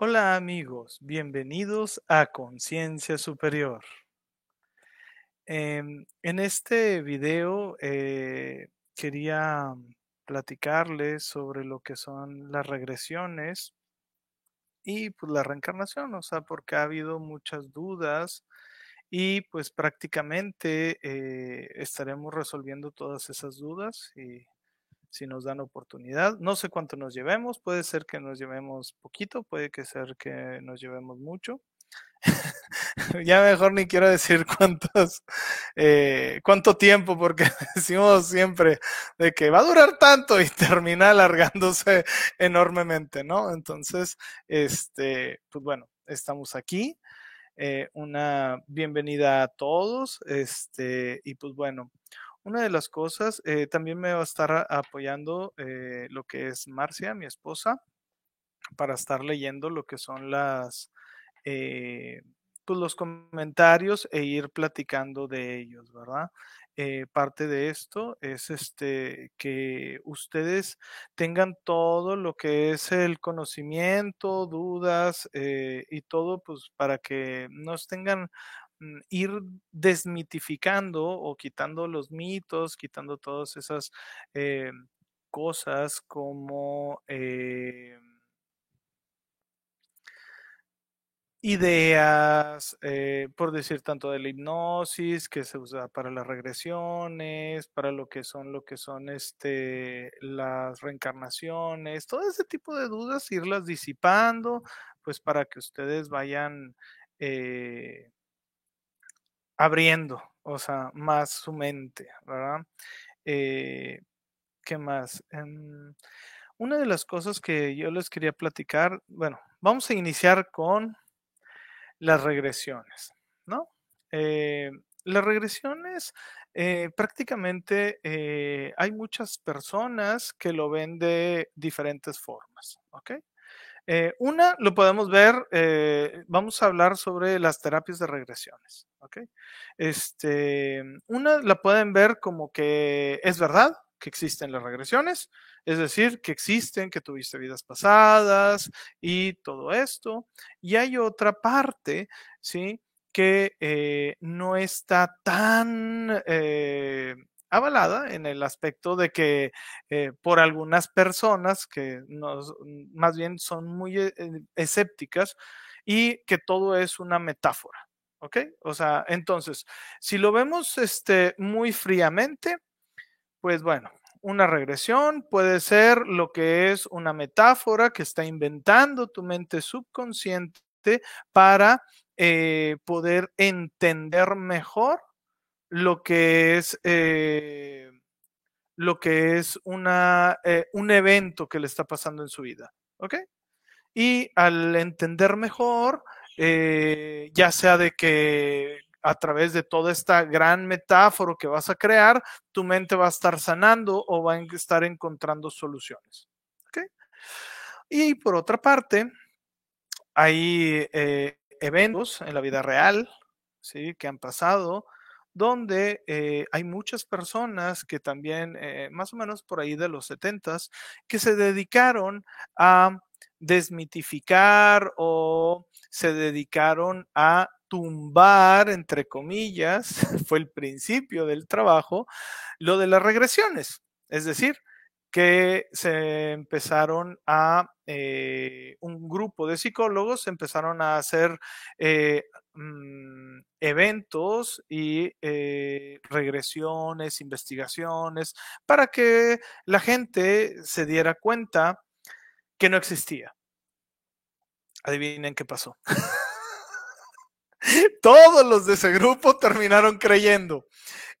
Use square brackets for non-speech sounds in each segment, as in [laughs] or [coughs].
Hola amigos, bienvenidos a Conciencia Superior. Em, en este video eh, quería platicarles sobre lo que son las regresiones y pues la reencarnación, o sea, porque ha habido muchas dudas y pues prácticamente eh, estaremos resolviendo todas esas dudas y si nos dan oportunidad. No sé cuánto nos llevemos, puede ser que nos llevemos poquito, puede que ser que nos llevemos mucho. [laughs] ya mejor ni quiero decir cuántos, eh, cuánto tiempo, porque [laughs] decimos siempre de que va a durar tanto y termina alargándose enormemente, ¿no? Entonces, este, pues bueno, estamos aquí. Eh, una bienvenida a todos, este, y pues bueno, una de las cosas, eh, también me va a estar apoyando eh, lo que es Marcia, mi esposa, para estar leyendo lo que son las, eh, pues los comentarios e ir platicando de ellos, ¿verdad? parte de esto es este que ustedes tengan todo lo que es el conocimiento, dudas y todo, pues para que nos tengan ir desmitificando o quitando los mitos, quitando todas esas eh, cosas como eh, ideas, eh, por decir tanto de la hipnosis, que se usa para las regresiones, para lo que son lo que son este las reencarnaciones, todo ese tipo de dudas, irlas disipando, pues para que ustedes vayan abriendo, o sea, más su mente, ¿verdad? Eh, ¿Qué más? Em, una de las cosas que yo les quería platicar, bueno, vamos a iniciar con las regresiones, ¿no? Eh, las regresiones, eh, prácticamente hay muchas personas que lo ven de diferentes formas, ¿ok? Eh, una, lo podemos ver, eh, vamos a hablar sobre las terapias de regresiones. Este, una la pueden ver como que es verdad que existen las regresiones, es decir, que existen, que tuviste vidas pasadas y todo esto. Y hay otra parte, ¿sí? Que eh, no está tan avalada en el aspecto de que eh, por algunas personas que más bien son muy eh, escépticas y que todo es una metáfora. ¿Ok? O sea, entonces, si lo vemos este, muy fríamente, pues bueno, una regresión puede ser lo que es una metáfora que está inventando tu mente subconsciente para eh, poder entender mejor lo que es, eh, lo que es una, eh, un evento que le está pasando en su vida. ¿Ok? Y al entender mejor, eh, ya sea de que a través de toda esta gran metáfora que vas a crear, tu mente va a estar sanando o va a estar encontrando soluciones. ¿Ok? Y por otra parte, hay eventos en la vida real, ¿sí? Que han pasado donde eh, hay muchas personas que también, eh, más o menos por ahí de los 70 que se dedicaron a desmitificar o se dedicaron a tumbar, entre comillas, [laughs] fue el principio del trabajo, lo de las regresiones. Es decir, que se empezaron a, eh, un grupo de psicólogos empezaron a hacer Mm, eventos y eh, regresiones, investigaciones, para que la gente se diera cuenta que no existía. Adivinen qué pasó. [laughs] Todos los de ese grupo terminaron creyendo.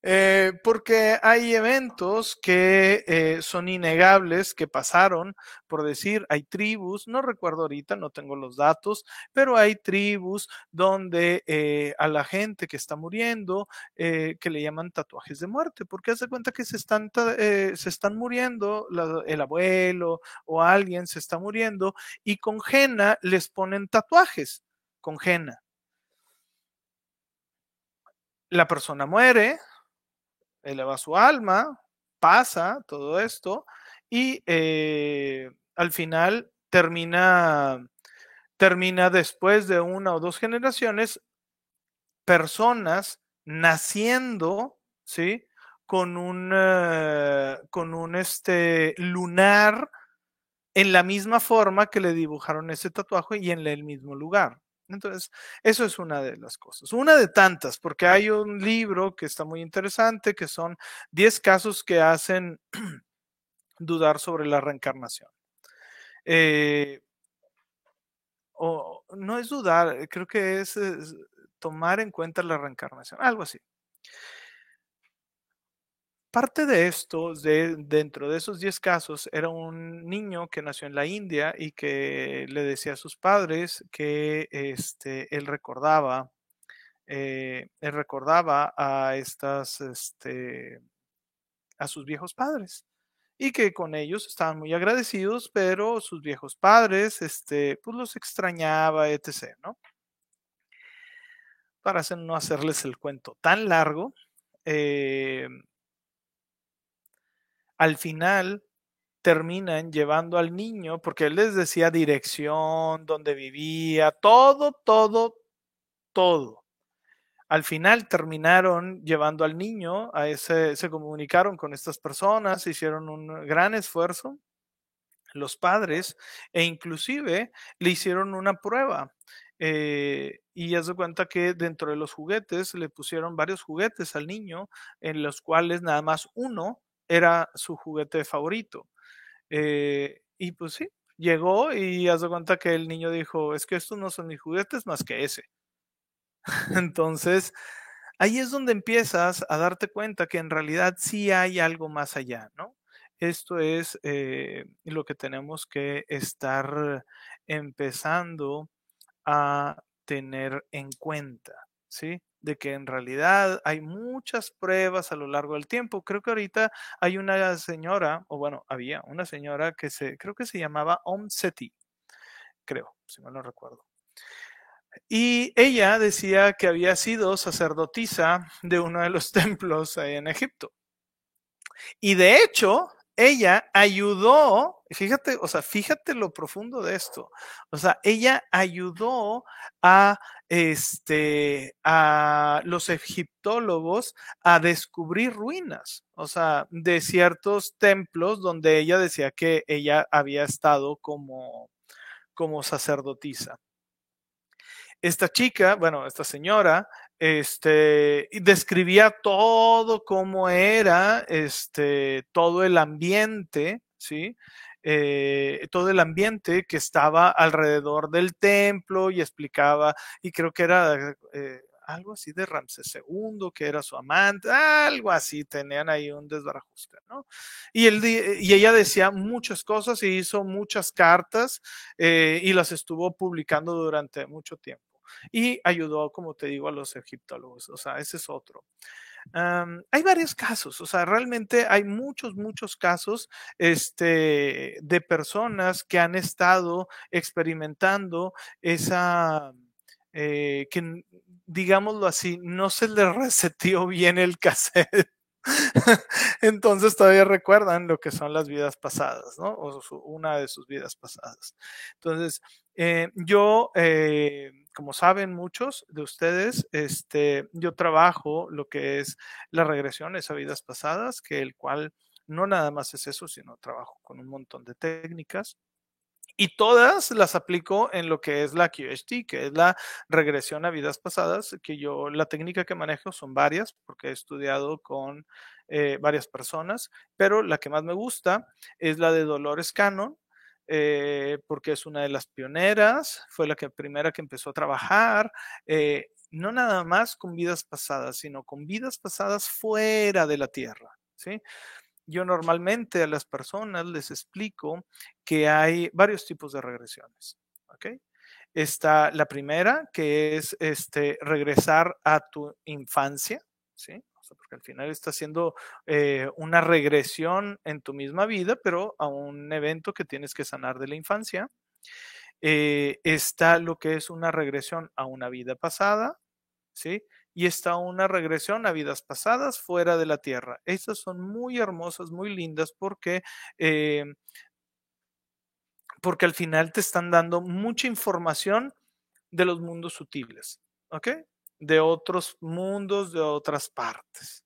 Eh, porque hay eventos que eh, son innegables, que pasaron, por decir, hay tribus, no recuerdo ahorita, no tengo los datos, pero hay tribus donde eh, a la gente que está muriendo, que le llaman tatuajes de muerte, porque hace cuenta que se están, se están muriendo, el abuelo o alguien se está muriendo y con henna les ponen tatuajes, con henna. La persona muere, eleva su alma, pasa todo esto y eh, al final termina termina después de una o dos generaciones, personas naciendo, ¿sí? Con un, eh, con un este, lunar en la misma forma que le dibujaron ese tatuaje y en el mismo lugar. Entonces, eso es una de las cosas. Una de tantas, porque hay un libro que está muy interesante, que son 10 casos que hacen [clears throat] dudar sobre la reencarnación. Eh, o no es dudar, creo que es, es tomar en cuenta la reencarnación, algo así. Parte de esto, de, dentro de esos 10 casos, era un niño que nació en la India y que le decía a sus padres que este, él recordaba, eh, él recordaba a estas, este, a sus viejos padres y que con ellos estaban muy agradecidos, pero sus viejos padres, este, pues los extrañaba, etc., ¿no? Para no hacerles el cuento tan largo, eh, al final terminan llevando al niño, porque él les decía dirección, dónde vivía, todo, todo, todo. Al final terminaron llevando al niño, a ese, se comunicaron con estas personas, hicieron un gran esfuerzo, los padres, e inclusive le hicieron una prueba. Eh, y ya se cuenta que dentro de los juguetes le pusieron varios juguetes al niño, en los cuales nada más uno era su juguete favorito. Eh, y pues sí, llegó y haz de cuenta que el niño dijo, es que estos no son mis juguetes más que ese. [laughs] Entonces, ahí es donde empiezas a darte cuenta que en realidad sí hay algo más allá, ¿no? Esto es eh, lo que tenemos que estar empezando a tener en cuenta, ¿sí? De que en realidad hay muchas pruebas a lo largo del tiempo. Creo que ahorita hay una señora, o bueno, había una señora que se, creo que se llamaba Om Seti, creo, si mal no recuerdo. Y ella decía que había sido sacerdotisa de uno de los [laughs] templos en Egipto. Y de hecho, ella ayudó, fíjate, o sea, fíjate lo profundo de esto. O sea, ella ayudó a este a los egiptólogos a descubrir ruinas, o sea, de ciertos templos donde ella decía que ella había estado como como sacerdotisa. Esta chica, bueno, esta señora este, describía todo cómo era, este, todo el ambiente, ¿sí? Eh, todo el ambiente que estaba alrededor del templo y explicaba, y creo que era eh, algo así de Ramsés II, que era su amante, algo así, tenían ahí un desbarajuste, ¿no? Y, él, y ella decía muchas cosas y hizo muchas cartas eh, y las estuvo publicando durante mucho tiempo y ayudó, como te digo, a los egiptólogos. O sea, ese es otro. Hay varios casos, o sea, realmente hay muchos, muchos casos este, de personas que han estado experimentando esa, eh, que digámoslo así, no se le [laughs] reseteó bien el cassette [laughs] Entonces todavía recuerdan lo que son las vidas pasadas, ¿no? O una de sus vidas pasadas. Entonces, eh, yo, eh, como saben muchos de ustedes, este, yo trabajo lo que es la regresión a vidas pasadas, que el cual no nada más es eso, sino trabajo con un montón de técnicas y todas las aplico en lo que es la QHT, que es la regresión a vidas pasadas, que yo, la técnica que manejo son varias, porque he estudiado con eh, varias personas, pero la que más me gusta es la de Dolores Cannon, eh, porque es una de las pioneras, fue la que primera que empezó a trabajar, eh, no nada más con vidas pasadas, sino con vidas pasadas fuera de la Tierra, ¿sí? Yo normalmente a las personas les explico que hay varios tipos de regresiones. ¿ok? Está la primera, que es este, regresar a tu infancia, ¿sí? porque al final está haciendo eh, una regresión en tu misma vida, pero a un evento que tienes que sanar de la infancia. Eh, está lo que es una regresión a una vida pasada, ¿sí? Y está una regresión a vidas pasadas fuera de la Tierra. Estas son muy hermosas, muy lindas porque... Eh, porque al final te están dando mucha información de los mundos sutiles, ¿ok? De otros mundos, de otras partes.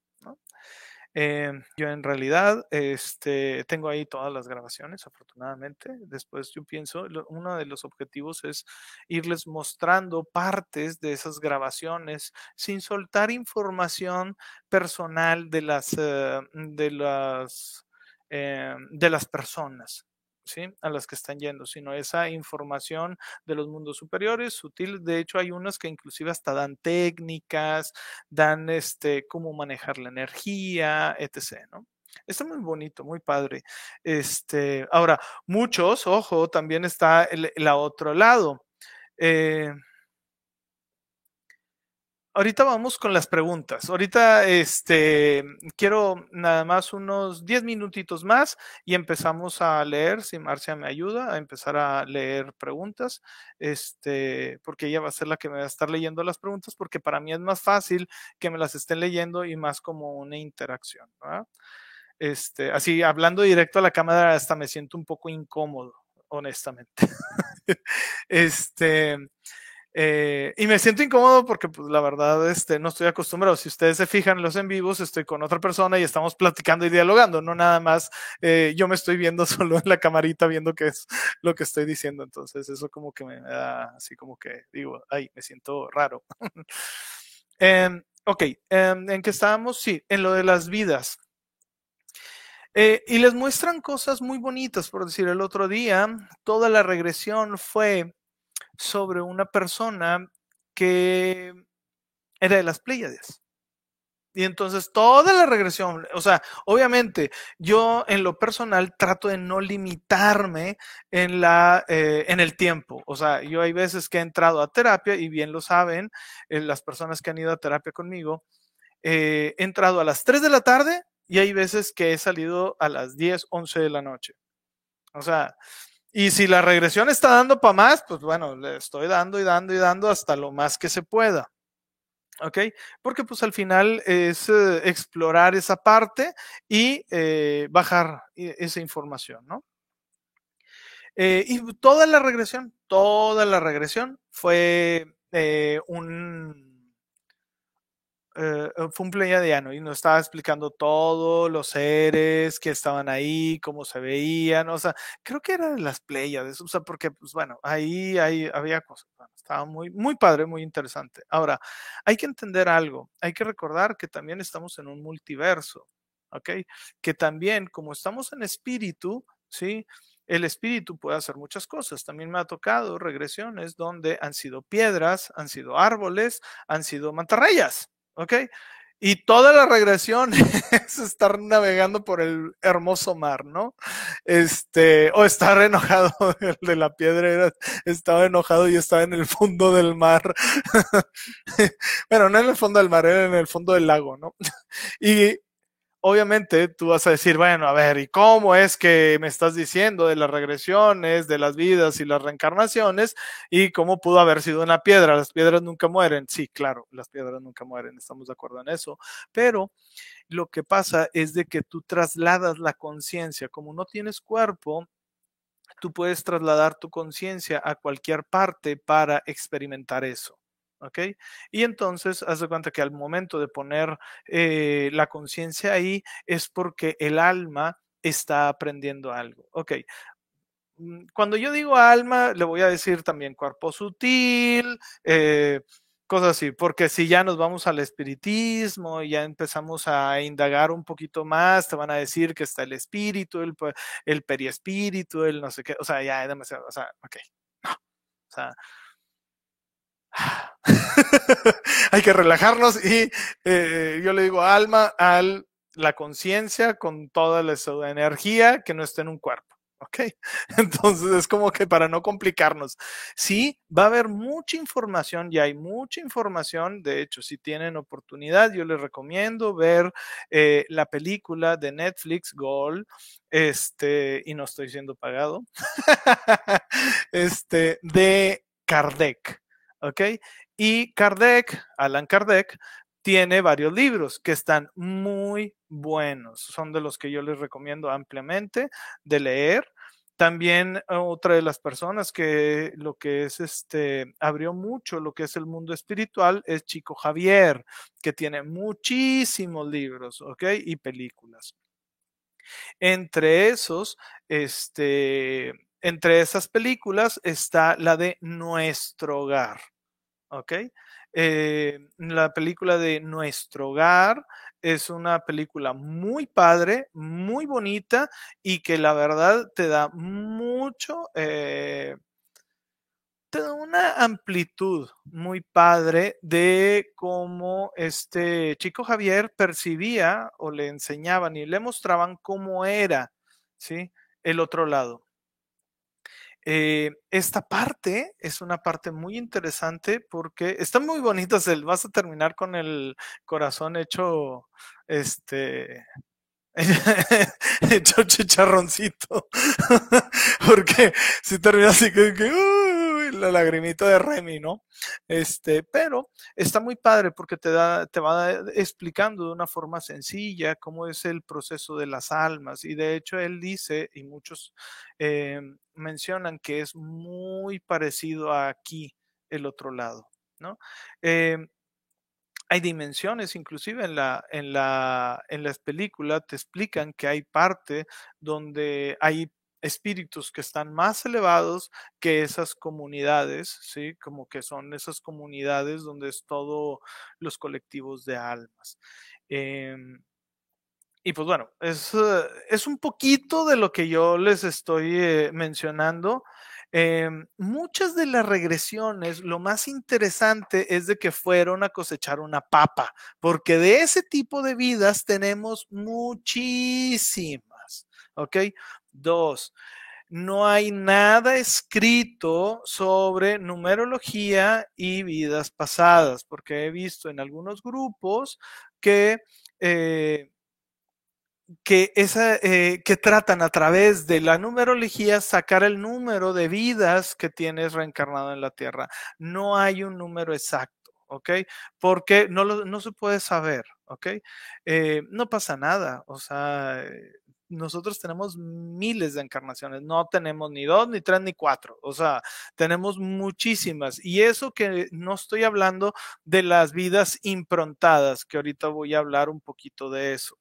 Eh, yo en realidad este, tengo ahí todas las grabaciones, afortunadamente. Después yo pienso, uno de los objetivos es irles mostrando partes de esas grabaciones sin soltar información personal de las, eh, de las, eh, de las personas. ¿Sí? a las que están yendo, sino esa información de los mundos superiores, sutiles. De hecho, hay unas que inclusive hasta dan técnicas, dan este, cómo manejar la energía, etc. ¿no? Está muy bonito, muy padre. Este, ahora, muchos, ojo, también está el, el otro lado. Eh, Ahorita vamos con las preguntas. Ahorita este, quiero nada más unos 10 minutitos más y empezamos a leer, si Marcia me ayuda, a empezar a leer preguntas, este, porque ella va a ser la que me va a estar leyendo las preguntas, porque para mí es más fácil que me las estén leyendo y más como una interacción. Este, así, hablando directo a la cámara, hasta me siento un poco incómodo, honestamente. [laughs] este. Eh, y me siento incómodo porque, pues, la verdad, este, no estoy acostumbrado. Si ustedes se fijan en los en vivos, estoy con otra persona y estamos platicando y dialogando, no nada más eh, yo me estoy viendo [laughs] solo en la camarita viendo qué es lo que estoy diciendo. Entonces, eso como que me da así como que digo, ay, me siento raro. [laughs] eh, ok, em, ¿en qué estábamos? Sí, en lo de las vidas. Eh, y les muestran cosas muy bonitas, por decir, el otro día, toda la regresión fue sobre una persona que era de las Pléyades. Y entonces toda la regresión, o sea, obviamente yo en lo personal trato de no limitarme en, la, eh, en el tiempo. O sea, yo hay veces que he entrado a terapia y bien lo saben eh, las personas que han ido a terapia conmigo, eh, he entrado a las 3 de la tarde y hay veces que he salido a las 10, 11 de la noche. O sea, y si la regresión está dando para más, pues bueno, le estoy dando y dando y dando hasta lo más que se pueda. ¿Ok? Porque pues al final es eh, explorar esa parte y eh, bajar e, esa información, ¿no? Eh, y toda la regresión, toda la regresión fue un eh, eh, fue un pleiadiano y nos estaba explicando todos los seres que estaban ahí, cómo se veían, o sea, creo que eran las Pleiades, o sea, porque, pues bueno, ahí, ahí había cosas, estaba muy, muy padre, muy interesante. Ahora, hay que entender algo, hay que recordar que también estamos en un multiverso, ¿ok? Que también, como estamos en espíritu, ¿sí? El espíritu puede hacer muchas cosas. También me ha tocado regresiones donde han sido piedras, han sido árboles, han sido mantarrayas. ¿Ok? Y toda la regresión [laughs] es estar navegando por el hermoso mar, ¿no? Este, o estar enojado, [laughs] el de la piedra estaba enojado y estaba en el fondo del mar. [laughs] bueno, no en el fondo del mar, era en el fondo del lago, ¿no? Y obviamente tú vas a decir, bueno, a ver, ¿y cómo es que me estás diciendo de las regresiones, de las vidas y las reencarnaciones? ¿Y cómo pudo haber sido una piedra? Las piedras nunca mueren. Sí, claro, las piedras nunca mueren, estamos de acuerdo en eso. Pero lo que pasa es de que tú trasladas la conciencia, como no tienes cuerpo, tú puedes trasladar tu conciencia a cualquier parte para experimentar eso. ¿Ok? Y entonces, haz de cuenta que al momento de poner eh, la conciencia ahí es porque el alma está aprendiendo algo, ¿ok? Mm, cuando yo digo alma, le voy a decir también cuerpo sutil, eh, cosas así, porque si ya nos vamos al espiritismo y ya empezamos a indagar un poquito más, te van a decir que está el espíritu, el, el periespíritu, el no sé qué, o sea, ya es demasiado, o sea, ok, no, o sea, [laughs] hay que relajarnos y eh, yo le digo alma a la conciencia con toda la energía que no esté en un cuerpo. ¿Ok? [laughs] Entonces es como que para no complicarnos. Sí, va a haber mucha información y hay mucha información. De hecho, si tienen oportunidad, yo les recomiendo ver eh, la película de Netflix, Gold, este, y no estoy siendo pagado, [laughs] este, de Kardec. ¿Ok? Y Kardec, Alan Kardec, tiene varios libros que están muy buenos. Son de los que yo les recomiendo ampliamente de leer. también otra de las personas que lo que es este abrió mucho lo que es el mundo espiritual es Chico Javier, que tiene muchísimos libros, ¿ok? Y películas. Entre esos, este, entre esas películas está la de Nuestro Hogar, ¿ok? Eh, la película de Nuestro Hogar es una película muy padre, muy bonita y que la verdad te da mucho, eh, te da una amplitud muy padre de cómo este chico Javier percibía o le enseñaban y le mostraban cómo era, ¿sí? El otro lado. Eh, esta parte es una parte muy interesante porque está muy bonito. Vas a terminar con el corazón hecho, este, [laughs] hecho chicharroncito. [laughs] porque si terminas así que, la lagrimita de Remy, ¿no? Este, pero está muy padre porque te da, te va explicando de una forma sencilla cómo es el proceso de las almas. Y de hecho él dice, y muchos eh, mencionan que es muy parecido a aquí, el otro lado, ¿no? Eh, hay dimensiones, inclusive en la, en la, en las películas te explican que hay parte donde hay espíritus que están más elevados que esas comunidades, ¿sí? Como que son esas comunidades donde es todo los colectivos de almas. Em, y pues bueno, es, eh, es, un poquito de lo que yo les estoy eh, mencionando. Em, muchas de las regresiones, lo más interesante es de que fueron a cosechar una papa, porque de ese tipo de vidas tenemos muchísimas, ¿ok? Dos, no hay nada escrito sobre numerología y vidas pasadas, porque he visto en algunos grupos que, eh, eh, que tratan a través de la numerología sacar el número de vidas que tienes reencarnado en la Tierra. No hay un número exacto. ¿ok? Porque no, no se puede saber, ¿ok? Eh, no pasa nada, o sea, nosotros tenemos miles de encarnaciones, no tenemos ni dos, ni tres, ni cuatro, o sea, tenemos muchísimas. Y eso que no estoy hablando de las vidas improntadas, que ahorita voy a hablar un poquito de eso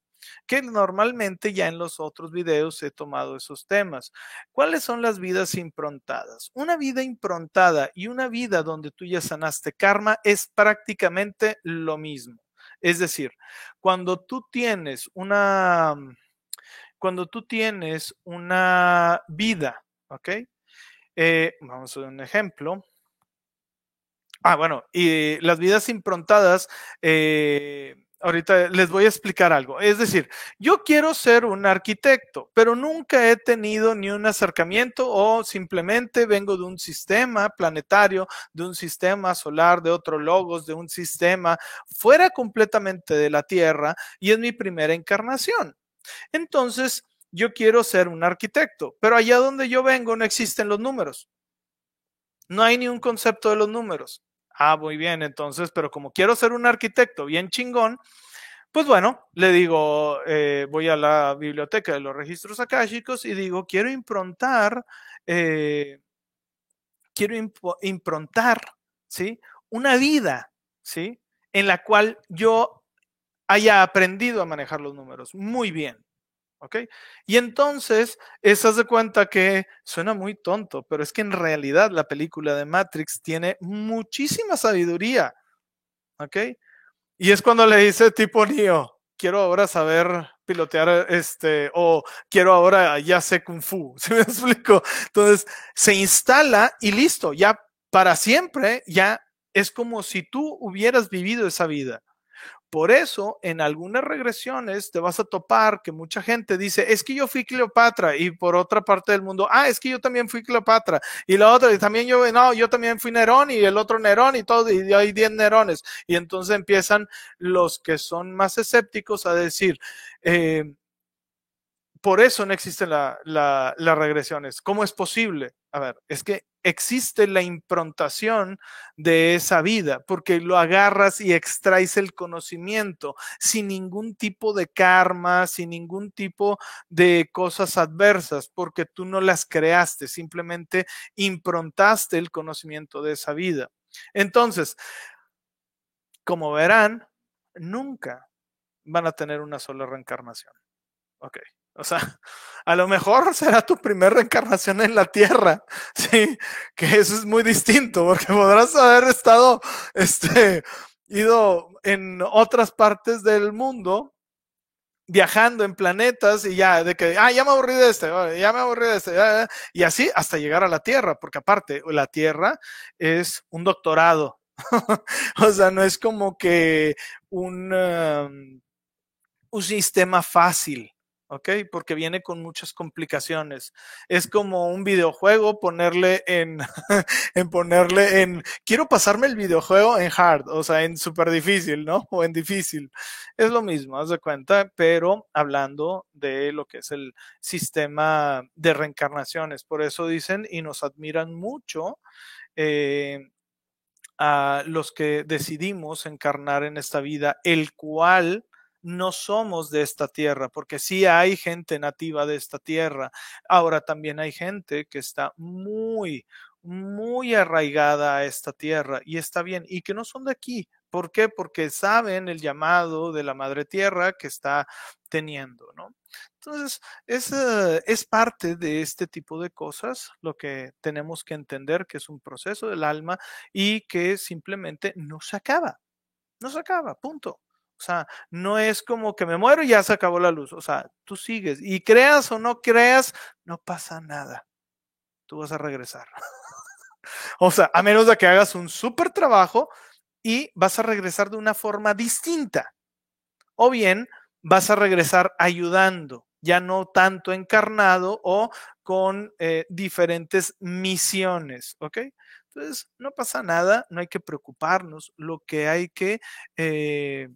que normalmente ya en los otros videos he tomado esos temas. ¿Cuáles son las vidas improntadas? Una vida improntada y una vida donde tú ya sanaste karma es prácticamente lo mismo. Es decir, cuando tú tienes una, cuando tú tienes una vida, ¿ok? Eh, vamos a ver un ejemplo. Ah, bueno, y las vidas improntadas, eh, ahorita les voy a explicar algo. Es decir, yo quiero ser un arquitecto, pero nunca he tenido ni un acercamiento o simplemente vengo de un sistema planetario, de un sistema solar, de otro logos, de un sistema fuera completamente de la Tierra y es mi primera encarnación. Entonces, yo quiero ser un arquitecto, pero allá donde yo vengo no existen los números. No hay ni un concepto de los números. Ah, muy bien, entonces, pero como quiero ser un arquitecto bien chingón, pues bueno, le digo, eh, voy a la biblioteca de los registros akáshicos y digo, quiero improntar, eh, quiero improntar, ¿sí? Una vida, ¿sí? En la cual yo haya aprendido a manejar los números. Muy bien. ¿Ok? Y entonces, estás de cuenta que suena muy tonto, pero es que en realidad la película de Matrix tiene muchísima sabiduría. ¿Ok? Y es cuando le dice tipo Neo, quiero ahora saber pilotear este, o quiero ahora ya sé Kung Fu. [laughs] ¿Se me explico? Entonces, se instala y listo, ya para siempre, ya es como si tú hubieras vivido esa vida. Por eso, en algunas regresiones te vas a topar que mucha gente dice, es que yo fui Cleopatra y por otra parte del mundo, ah, es que yo también fui Cleopatra y la otra, y también yo, no, yo también fui Nerón y el otro Nerón y todo, y hay 10 Nerones. Y entonces empiezan los que son más escépticos a decir, eh, por eso no existen la, las regresiones. ¿Cómo es posible? A ver, es que existe la improntación de esa vida, porque lo agarras y extraes el conocimiento sin ningún tipo de karma, sin ningún tipo de cosas adversas, porque tú no las creaste, simplemente improntaste el conocimiento de esa vida. Entonces, como verán, nunca van a tener una sola reencarnación. Ok. O sea, [laughs] a lo mejor será tu primera reencarnación en la tierra, [laughs] sí, que eso es muy distinto, porque podrás haber estado, [laughs] este, ido en otras partes del mundo, viajando en planetas y ya, de que, ah, ya me aburrí de este, ya me aburrí de este, y así hasta llegar a la tierra, porque aparte, la tierra es un doctorado, o sea, no es como que un, um, un sistema fácil. ¿Ok? Porque viene con muchas complicaciones. Es como un videojuego ponerle en, [laughs] en ponerle en, quiero pasarme el videojuego en hard, o sea, en súper difícil, ¿no? O en difícil. Es lo mismo, haz de cuenta, pero hablando de lo que es el sistema de reencarnaciones. Por eso dicen y nos admiran mucho. Eh, a los que decidimos encarnar en esta vida, el cual no somos de esta tierra, porque sí hay gente nativa de esta tierra. Ahora también hay gente que está muy, muy arraigada a esta tierra y está bien, y que no son de aquí. ¿Por qué? Porque saben el llamado de la madre tierra que está teniendo, ¿no? Entonces, es, eh, es parte de este tipo de cosas lo que tenemos que entender que es un proceso del alma y que simplemente no se acaba, no se acaba, punto. O sea, no es como que me muero y ya se acabó la luz. O sea, tú sigues y creas o no creas, no pasa nada. Tú vas a regresar. [laughs] o sea, a menos de que hagas un súper trabajo y vas a regresar de una forma distinta. O bien vas a regresar ayudando, ya no tanto encarnado o con eh, diferentes misiones, ¿ok? Entonces, no pasa nada, no hay que preocuparnos, lo que hay que eh,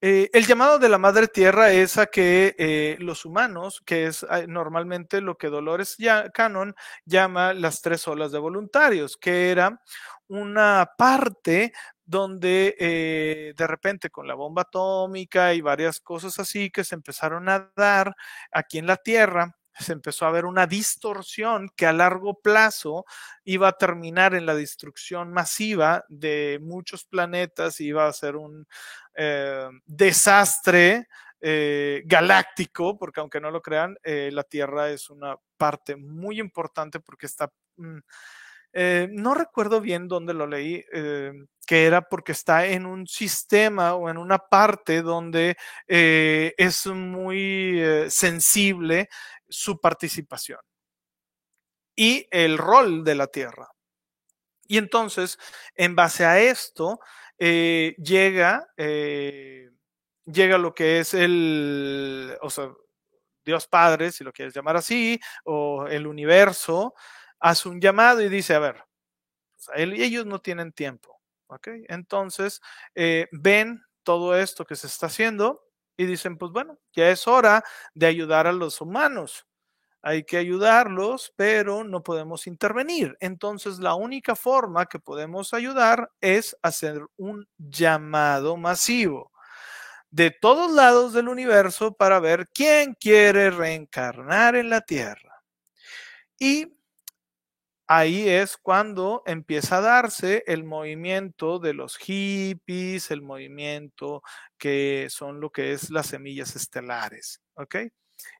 eh, el llamado de la Madre Tierra es a que eh, los humanos, que es normalmente lo que Dolores ya, Cannon llama las tres olas de voluntarios, que era una parte donde eh, de repente con la bomba atómica y varias cosas así que se empezaron a dar aquí en la Tierra, se empezó a ver una distorsión que a largo plazo iba a terminar en la destrucción masiva de muchos planetas, iba a ser un eh, desastre eh, galáctico, porque aunque no lo crean, eh, la Tierra es una parte muy importante porque está... Mm, no recuerdo bien dónde lo leí, que era porque está en un sistema o en una parte donde es muy sensible su participación y el rol de la tierra. Y entonces, en base a esto, eh, llega, eh, llega lo que es el, o sea, Dios Padre, si lo quieres llamar así, o el universo, hace un llamado y dice, a ver, ellos no tienen tiempo. Entonces, eh, ven todo esto que se está haciendo y dicen, pues bueno, ya es hora de ayudar a los humanos. Hay que ayudarlos, pero no podemos intervenir. Entonces, la única forma que podemos ayudar es hacer un llamado masivo de todos lados del universo para ver quién quiere reencarnar en la Tierra. Y ahí es cuando empieza a darse el movimiento de los hippies, el movimiento que son lo que es las semillas estelares, ¿ok?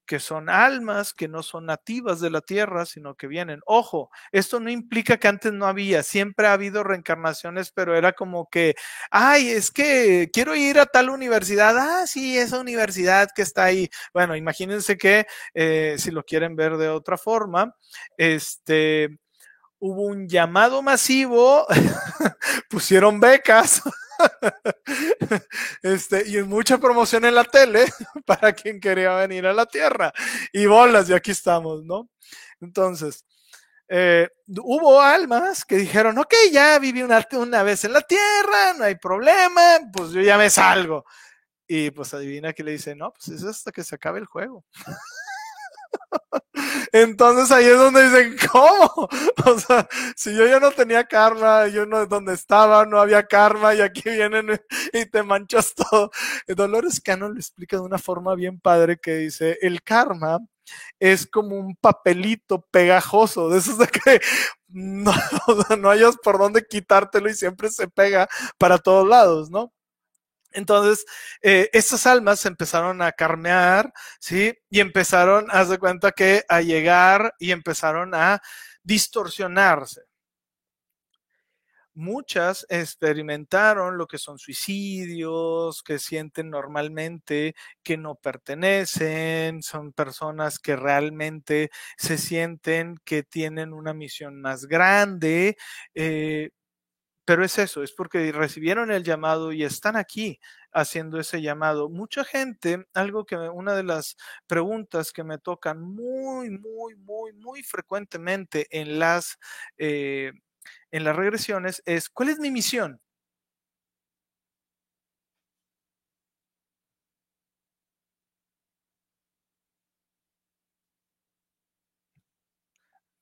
Que son almas que no son nativas de la tierra, sino que vienen. Ojo, esto no implica que antes no había, siempre ha habido reencarnaciones, pero era como que, ay, es que quiero ir a tal universidad, ah, sí, esa universidad que está ahí. Bueno, imagínense que eh, si lo quieren ver de otra forma, este hubo un llamado masivo, [laughs] pusieron becas [laughs] este, y mucha promoción en la tele [laughs] para quien quería venir a la Tierra. Y bolas, y aquí estamos, ¿no? Entonces, eh, hubo almas que dijeron, ok, ya viví una, una vez en la Tierra, no hay problema, pues yo ya me salgo. Y pues adivina que le dice, no, pues es hasta que se acabe el juego. [laughs] Entonces ahí es donde dicen, ¿cómo? [laughs] O sea, si yo ya no tenía karma, yo no donde estaba, no había karma y aquí vienen [laughs] y te manchas todo. Dolores Cannon lo explica de una forma bien padre que dice, el karma es como un papelito pegajoso, de esos de que no, no hayas por dónde quitártelo y siempre se pega para todos lados, ¿no? Entonces, eh, estas almas empezaron a carnear, ¿sí? Y empezaron, haz de cuenta que a llegar y empezaron a distorsionarse. Muchas experimentaron lo que son suicidios, que sienten normalmente que no pertenecen, son personas que realmente se sienten que tienen una misión más grande, eh, pero es eso, es porque recibieron el llamado y están aquí haciendo ese llamado. Mucha gente, algo que una de las preguntas que me tocan muy, muy, muy, muy frecuentemente en las, eh, en las regresiones es, ¿cuál es mi misión?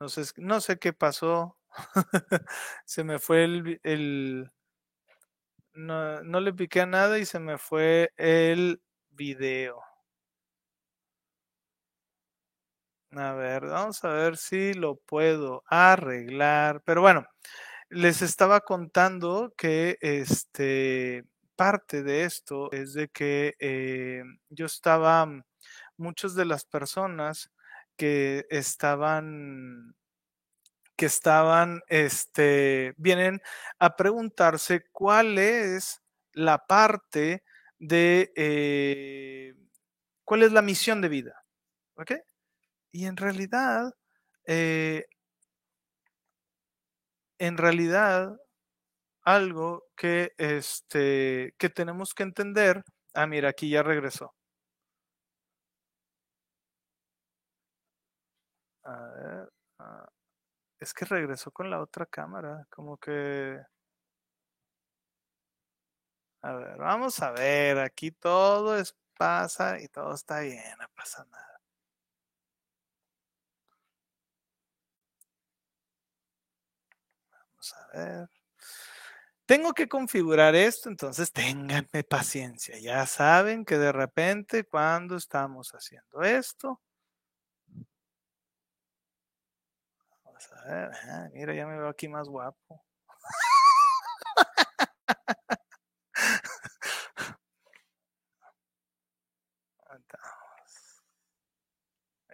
No sé, no sé qué pasó. [laughs] se me fue el, el no, no, le piqué a nada y se me fue el video. A ver, vamos a ver si lo puedo arreglar. Pero bueno, les estaba contando que este parte de esto es de que eh, yo estaba, muchas de las personas que estaban que estaban, este, vienen a preguntarse cuál es la parte de, eh, cuál es la misión de vida. ¿Ok? Y en realidad, eh, en realidad, algo que, este, que tenemos que entender, ah, mira, aquí ya regresó. A ver, ah, es que regresó con la otra cámara, como que... A ver, vamos a ver, aquí todo es pasa y todo está bien, no pasa nada. Vamos a ver. Tengo que configurar esto, entonces [laughs] ténganme paciencia. Ya saben que de repente cuando estamos haciendo esto, a ver, mira, ya me veo aquí más guapo.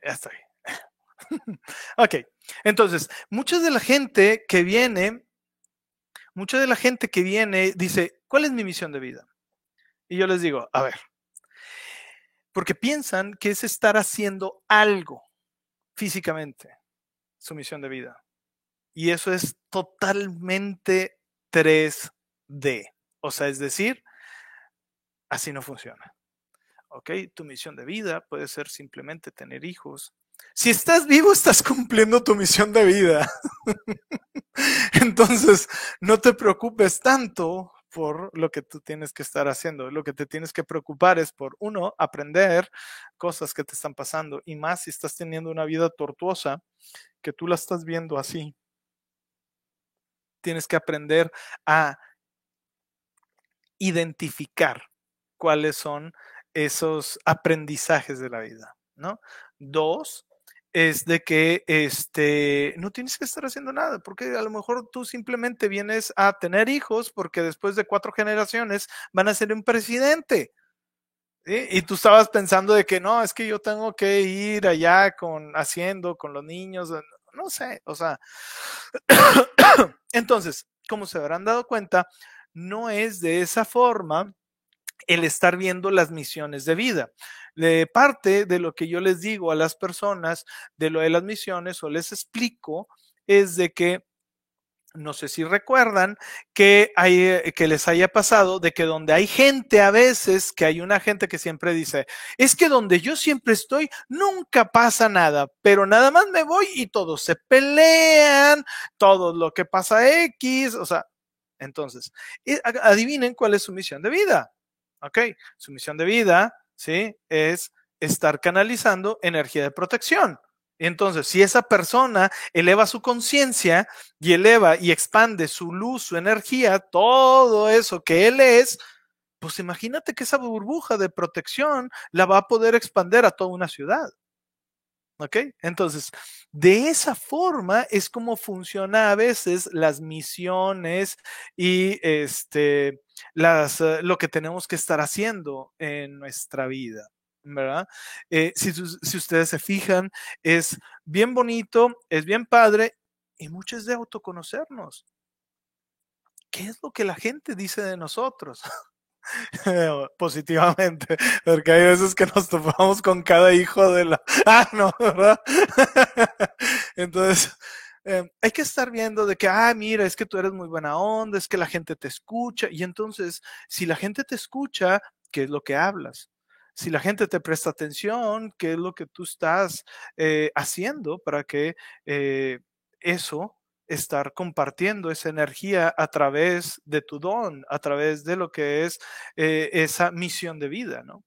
Ya estoy. [laughs] ok, entonces, mucha de la gente que viene, mucha de la gente que viene dice, ¿cuál es mi misión de vida? Y yo les digo, a ver, porque piensan que es estar haciendo algo físicamente su misión de vida. Y eso es totalmente 3D. O sea, es decir, así no funciona. ¿Ok? Tu misión de vida puede ser simplemente tener hijos. Si estás vivo, estás cumpliendo tu misión de vida. [laughs] Entonces, no te preocupes tanto por lo que tú tienes que estar haciendo. Lo que te tienes que preocupar es por, uno, aprender cosas que te están pasando y más si estás teniendo una vida tortuosa que tú la estás viendo así. Tienes que aprender a identificar cuáles son esos aprendizajes de la vida, ¿no? Dos, es de que este, no tienes que estar haciendo nada, porque a lo mejor tú simplemente vienes a tener hijos porque después de cuatro generaciones van a ser un presidente. Y tú estabas pensando de que no, es que yo tengo que ir allá con haciendo con los niños, no sé, o sea. [coughs] Entonces, como se habrán dado cuenta, no es de esa forma el estar viendo las misiones de vida. De parte de lo que yo les digo a las personas de lo de las misiones o les explico es de que no sé si recuerdan que, hay, eh, que les haya pasado de que donde hay gente a veces, que hay una gente que siempre dice, es que donde yo siempre estoy, nunca pasa nada, pero nada más me voy y todos se pelean, todo lo que pasa X, o sea, entonces, adivinen cuál es su misión de vida. Ok, su misión de vida, ¿sí? Es estar canalizando energía de protección. Entonces, si esa persona eleva su conciencia y eleva y expande su luz, su energía, todo eso que él es, pues imagínate que esa burbuja de protección la va a poder expander a toda una ciudad. ¿Ok? Entonces, de esa forma es como funciona a veces las misiones y este, las, eh, lo que tenemos que estar haciendo en nuestra vida. ¿verdad? Eh, si, si, ustedes se fijan, es bien bonito, es bien padre y mucho es de autoconocernos. ¿Qué es lo que la gente dice de nosotros? [laughs] [laughs] positivamente, porque hay veces que nos topamos con cada hijo de la... [laughs] Ah, no, ¿verdad? [laughs] Entonces, eh, hay que estar viendo de que, ah, mira, es que tú eres muy buena onda, es que la gente te escucha, y entonces, si la gente te escucha, ¿qué es lo que hablas? Si la gente te presta atención, ¿qué es lo que tú estás eh, haciendo para que eh, eso estar compartiendo esa energía a través de tu don, a través de lo que es eh, esa misión de vida, ¿no?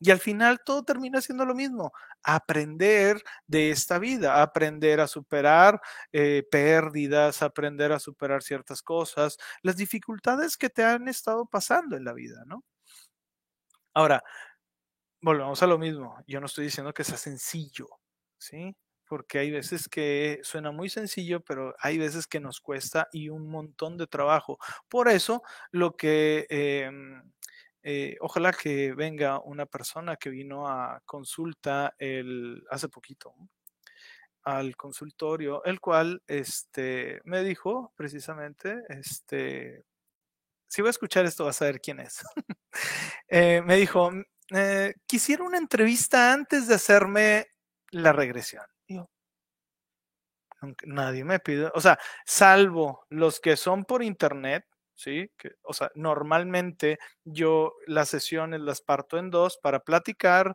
Y al final todo termina siendo lo mismo, aprender de esta vida, aprender a superar eh, pérdidas, aprender a superar ciertas cosas, las dificultades que te han estado pasando en la vida, ¿no? Ahora, volvemos a lo mismo, yo no estoy diciendo que sea sencillo, ¿sí? Porque hay veces que suena muy sencillo, pero hay veces que nos cuesta y un montón de trabajo. Por eso, lo que em, eh, ojalá que venga una persona que vino a consulta el, hace poquito al consultorio, el cual este, me dijo precisamente, este, si voy a escuchar esto vas a saber quién es. [laughs] Eh, me dijo, eh, quisiera una entrevista antes de hacerme la regresión nadie me pide, o sea, salvo los que son por internet, ¿sí? Que, o sea, normalmente yo las sesiones las parto en dos para platicar,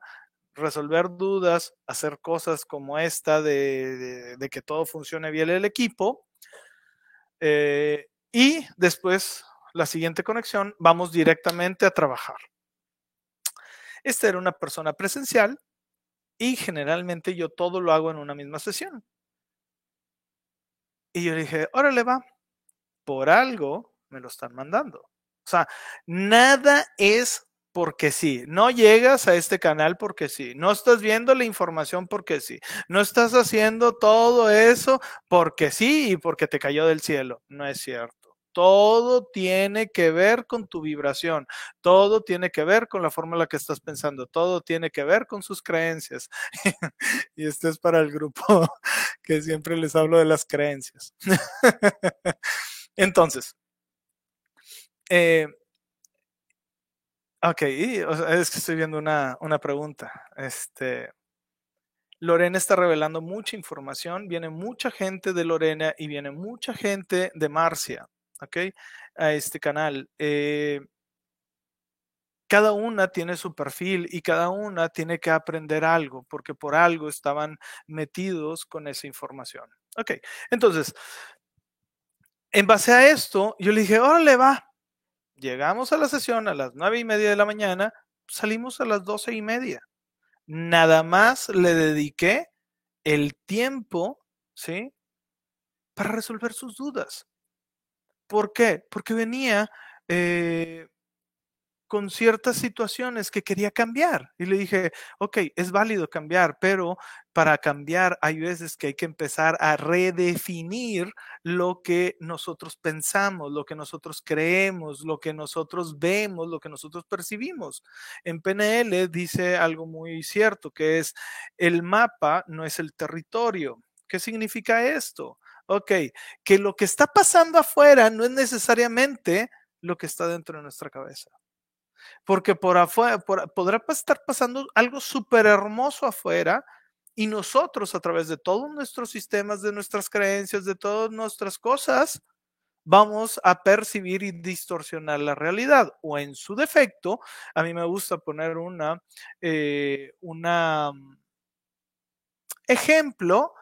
resolver dudas, hacer cosas como esta de, que todo funcione bien el equipo. Eh, y después, la siguiente conexión, vamos directamente a trabajar. Esta era una persona presencial y generalmente yo todo lo hago en una misma sesión. Y yo dije, órale va, por algo me lo están mandando. O sea, nada es porque sí. No llegas a este canal porque sí. No estás viendo la información porque sí. No estás haciendo todo eso porque sí y porque te cayó del cielo. No es cierto. Todo tiene que ver con tu vibración, todo tiene que ver con la forma en la que estás pensando, todo tiene que ver con sus creencias. [laughs] y esto es para el grupo [laughs] que siempre les hablo de las creencias. [laughs] Entonces, eh, ok, es que estoy viendo una, una pregunta. Este, Lorena está revelando mucha información, viene mucha gente de Lorena y viene mucha gente de Marcia. ¿Ok? A este canal. Eh, cada una tiene su perfil y cada una tiene que aprender algo, porque por algo estaban metidos con esa información. Ok, entonces, en base a esto, yo le dije, órale, va. Llegamos a la sesión a las nueve y media de la mañana, salimos a las doce y media. Nada más le dediqué el tiempo, ¿sí? Para resolver sus dudas. ¿Por qué? Porque venía eh, con ciertas situaciones que quería cambiar. Y le dije, ok, es válido cambiar, pero para cambiar hay veces que hay que empezar a redefinir lo que nosotros pensamos, lo que nosotros creemos, lo que nosotros vemos, lo que nosotros percibimos. En PNL dice algo muy cierto, que es el mapa no es el territorio. ¿Qué significa esto? Ok, que lo que está pasando afuera no es necesariamente lo que está dentro de nuestra cabeza. Porque por afuera, podrá estar pasando algo súper hermoso afuera y nosotros a través de todos nuestros sistemas, de nuestras creencias, de todas nuestras cosas, vamos a percibir y distorsionar la realidad. O en su defecto, a mí me gusta poner una, eh, una mm, ejemplo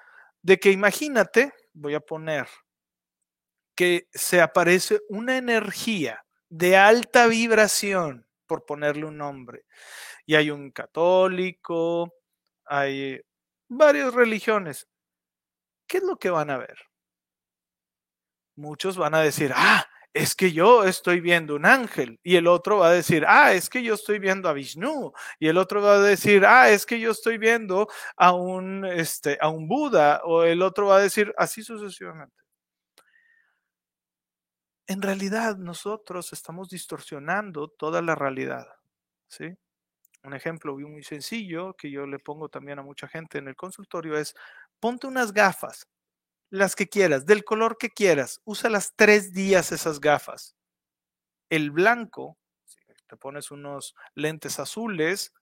de que imagínate voy a poner que se aparece una energía de alta vibración por ponerle un nombre. Y hay un católico, hay varias religiones. ¿Qué es lo que van a ver? Muchos van a decir, ah, es que yo estoy viendo un ángel y el otro va a decir, ah, es que yo estoy viendo a Vishnu y el otro va a decir, ah, es que yo estoy viendo a un, este, a un Buda o el otro va a decir así sucesivamente. En realidad nosotros estamos distorsionando toda la realidad, ¿sí? Un ejemplo muy sencillo que yo le pongo también a mucha gente en el consultorio es, ponte unas gafas las que quieras, del color que quieras. Usa las tres días esas gafas. El blanco, si te pones unos lentes azules,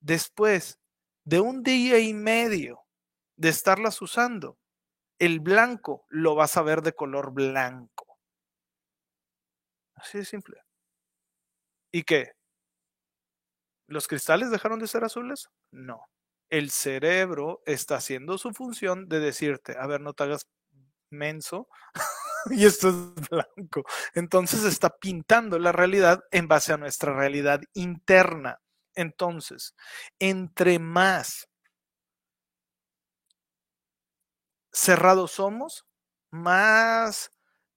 después de un día y medio de estarlas usando, el blanco lo vas a ver de color blanco. Así de simple. ¿Y qué? ¿Los cristales dejaron de ser azules? No el cerebro está haciendo su función de decirte, a ver, no te hagas menso [laughs] y esto es blanco. Entonces está pintando la realidad en base a nuestra realidad interna. Entonces, entre más cerrados somos, más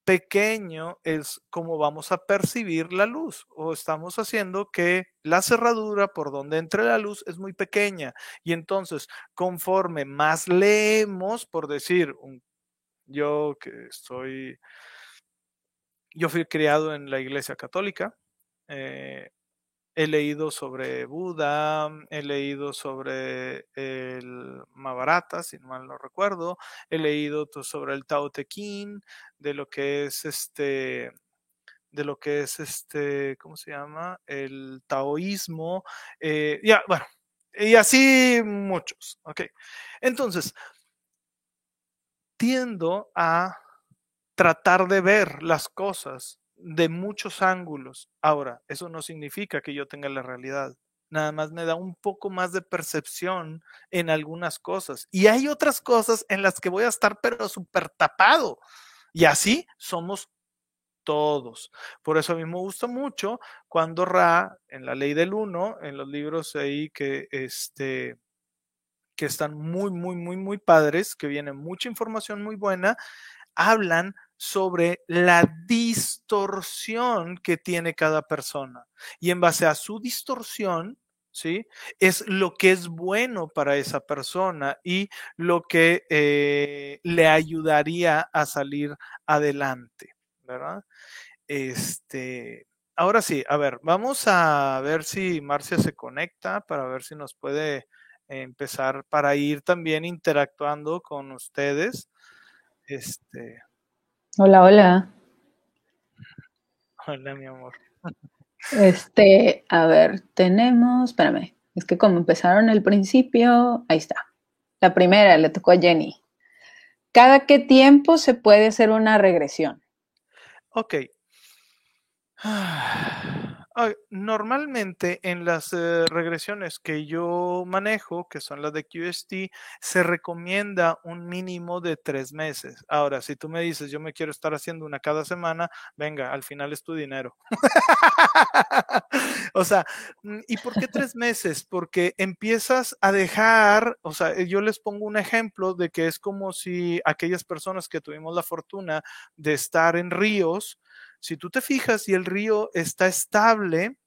pequeño es como vamos a percibir la luz o estamos haciendo que la cerradura por donde entre la luz es muy pequeña y entonces conforme más leemos, por decir, yo que soy, yo fui criado en la iglesia católica, eh, He leído sobre Buda, he leído sobre el Mahabharata, si mal no recuerdo, he leído sobre el Tao Te Ching, de lo que es este, de lo que es este, ¿cómo se llama? El taoísmo, eh, ya, bueno, y así muchos, ¿ok? Entonces, tiendo a tratar de ver las cosas de muchos ángulos. Ahora, eso no significa que yo tenga la realidad. Nada más me da un poco más de percepción en algunas cosas. Y hay otras cosas en las que voy a estar pero súper tapado. Y así somos todos. Por eso a mí me gusta mucho cuando Ra, en la ley del uno, en los libros ahí que, este, que están muy, muy, muy, muy padres, que viene mucha información muy buena, hablan sobre la distorsión que tiene cada persona. Y en base a su distorsión, ¿sí? Es lo que es bueno para esa persona y lo que eh, le ayudaría a salir adelante, ¿verdad? Este, ahora sí, a ver, vamos a ver si Marcia se conecta para ver si nos puede empezar para ir también interactuando con ustedes. Este, Hola, hola. Hola, mi amor. Este, a ver, tenemos, espérame, es que como empezaron el principio, ahí está. La primera le tocó a Jenny. ¿Cada qué tiempo se puede hacer una regresión? Ok. [sighs] Normalmente en las eh, regresiones que yo manejo, que son las de QST, se recomienda un mínimo de tres meses. Ahora, si tú me dices, yo me quiero estar haciendo una cada semana, venga, al final es tu dinero. [laughs] o sea, mm, ¿y por qué tres meses? Porque empiezas a dejar, o sea, yo les pongo un ejemplo de que es como si aquellas personas que tuvimos la fortuna de estar en ríos, si tú te fijas y el río está estable,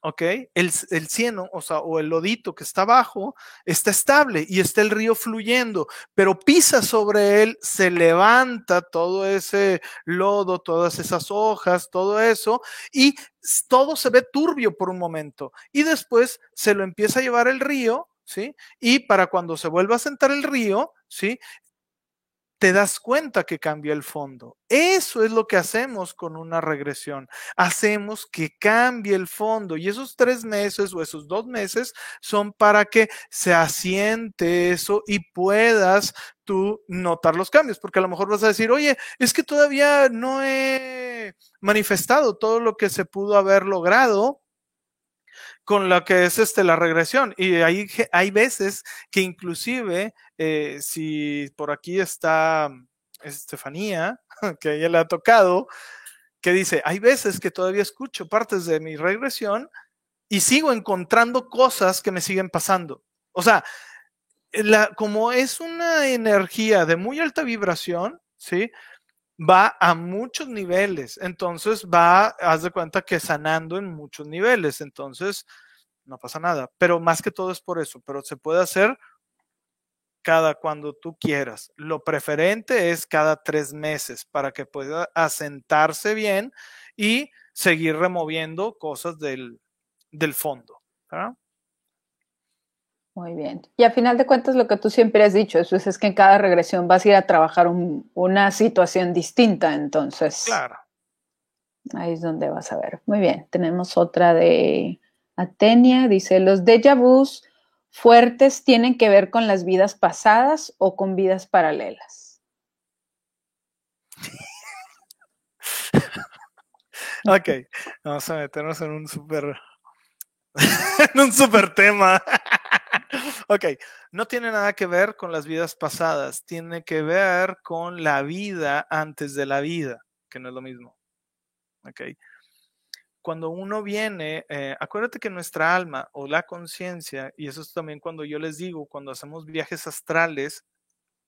¿ok? El, cieno, o sea, o el lodito que está abajo, está estable y está el río fluyendo, pero pisa sobre él, se levanta todo ese lodo, todas esas hojas, todo eso, y todo se ve turbio por un momento. Y después se lo empieza a llevar el río, ¿sí? Y para cuando se vuelva a sentar el río, ¿sí? Te das cuenta que cambia el fondo. Eso es lo que hacemos con una regresión. Hacemos que cambie el fondo y esos tres meses o esos dos meses son para que se asiente eso y puedas tú notar los cambios, porque a lo mejor vas a decir, oye, es que todavía no he manifestado todo lo que se pudo haber logrado con lo que es este, la regresión. Y hay, hay veces que inclusive, eh, si por aquí está Estefanía, [laughs] que a ella le ha tocado, que dice, hay veces que todavía escucho partes de mi regresión y sigo encontrando cosas que me siguen pasando. O sea, la, como es una energía de muy alta vibración, ¿sí? Va a muchos niveles, entonces va, haz de cuenta que sanando en muchos niveles, entonces no pasa nada, pero más que todo es por eso, pero se puede hacer cada cuando tú quieras. Lo preferente es cada tres meses para que pueda asentarse bien y seguir removiendo cosas del, del fondo. Muy bien. Y a final de cuentas, lo que tú siempre has dicho, eso es, que en cada regresión vas a ir a trabajar una situación distinta, entonces. Claro. Ahí es donde vas a ver. Muy bien. Tenemos otra de Atenia. Dice: Los déjà vus fuertes tienen que ver con las vidas pasadas o con vidas paralelas. [laughs] ok, vamos a meternos en un súper [laughs] en un super tema. Ok, no tiene nada que ver con las vidas pasadas, tiene que ver con la vida antes de la vida, que no es lo mismo. Ok. Cuando uno viene, eh, acuérdate que nuestra alma o la conciencia, y eso es también cuando yo les digo, cuando hacemos viajes astrales,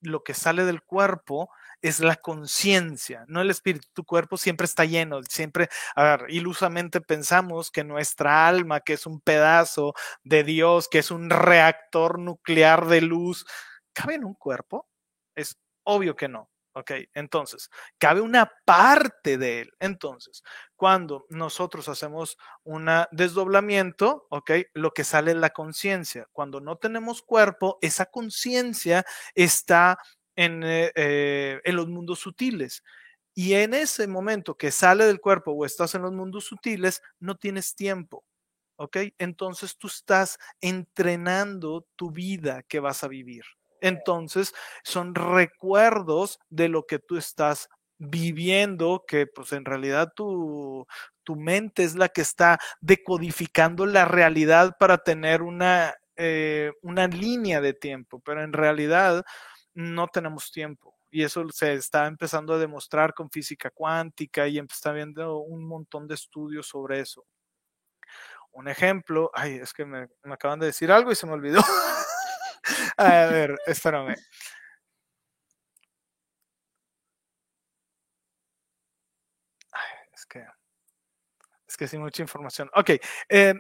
lo que sale del cuerpo es la conciencia, no el espíritu. Tu cuerpo siempre está lleno, siempre, a ver, ilusamente pensamos que nuestra alma, que es un pedazo de Dios, que es un reactor nuclear de luz, ¿cabe en un cuerpo? Es obvio que no. Ok, entonces, cabe una parte de él. Entonces, cuando nosotros hacemos un desdoblamiento, ok, lo que sale es la conciencia. Cuando no tenemos cuerpo, esa conciencia está en, eh, eh, en los mundos sutiles. Y en ese momento que sale del cuerpo o estás en los mundos sutiles, no tienes tiempo. ¿Ok? Entonces tú estás entrenando tu vida que vas a vivir. Entonces, son recuerdos de lo que tú estás viviendo, que pues en realidad tu, tu mente es la que está decodificando la realidad para tener una, eh, una línea de tiempo, pero en realidad no tenemos tiempo. Y eso se está empezando a demostrar con física cuántica y está viendo un montón de estudios sobre eso. Un ejemplo, ay, es que me, me acaban de decir algo y se me olvidó. [laughs] [laughs] A ver, espérame. es que es que sin mucha información. Ok, eh,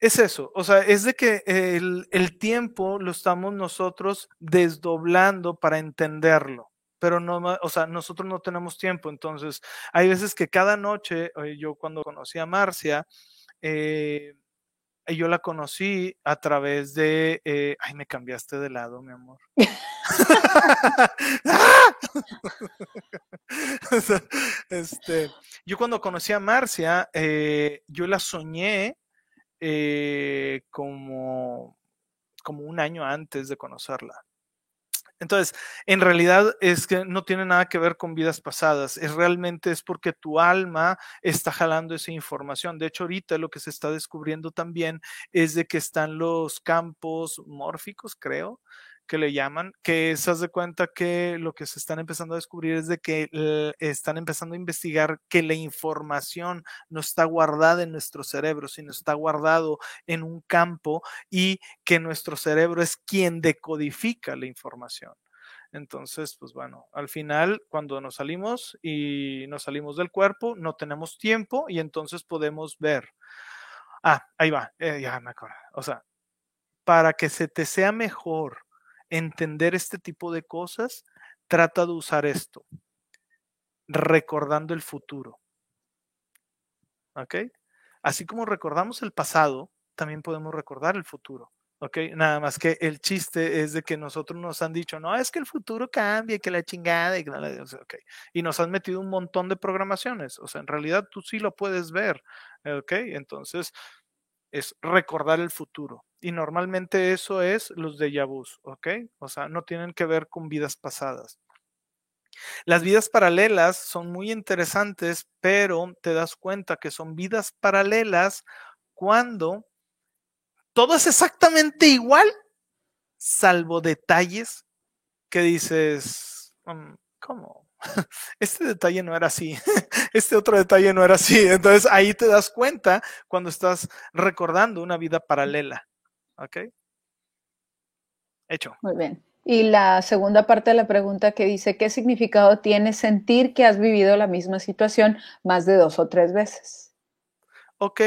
es eso, o sea, es de que el, el, tiempo lo estamos nosotros desdoblando para entenderlo, pero no, o sea, nosotros no tenemos tiempo, entonces hay veces que cada noche, yo cuando conocí a Marcia, eh, yo la conocí a través de, eh, ay, me cambiaste de lado, mi amor. [laughs] [laughs] este, yo cuando conocí a Marcia, eh, yo la soñé eh, como, como un año antes de conocerla. Entonces, en realidad es que no tiene nada que ver con vidas pasadas, es realmente es porque tu alma está jalando esa información. De hecho, ahorita lo que se está descubriendo también es de que están los campos mórficos, creo, que le llaman, que se de cuenta que lo que se están empezando a descubrir es de que están empezando a investigar que la información no está guardada en nuestro cerebro, sino está guardado en un campo y que nuestro cerebro es quien decodifica la información. Entonces, pues bueno, al final, cuando nos salimos y nos salimos del cuerpo, no tenemos tiempo y entonces podemos ver. Ah, ahí va, eh, ya me acuerdo. O sea, para que se te sea mejor entender este tipo de cosas, trata de usar esto, recordando el futuro. ¿Ok? Así como recordamos el pasado, también podemos recordar el futuro. ¿Ok? Nada más que el chiste es de que nosotros nos han dicho, no, es que el futuro cambia, que la chingada, y, okay. y nos han metido un montón de programaciones. O sea, en realidad tú sí lo puedes ver. ¿Ok? Entonces, es recordar el futuro. Y normalmente eso es los déjà vus, ¿ok? O sea, no tienen que ver con vidas pasadas. Las vidas paralelas son muy interesantes, pero te das cuenta que son vidas paralelas cuando todo es exactamente igual, salvo detalles que dices, mm, ¿cómo? [laughs] este detalle no era así, [laughs] este otro detalle no era así. Entonces ahí te das cuenta cuando estás recordando una vida paralela. ¿Ok? Hecho. Muy bien. Y la segunda parte de la pregunta que dice, ¿qué significado tiene sentir que has vivido la misma situación más de dos o tres veces? ok,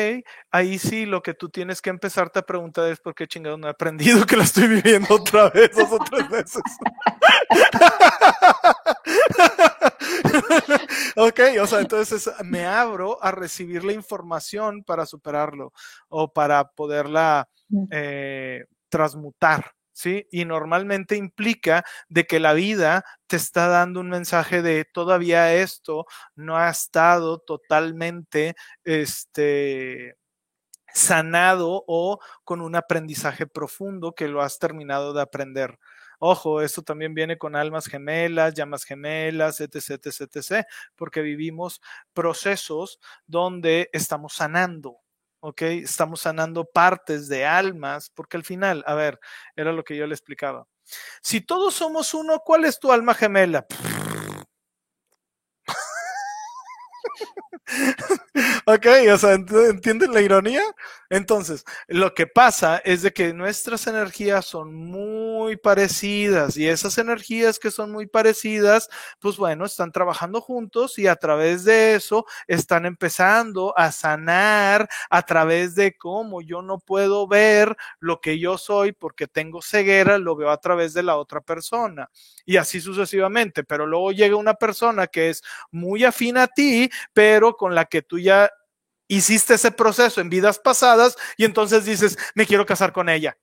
ahí sí lo que tú tienes que empezarte a preguntar es por qué chingado no he aprendido que la estoy viviendo otra vez, dos o tres veces. [laughs] [laughs] ok, o sea, entonces me abro a recibir la información para superarlo o para poderla eh, transmutar. ¿sí? Y normalmente implica de que la vida te está dando un mensaje de todavía esto no ha estado totalmente, este, sanado o con un aprendizaje profundo que lo has terminado de aprender. Ojo, esto también viene con almas gemelas, llamas gemelas, etc, etc, etc, porque vivimos procesos donde estamos sanando, ¿ok? Estamos sanando partes de almas, porque al final, a ver, era lo que yo le explicaba. Si todos somos uno, ¿cuál es tu alma gemela? [laughs] [laughs] ok, o sea, ¿entienden la ironía? Entonces, lo que pasa es de que nuestras energías son muy parecidas y esas energías que son muy parecidas, pues bueno, están trabajando juntos y a través de eso están empezando a sanar a través de cómo yo no puedo ver lo que yo soy porque tengo ceguera, lo veo a través de la otra persona y así sucesivamente, pero luego llega una persona que es muy afín a ti, pero con la que tú ya hiciste ese proceso en vidas pasadas y entonces dices, me quiero casar con ella.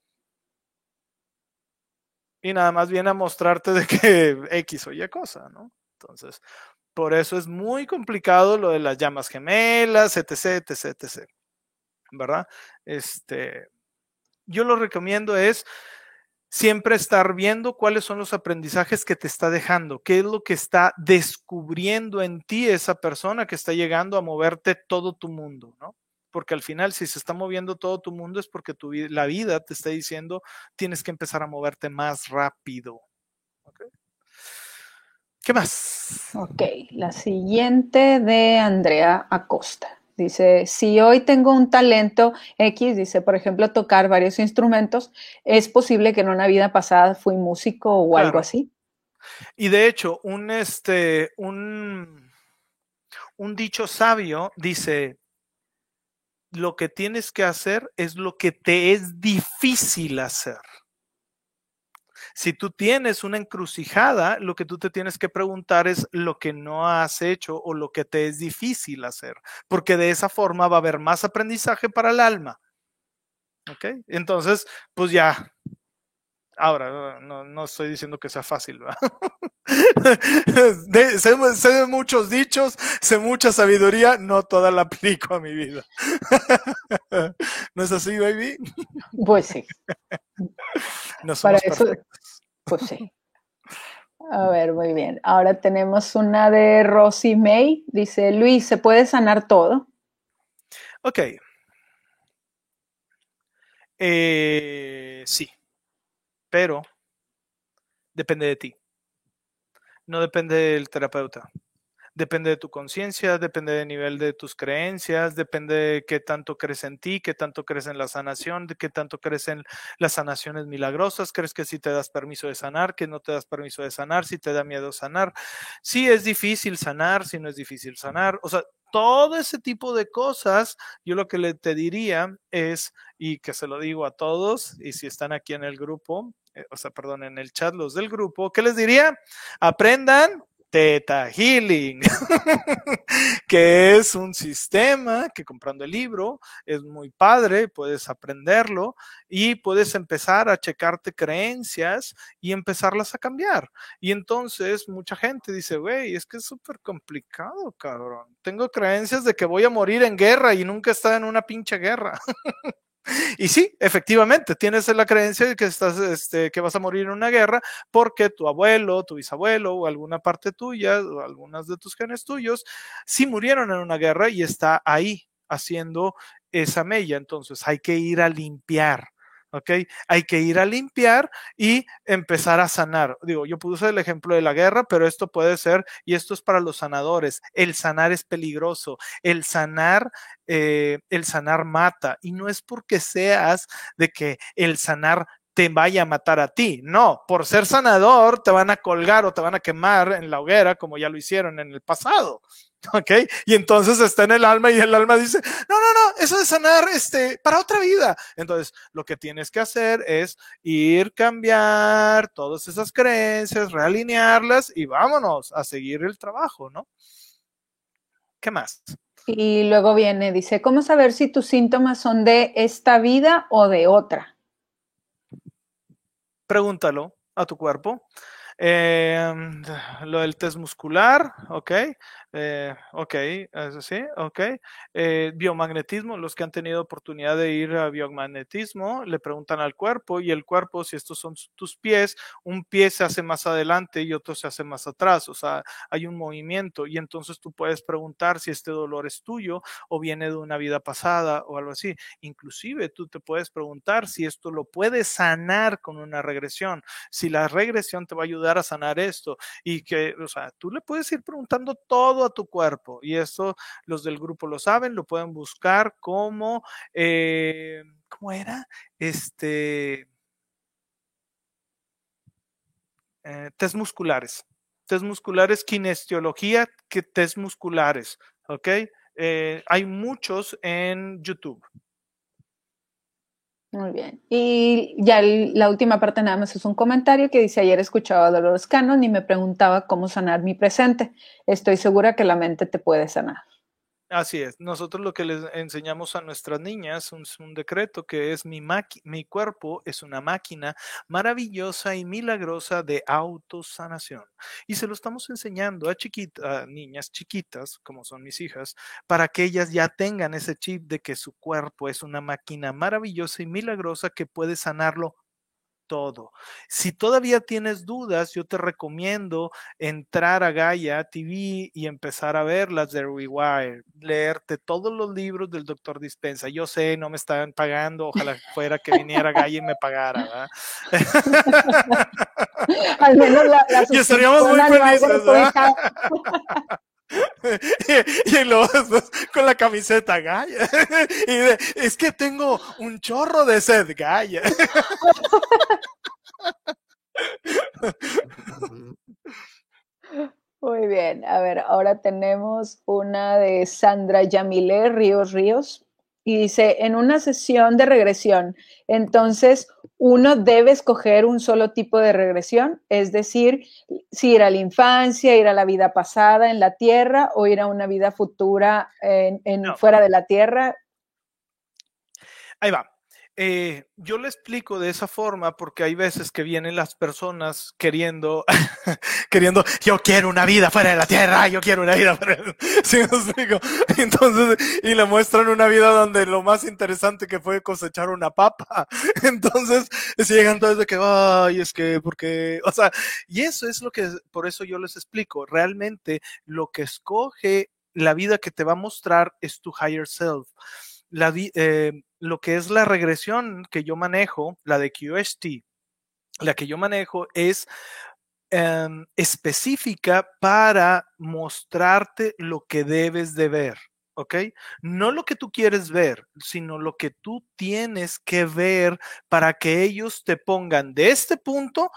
Y nada más viene a mostrarte de que [laughs] X o Y cosa, ¿no? Entonces, por eso es muy complicado lo de las llamas gemelas, etc, etc, etc. ¿Verdad? Este, yo lo recomiendo es siempre estar viendo cuáles son los aprendizajes que te está dejando, qué es lo que está descubriendo en ti esa persona que está llegando a moverte todo tu mundo, ¿no? Porque al final, si se está moviendo todo tu mundo es porque la vida te está diciendo tienes que empezar a moverte más rápido. ¿Qué más? Ok, la siguiente de Andrea Acosta. Dice, si hoy tengo un talento X, dice, por ejemplo, tocar varios instrumentos, ¿es posible que en una vida pasada fui músico o algo así? Y de hecho, un, este, un, un dicho sabio dice, lo que tienes que hacer es lo que te es difícil hacer. Si tú tienes una encrucijada, lo que tú te tienes que preguntar es lo que no has hecho o lo que te es difícil hacer, porque de esa forma va a haber más aprendizaje para el alma. ¿Ok? Entonces, pues ya. Ahora, no, estoy diciendo que sea fácil, [laughs] sé, sé, muchos dichos, sé mucha sabiduría, no toda la aplico a mi vida. [laughs] ¿No es así, baby? Pues sí. [laughs] No somos Para eso, pues sí. [laughs] A ver, muy bien. Ahora tenemos una de Rosy May. Dice, Luis, ¿se puede sanar todo? Ok. Eh, sí, pero depende de ti. No depende del terapeuta depende de tu conciencia, depende del nivel de tus creencias, depende de qué tanto crees en ti, qué tanto crees en la sanación, de qué tanto crees en las sanaciones milagrosas, crees que si te das permiso de sanar, que no te das permiso de sanar, si te da miedo sanar, si es difícil sanar, si no es difícil sanar, o sea, todo ese tipo de cosas, yo lo que le te diría es, y que se lo digo a todos, y si están aquí en el grupo, eh, o sea, perdón, en el chat los del grupo, ¿qué les diría? Aprendan Teta Healing, [laughs] que es un sistema que comprando el libro es muy padre, puedes aprenderlo y puedes empezar a checarte creencias y empezarlas a cambiar. Y entonces mucha gente dice, güey, es que es súper complicado, cabrón. Tengo creencias de que voy a morir en guerra y nunca he estado en una pinche guerra. [laughs] Y sí, efectivamente, tienes la creencia de que, estás, este, que vas a morir en una guerra porque tu abuelo, tu bisabuelo o alguna parte tuya o algunas de tus genes tuyos sí murieron en una guerra y está ahí haciendo esa mella. Entonces hay que ir a limpiar. ¿Ok? Hay que ir a limpiar y empezar a sanar. Digo, yo puse el ejemplo de la guerra, pero esto puede ser, y esto es para los sanadores, el sanar es peligroso, el sanar, eh, el sanar mata, y no es porque seas de que el sanar te vaya a matar a ti. No, por ser sanador te van a colgar o te van a quemar en la hoguera como ya lo hicieron en el pasado. [laughs] ¿Ok? Y entonces está en el alma y el alma dice, no, no, no, eso de sanar, este, para otra vida. Entonces, lo que tienes que hacer es ir cambiar todas esas creencias, realinearlas y vámonos a seguir el trabajo, ¿no? ¿Qué más? Y luego viene, dice, ¿cómo saber si tus síntomas son de esta vida o de otra? Pregúntalo a tu cuerpo. Eh, lo del test muscular, ok. Eh, ok, sí, ok. Eh, biomagnetismo, los que han tenido oportunidad de ir a biomagnetismo, le preguntan al cuerpo y el cuerpo, si estos son tus pies, un pie se hace más adelante y otro se hace más atrás, o sea, hay un movimiento y entonces tú puedes preguntar si este dolor es tuyo o viene de una vida pasada o algo así. Inclusive tú te puedes preguntar si esto lo puedes sanar con una regresión, si la regresión te va a ayudar a sanar esto y que, o sea, tú le puedes ir preguntando todo tu cuerpo. Y eso los del grupo lo saben, lo pueden buscar como, eh, ¿cómo era? Este, eh, test musculares. Test musculares, kinesiología, que test musculares, ¿ok? Eh, hay muchos en YouTube. Muy bien. Y ya la última parte nada más es un comentario que dice, ayer escuchaba a Dolores Cannon y me preguntaba cómo sanar mi presente. Estoy segura que la mente te puede sanar. Así es. Nosotros lo que les enseñamos a nuestras niñas es un, decreto que es mi, mi cuerpo es una máquina maravillosa y milagrosa de autosanación. Y se lo estamos enseñando a, chiquitas, niñas chiquitas, como son mis hijas, para que ellas ya tengan ese chip de que su cuerpo es una máquina maravillosa y milagrosa que puede sanarlo todo. Si todavía tienes dudas, yo te recomiendo entrar a Gaia TV y empezar a ver las de Rewire, leerte todos los libros del doctor Dispensa. Yo sé, no me están pagando, ojalá fuera que viniera Gaia y me pagara. Al menos la, [laughs] y estaríamos muy felices. [laughs] [laughs] y, luego con la camiseta Gaia. [laughs] y es que tengo un chorro de sed Gaia. [laughs] Muy bien, a ver, ahora tenemos una de Sandra Yamile Ríos Ríos y dice, en una sesión de regresión, entonces uno debe escoger un solo tipo de regresión, es decir, si ir a la infancia, ir a la vida pasada en la tierra o ir a una vida futura en, fuera de la tierra. Ahí va. Eh, yo le explico de esa forma porque hay veces que vienen las personas queriendo, [laughs] queriendo, yo quiero una vida fuera de la tierra, yo quiero una vida fuera de [laughs] ¿Sí me explico? [laughs] Entonces, y le muestran una vida donde lo más interesante que fue cosechar una papa. Entonces, llegan todos de que, ay, es que, porque, o sea, y eso es lo que, por eso yo les explico, realmente lo que escoge la vida que te va a mostrar es tu higher self. La, eh, lo que es la regresión que yo manejo, la de QST, la que yo manejo es em, específica para mostrarte lo que debes de ver. ¿ok? No lo que tú quieres ver, sino lo que tú tienes que ver para que ellos te pongan de este punto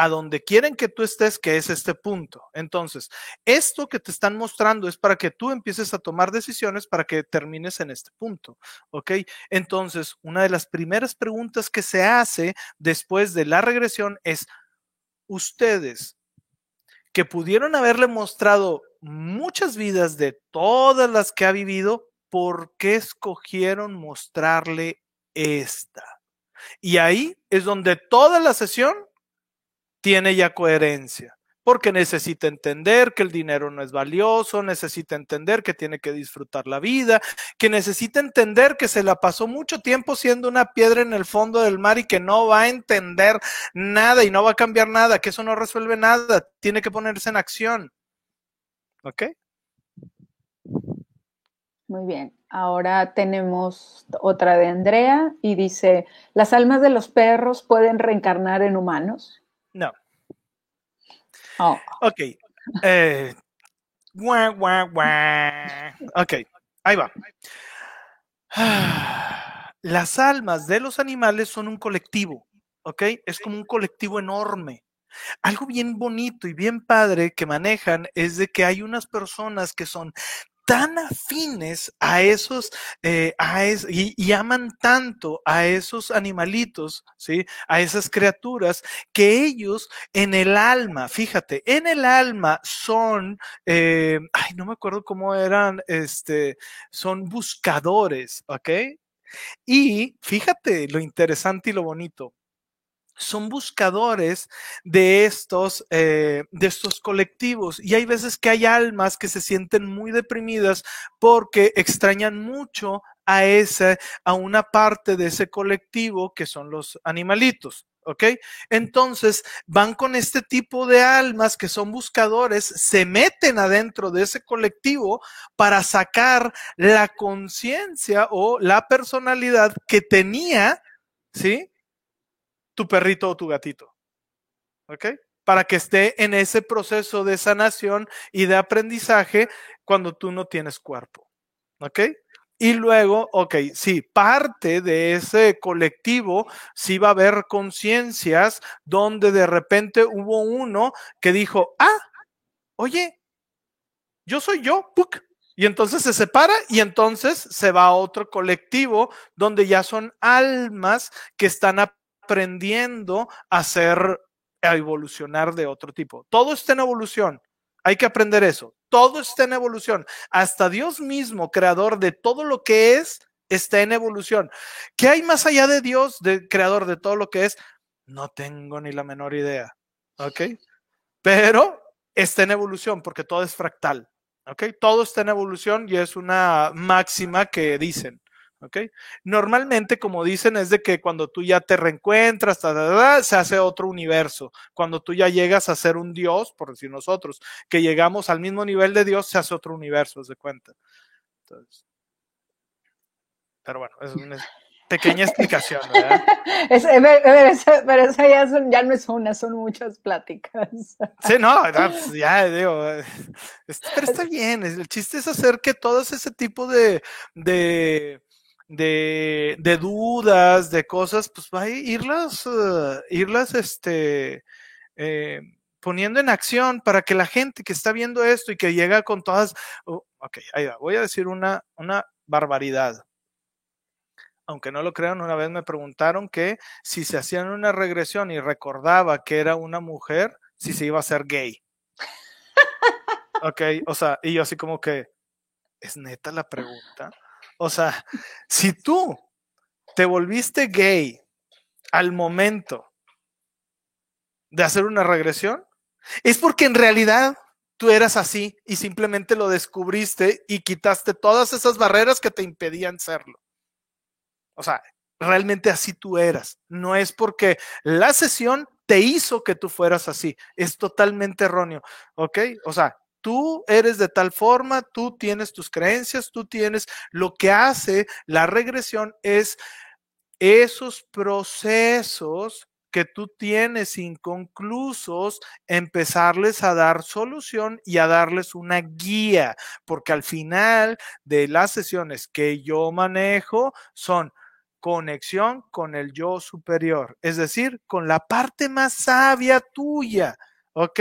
a donde quieren que tú estés, que es este punto. Entonces, esto que te están mostrando es para que tú empieces a tomar decisiones para que termines en este punto, ¿ok? Entonces, una de las primeras preguntas que se hace después de la regresión es, ustedes que pudieron haberle mostrado muchas vidas de todas las que ha vivido, ¿por qué escogieron mostrarle esta? Y ahí es donde toda la sesión tiene ya coherencia, porque necesita entender que el dinero no es valioso, necesita entender que tiene que disfrutar la vida, que necesita entender que se la pasó mucho tiempo siendo una piedra en el fondo del mar y que no va a entender nada y no va a cambiar nada, que eso no resuelve nada, tiene que ponerse en acción. ¿Ok? Muy bien. Ahora tenemos otra de Andrea y dice, ¿las almas de los perros pueden reencarnar en humanos? No. Oh. Ok. Eh. Ok, ahí va. [sighs] Las almas de los animales son un colectivo, ¿ok? Es como un colectivo enorme. Algo bien bonito y bien padre que manejan es de que hay unas personas que son tan afines a esos, eh, a es, y, aman tanto a esos animalitos, ¿sí? A esas criaturas, que ellos en el alma, fíjate, en el alma son, eh, ay, no me acuerdo cómo eran, este, son buscadores, ¿ok? Y fíjate lo interesante y lo bonito son buscadores de estos, eh, de estos colectivos. Y hay veces que hay almas que se sienten muy deprimidas porque extrañan mucho a ese, a una parte de ese colectivo que son los animalitos. ¿Ok? Entonces van con este tipo de almas que son buscadores, se meten adentro de ese colectivo para sacar la conciencia o la personalidad que tenía, ¿sí? Tu perrito o tu gatito. ¿Ok? Para que esté en ese proceso de sanación y de aprendizaje cuando tú no tienes cuerpo. ¿Ok? Y luego, ok, sí, parte de ese colectivo, sí va a haber conciencias donde de repente hubo uno que dijo, ah, oye, yo soy yo. Y entonces se separa y entonces se va a otro colectivo donde ya son almas que están aprendiendo a ser, a evolucionar de otro tipo. Todo está en evolución. Hay que aprender eso. Todo está en evolución. Hasta Dios mismo, creador de todo lo que es, está en evolución. ¿Qué hay más allá de Dios, de creador de todo lo que es? No tengo ni la menor idea. ¿Ok? Pero está en evolución porque todo es fractal. ¿Ok? Todo está en evolución y es una máxima que dicen. ¿Ok? Normalmente, como dicen, es de que cuando tú ya te reencuentras, se hace otro universo. Cuando tú ya llegas a ser un Dios, por decir nosotros, que llegamos al mismo nivel de Dios, se hace otro universo, de cuenta. Entonces, pero bueno, es una pequeña explicación, ¿verdad? [laughs] es, pero esa ya, son, ya, no es una, son muchas pláticas. Sí, no, [laughs] pues ya digo, pero está bien, el chiste es hacer que todo ese tipo de, de de, de, dudas, de cosas, pues va a irlas, uh, irlas, este, eh, poniendo en acción para que la gente que está viendo esto y que llega con todas, oh, ok, ahí va, voy a decir una, una barbaridad. Aunque no lo crean, una vez me preguntaron que si se hacían una regresión y recordaba que era una mujer, si se iba a ser gay. [laughs] Ok, o sea, y yo así como que, ¿es neta la pregunta? O sea, si tú te volviste gay al momento de hacer una regresión, es porque en realidad tú eras así y simplemente lo descubriste y quitaste todas esas barreras que te impedían serlo. O sea, realmente así tú eras. No es porque la sesión te hizo que tú fueras así. Es totalmente erróneo. ¿Ok? O sea, Tú eres de tal forma, tú tienes tus creencias, tú tienes lo que hace la regresión es esos procesos que tú tienes inconclusos, empezarles a dar solución y a darles una guía, porque al final de las sesiones que yo manejo son conexión con el yo superior, es decir, con la parte más sabia tuya. ¿Ok?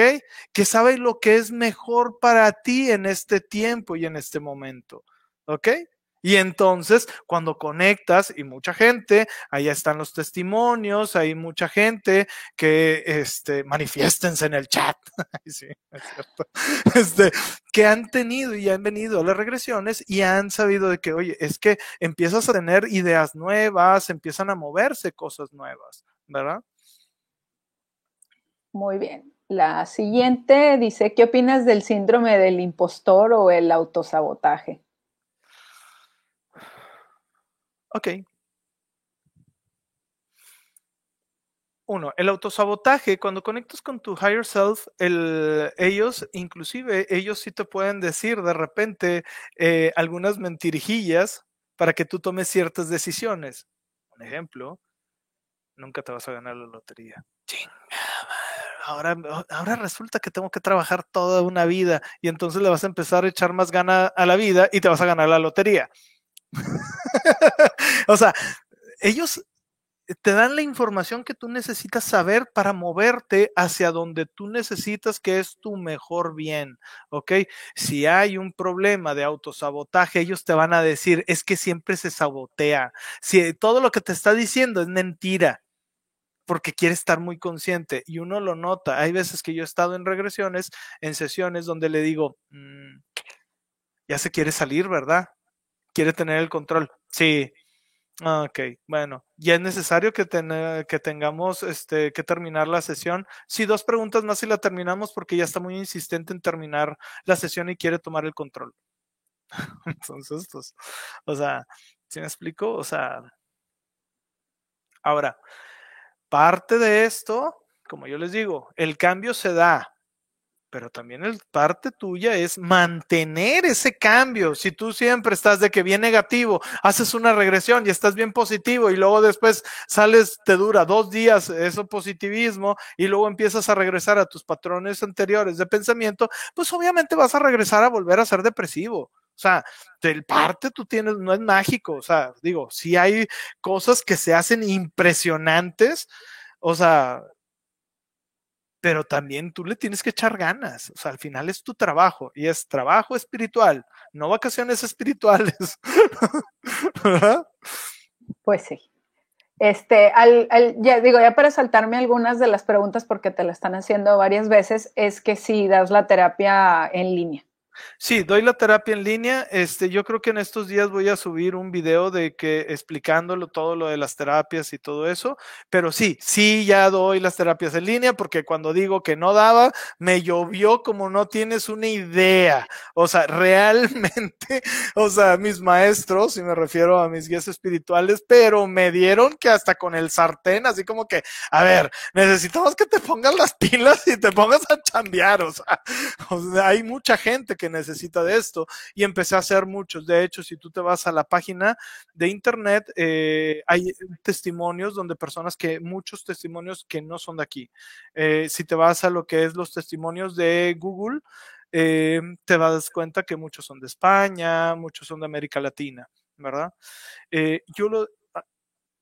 Que sabe lo que es mejor para ti en este tiempo y en este momento, ¿ok? Y entonces, cuando conectas, y mucha gente, allá están los testimonios, hay mucha gente que este, manifiéstense en el chat, [laughs] sí, es cierto. [laughs] Este, que han tenido y han venido a las regresiones y han sabido de que, oye, es que empiezas a tener ideas nuevas, empiezan a moverse cosas nuevas, ¿verdad? Muy bien. La siguiente dice, ¿qué opinas del síndrome del impostor o el autosabotaje? Ok. uno, el autosabotaje, cuando conectas con tu higher self, el, ellos, inclusive, ellos sí te pueden decir de repente eh, algunas mentirijillas para que tú tomes ciertas decisiones. Un ejemplo, nunca te vas a ganar la lotería. Ahora, ahora resulta que tengo que trabajar toda una vida y entonces le vas a empezar a echar más gana a la vida y te vas a ganar la lotería. [laughs] o sea, ellos te dan la información que tú necesitas saber para moverte hacia donde tú necesitas que es tu mejor bien, ¿ok? Si hay un problema de autosabotaje, ellos te van a decir, es que siempre se sabotea. Si todo lo que te está diciendo es mentira, porque quiere estar muy consciente y uno lo nota. Hay veces que yo he estado en regresiones, en sesiones donde le digo, mm, ya se quiere salir, ¿verdad? Quiere tener el control. Sí, Ah, ok, bueno, ya es necesario que, que tengamos este, que terminar la sesión. Sí, dos preguntas más y la terminamos porque ya está muy insistente en terminar la sesión y quiere tomar el control. [laughs] Entonces, pues, o sea, ¿sí me explico? O sea, ahora, parte de esto, como yo les digo, el cambio se da pero también el parte tuya es mantener ese cambio. Si tú siempre estás de que bien negativo, haces una regresión y estás bien positivo y luego después sales, te dura dos días eso positivismo y luego empiezas a regresar a tus patrones anteriores de pensamiento, pues obviamente vas a regresar a volver a ser depresivo. O sea, del parte tú tienes, no es mágico. O sea, digo, si hay cosas que se hacen impresionantes, o sea, pero también tú le tienes que echar ganas. O sea, al final es tu trabajo y es trabajo espiritual, no vacaciones espirituales. [laughs] Pues sí. Este, al, ya digo, ya para saltarme algunas de las preguntas porque te la están haciendo varias veces, es que si das la terapia en línea. Sí, doy la terapia en línea. Este, yo creo que en estos días voy a subir un video de que explicándolo todo lo de las terapias y todo eso. Pero sí, sí ya doy las terapias en línea porque cuando digo que no daba, me llovió como no tienes una idea. O sea, [laughs] realmente, o sea, mis maestros, y me refiero a mis guías espirituales, pero me dieron que hasta con el sartén, así como que, a ver, necesitamos que te pongas las pilas y te pongas a chambear. o sea [laughs] hay mucha gente que necesita de esto y empecé a hacer muchos. De hecho, si tú te vas a la página de internet, eh, hay testimonios donde personas que, muchos testimonios que no son de aquí. Eh, si te vas a lo que es los testimonios de Google, eh, te das cuenta que muchos son de España, muchos son de América Latina, ¿verdad? yo lo,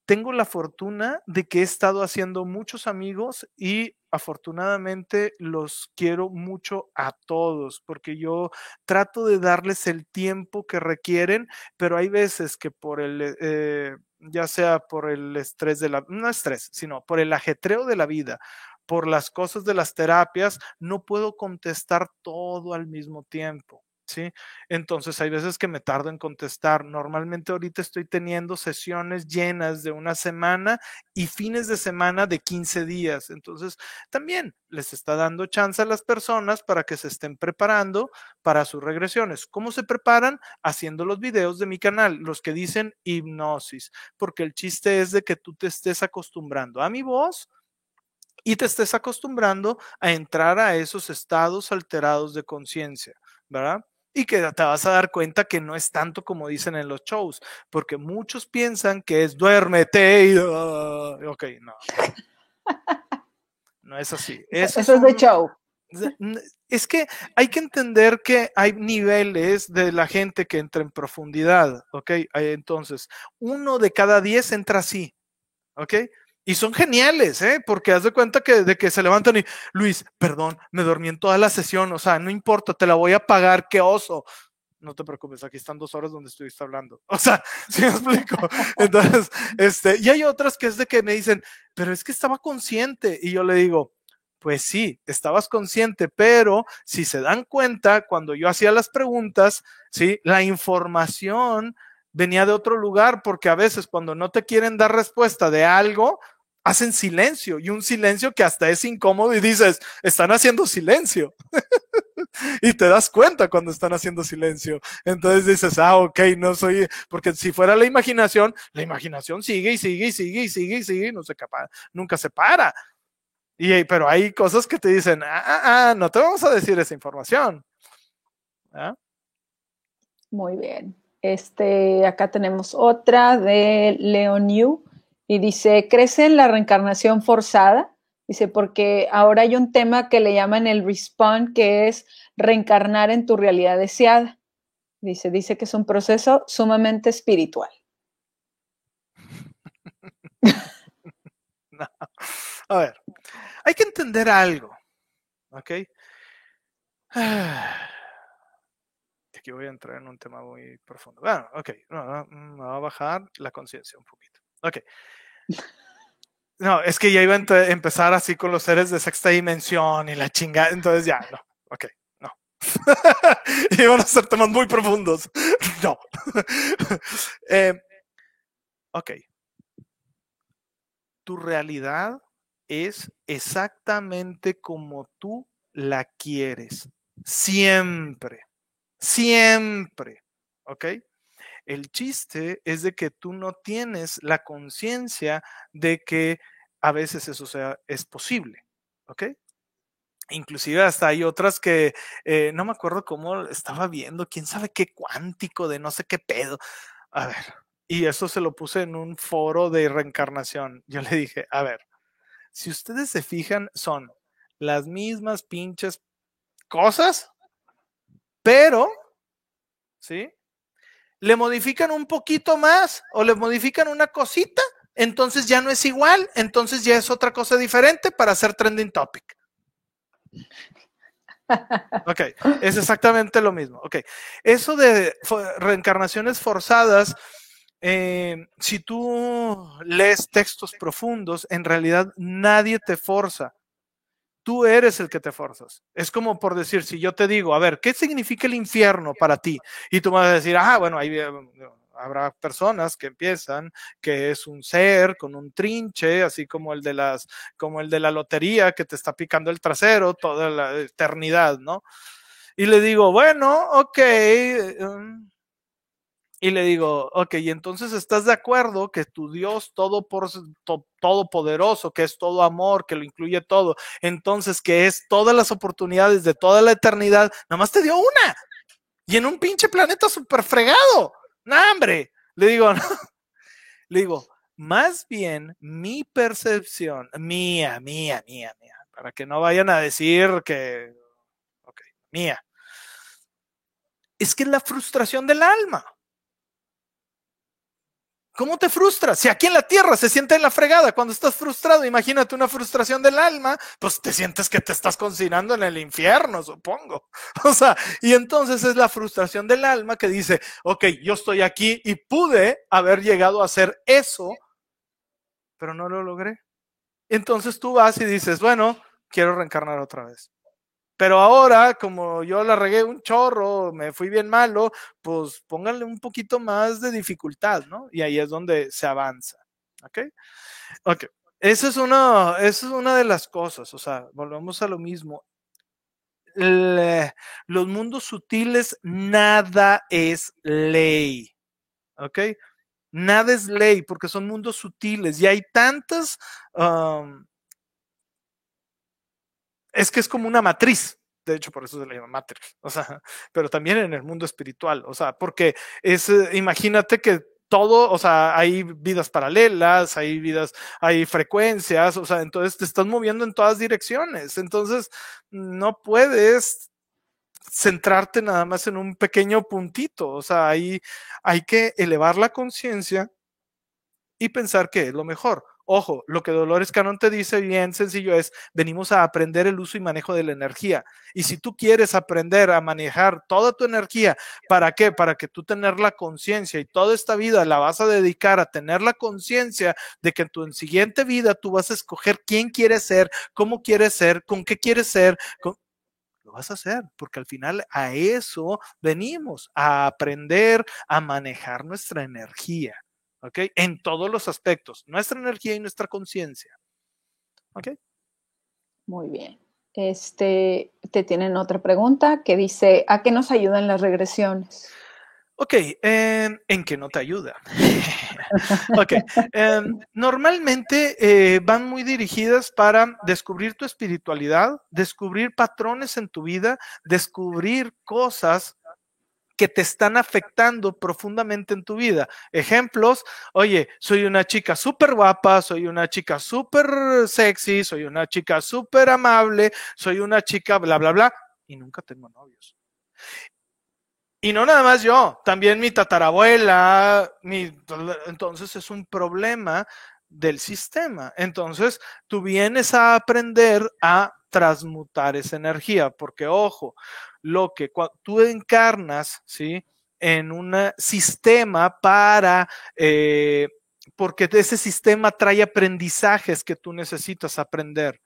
tengo la fortuna de que he estado haciendo muchos amigos y afortunadamente los quiero mucho a todos porque yo trato de darles el tiempo que requieren, pero hay veces que por el, eh, ya sea por el estrés de la, no estrés, sino por el ajetreo de la vida, por las cosas de las terapias, no puedo contestar todo al mismo tiempo. ¿Sí? Entonces hay veces que me tardo en contestar. Normalmente ahorita estoy teniendo sesiones llenas de una semana y fines de semana de 15 días. Entonces también les está dando chance a las personas para que se estén preparando para sus regresiones. ¿Cómo se preparan? Haciendo los videos de mi canal, los que dicen hipnosis, porque el chiste es de que tú te estés acostumbrando a mi voz y te estés acostumbrando a entrar a esos estados alterados de conciencia, ¿verdad? Y que te vas a dar cuenta que no es tanto como dicen en los shows, porque muchos piensan que es duérmete y... Ah, ok, no. No es así. Eso, es, de show. Es que hay que entender que hay niveles de la gente que entra en profundidad, ¿ok? Entonces, uno de cada diez entra así, ¿ok? Y son geniales, ¿eh? Porque haz de cuenta que de que se levantan y, Luis, perdón, me dormí en toda la sesión, o sea, no importa, te la voy a pagar, qué oso. No te preocupes, aquí están dos horas donde estuviste hablando. [laughs] O sea, ¿sí me explico? [laughs] Entonces, este, y hay otras que es de que me dicen, pero es que estaba consciente. Y yo le digo, pues sí, estabas consciente, pero si se dan cuenta, cuando yo hacía las preguntas, sí, la información venía de otro lugar, porque a veces cuando no te quieren dar respuesta de algo, hacen silencio y un silencio que hasta es incómodo y dices, están haciendo silencio. [laughs] y te das cuenta cuando están haciendo silencio. Entonces dices, ah, ok, no soy, porque si fuera la imaginación, la imaginación sigue y sigue y sigue y sigue y sigue y no se capaz, nunca se para. Y, pero hay cosas que te dicen, ah, ah, ah no te vamos a decir esa información. ¿Ah? Muy bien. Este, acá tenemos otra de Leon y dice, ¿crece en la reencarnación forzada? Dice, porque ahora hay un tema que le llaman el respawn, que es reencarnar en tu realidad deseada. Dice, dice que es un proceso sumamente espiritual. [laughs] A ver, hay que entender algo, ¿ok? [sighs] Aquí voy a entrar en un tema muy profundo. Bueno, ok, no, va a bajar la conciencia un poquito. Ok. No, es que ya iba a empezar así con los seres de sexta dimensión y la chingada, entonces ya, no, ok, no. [laughs] Iban a ser temas muy profundos. [laughs] no. [laughs] eh, ok. Tu realidad es exactamente como tú la quieres. Siempre. Siempre. ¿Ok? El chiste es de que tú no tienes la conciencia de que a veces eso sea, es posible. ¿Ok? Inclusive hasta hay otras que eh, no me acuerdo cómo estaba viendo, quién sabe qué cuántico de no sé qué pedo. A ver, y eso se lo puse en un foro de reencarnación. Yo le dije, a ver, si ustedes se fijan, son las mismas pinches cosas, pero, ¿sí? Le modifican un poquito más o le modifican una cosita, entonces ya no es igual, entonces ya es otra cosa diferente para hacer trending topic. Ok, es exactamente lo mismo. Ok, eso de reencarnaciones forzadas, eh, si tú lees textos profundos, en realidad nadie te forza tú eres el que te forzas. Es como por decir, si yo te digo, a ver, ¿qué significa el infierno para ti? Y tú vas a decir, ah, bueno, ahí eh, habrá personas que empiezan que es un ser con un trinche, así como el de las, como el de la lotería que te está picando el trasero toda la eternidad, ¿no? Y le digo, bueno, ok, um, y le digo, ok, y entonces estás de acuerdo que tu Dios todo por, todopoderoso, que es todo amor, que lo incluye todo, entonces que es todas las oportunidades de toda la eternidad, nada más te dio una. Y en un pinche planeta súper fregado. No, hombre. Le digo, [laughs] no. Le digo, más bien mi percepción, mía, mía, mía, mía, para que no vayan a decir que, ok, mía, es que es la frustración del alma. ¿Cómo te frustras? Si aquí en la tierra se siente en la fregada cuando estás frustrado, imagínate una frustración del alma, pues te sientes que te estás cocinando en el infierno, supongo. [laughs] O sea, y entonces es la frustración del alma que dice, ok, yo estoy aquí y pude haber llegado a hacer eso, pero no lo logré. Entonces tú vas y dices, bueno, quiero reencarnar otra vez. Pero ahora, como yo la regué un chorro, me fui bien malo, pues pónganle un poquito más de dificultad, ¿no? Y ahí es donde se avanza. ¿Ok? Ok. Esa es una, esa es una de las cosas, o sea, volvemos a lo mismo. los mundos sutiles, nada es ley. ¿Ok? Nada es ley porque son mundos sutiles y hay tantas es que es como una matriz. De hecho, por eso se le llama matriz. [laughs] O sea, pero también en el mundo espiritual. O sea, porque es, eh, imagínate que todo, o sea, hay vidas paralelas, hay vidas, hay frecuencias, o sea, entonces te estás moviendo en todas direcciones. Entonces, no puedes centrarte nada más en un pequeño puntito. O sea, ahí hay que elevar la conciencia y pensar que es lo mejor. Ojo, lo que Dolores Canón te dice bien sencillo es, venimos a aprender el uso y manejo de la energía. Y si tú quieres aprender a manejar toda tu energía, ¿para qué? Para que tú tener la conciencia y toda esta vida la vas a dedicar a tener la conciencia de que en tu siguiente vida tú vas a escoger quién quieres ser, cómo quieres ser, con qué quieres ser. Lo vas a hacer, porque al final a eso venimos, a aprender a manejar nuestra energía. ¿Ok? En todos los aspectos, nuestra energía y nuestra conciencia. ¿Ok? Muy bien. este, te tienen otra pregunta que dice, ¿a qué nos ayudan las regresiones? Ok, em, ¿en qué no te ayuda? [laughs] ok, em, normalmente eh, van muy dirigidas para descubrir tu espiritualidad, descubrir patrones en tu vida, descubrir cosas que te están afectando profundamente en tu vida. Ejemplos, oye, soy una chica súper guapa, soy una chica súper sexy, soy una chica súper amable, soy una chica bla, bla, bla, y nunca tengo novios. Y no nada más yo, también mi tatarabuela, mi, entonces es un problema del sistema. Entonces, tú vienes a aprender a transmutar esa energía, porque ojo, lo que tú encarnas, ¿sí? En un sistema para, eh, porque ese sistema trae aprendizajes que tú necesitas aprender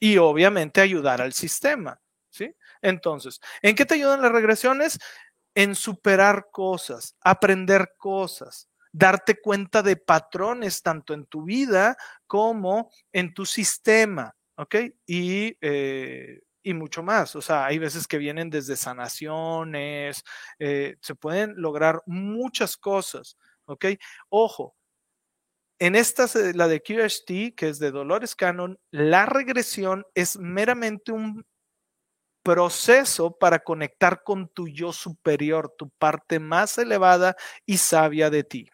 y obviamente ayudar al sistema, ¿sí? Entonces, ¿en qué te ayudan las regresiones? En superar cosas, aprender cosas, darte cuenta de patrones tanto en tu vida como en tu sistema, ¿ok? Y eh, y mucho más. O sea, hay veces que vienen desde sanaciones, eh, se pueden lograr muchas cosas, ¿ok? Ojo, en esta, la de QHT, que es de Dolores Cannon, la regresión es meramente un proceso para conectar con tu yo superior, tu parte más elevada y sabia de ti.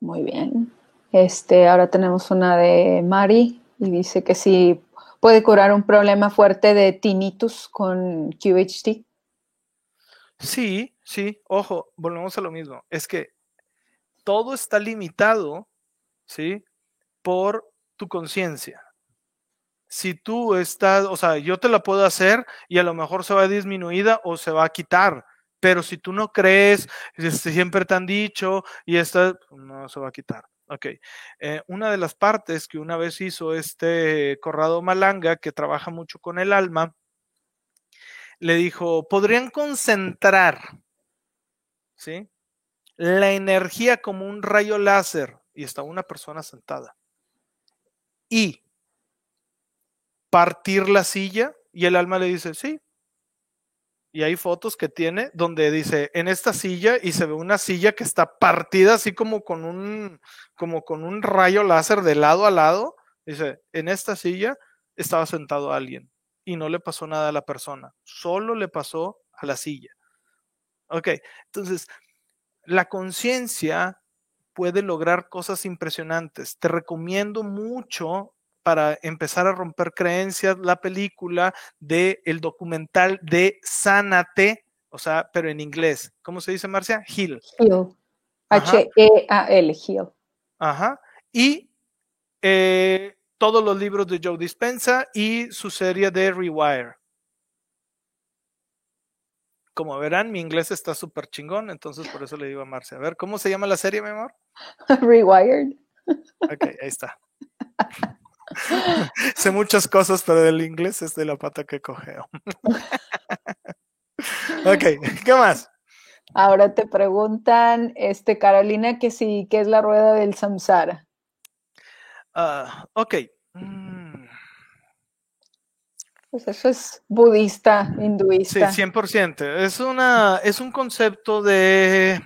Muy bien. Este, ahora tenemos una de Mari y dice que sí puede curar un problema fuerte de tinnitus con QHT. Sí, sí, ojo, volvemos a lo mismo. Es que todo está limitado, ¿sí? Por tu conciencia. Si tú estás, o sea, yo te la puedo hacer y a lo mejor se va disminuida o se va a quitar, pero si tú no crees, este, siempre te han dicho y esta, no se va a quitar. Ok. Eh, una de las partes que una vez hizo este Corrado Malanga, que trabaja mucho con el alma, le dijo, podrían concentrar, ¿sí? La energía como un rayo láser, y está una persona sentada, y partir la silla, y el alma le dice, sí, y hay fotos que tiene donde dice en esta silla y se ve una silla que está partida así como con un como con un rayo láser de lado a lado. Dice, en esta silla estaba sentado alguien y no le pasó nada a la persona, solo le pasó a la silla. Ok, entonces la conciencia puede lograr cosas impresionantes. Te recomiendo mucho para empezar a romper creencias la película de el documental de Sánate, o sea, pero en inglés. ¿Cómo se dice, Marcia? Hill. Hill. H-E-A-L, Hill. Ajá. Y eh, todos los libros de Joe Dispensa y su serie de Rewire. Como verán, mi inglés está súper chingón, entonces por eso le digo a Marcia. A ver, ¿cómo se llama la serie, mi amor? [laughs] Rewired. Ok, ahí está. [laughs] [laughs] sé muchas cosas, pero el inglés es de la pata que cogeo. [laughs] ok, ¿qué más? Ahora te preguntan, este, Carolina, que sí, ¿qué es la rueda del samsara? Ah, ok. Mm. Pues eso es budista, hinduista. Sí, 100%. Es, una, es un concepto de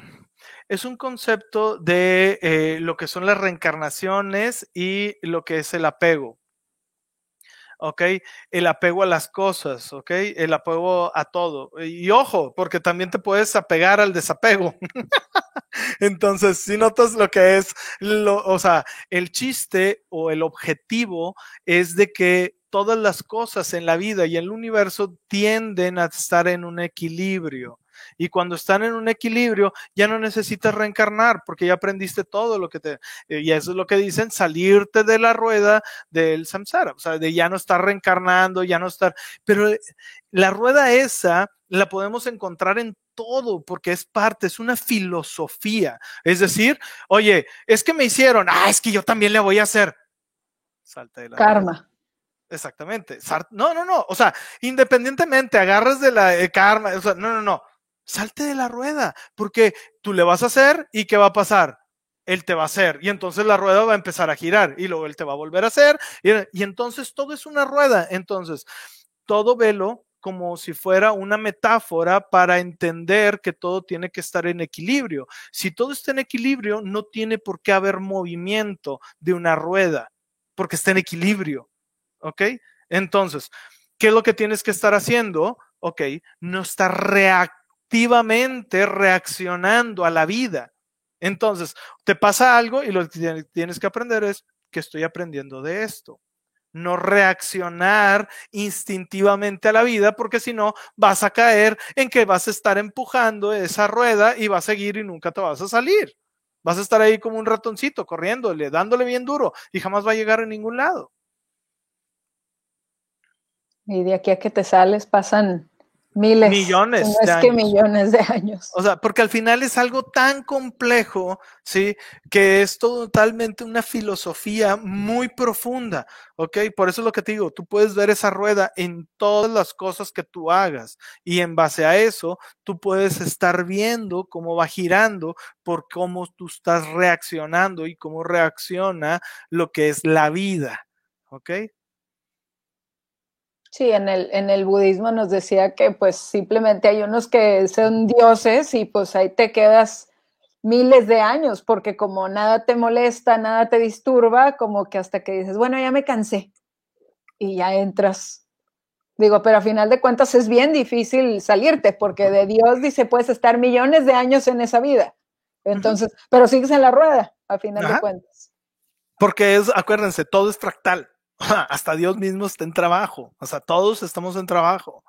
es un concepto de eh, lo que son las reencarnaciones y lo que es el apego. ¿ok? El apego a las cosas, ¿ok? El apego a todo. Y ojo, porque también te puedes apegar al desapego. [laughs] Entonces, si notas lo que es, lo, o sea, el chiste o el objetivo es de que todas las cosas en la vida y en el universo tienden a estar en un equilibrio. Y cuando están en un equilibrio, ya no necesitas reencarnar porque ya aprendiste todo lo que te... Eh, y eso es lo que dicen, salirte de la rueda del samsara, o sea, de ya no estar reencarnando, ya no estar... Pero eh, la rueda esa la podemos encontrar en todo porque es parte, es una filosofía. Es decir, oye, es que me hicieron, ah, es que yo también le voy a hacer. Salta de la Karma. Exactamente. No, no, no. O sea, independientemente, agarras de la eh, karma. O sea, no, no, no salte de la rueda, porque tú le vas a hacer y ¿qué va a pasar? él te va a hacer y entonces la rueda va a empezar a girar y luego él te va a volver a hacer y, entonces todo es una rueda. Entonces, todo velo como si fuera una metáfora para entender que todo tiene que estar en equilibrio. Si todo está en equilibrio, no tiene por qué haber movimiento de una rueda, porque está en equilibrio. ¿Ok? Entonces, ¿qué es lo que tienes que estar haciendo? Ok, no estar reactivamente reaccionando a la vida. Entonces, te pasa algo y lo que tienes que aprender es que estoy aprendiendo de esto no reaccionar instintivamente a la vida, porque si no vas a caer en que vas a estar empujando esa rueda y va a seguir y nunca te vas a salir. Vas a estar ahí como un ratoncito corriéndole, dándole bien duro y jamás va a llegar a ningún lado. Y de aquí a que te sales pasan Miles. Millones. No es que millones de años. O sea, porque al final es algo tan complejo, ¿sí? Que es totalmente una filosofía muy profunda, ¿ok? Por eso es lo que te digo, tú puedes ver esa rueda en todas las cosas que tú hagas y en base a eso, tú puedes estar viendo cómo va girando por cómo tú estás reaccionando y cómo reacciona lo que es la vida, ¿ok? Sí, en el, en el budismo nos decía que pues simplemente hay unos que son dioses y pues ahí te quedas miles de años porque como nada te molesta, nada te disturba, como que hasta que dices, bueno, ya me cansé y ya entras. Digo, pero a final de cuentas es bien difícil salirte porque de Dios dice, puedes estar millones de años en esa vida. Entonces, pero sigues en la rueda a final de cuentas. Porque es, acuérdense, todo es fractal. [laughs] hasta Dios mismo está en trabajo, o sea, todos estamos en trabajo.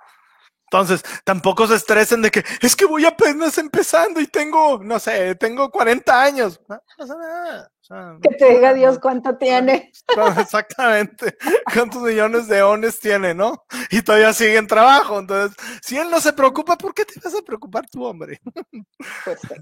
Entonces, tampoco se estresen de que es que voy apenas empezando y tengo, no sé, tengo 40 años. No, pasa nada. que te diga Dios cuánto tiene. [laughs] Exactamente. ¿Cuántos millones de ones tiene, no? Y todavía sigue en trabajo. Entonces, si él no se preocupa, ¿por qué te vas a preocupar tú, hombre? Pues sí.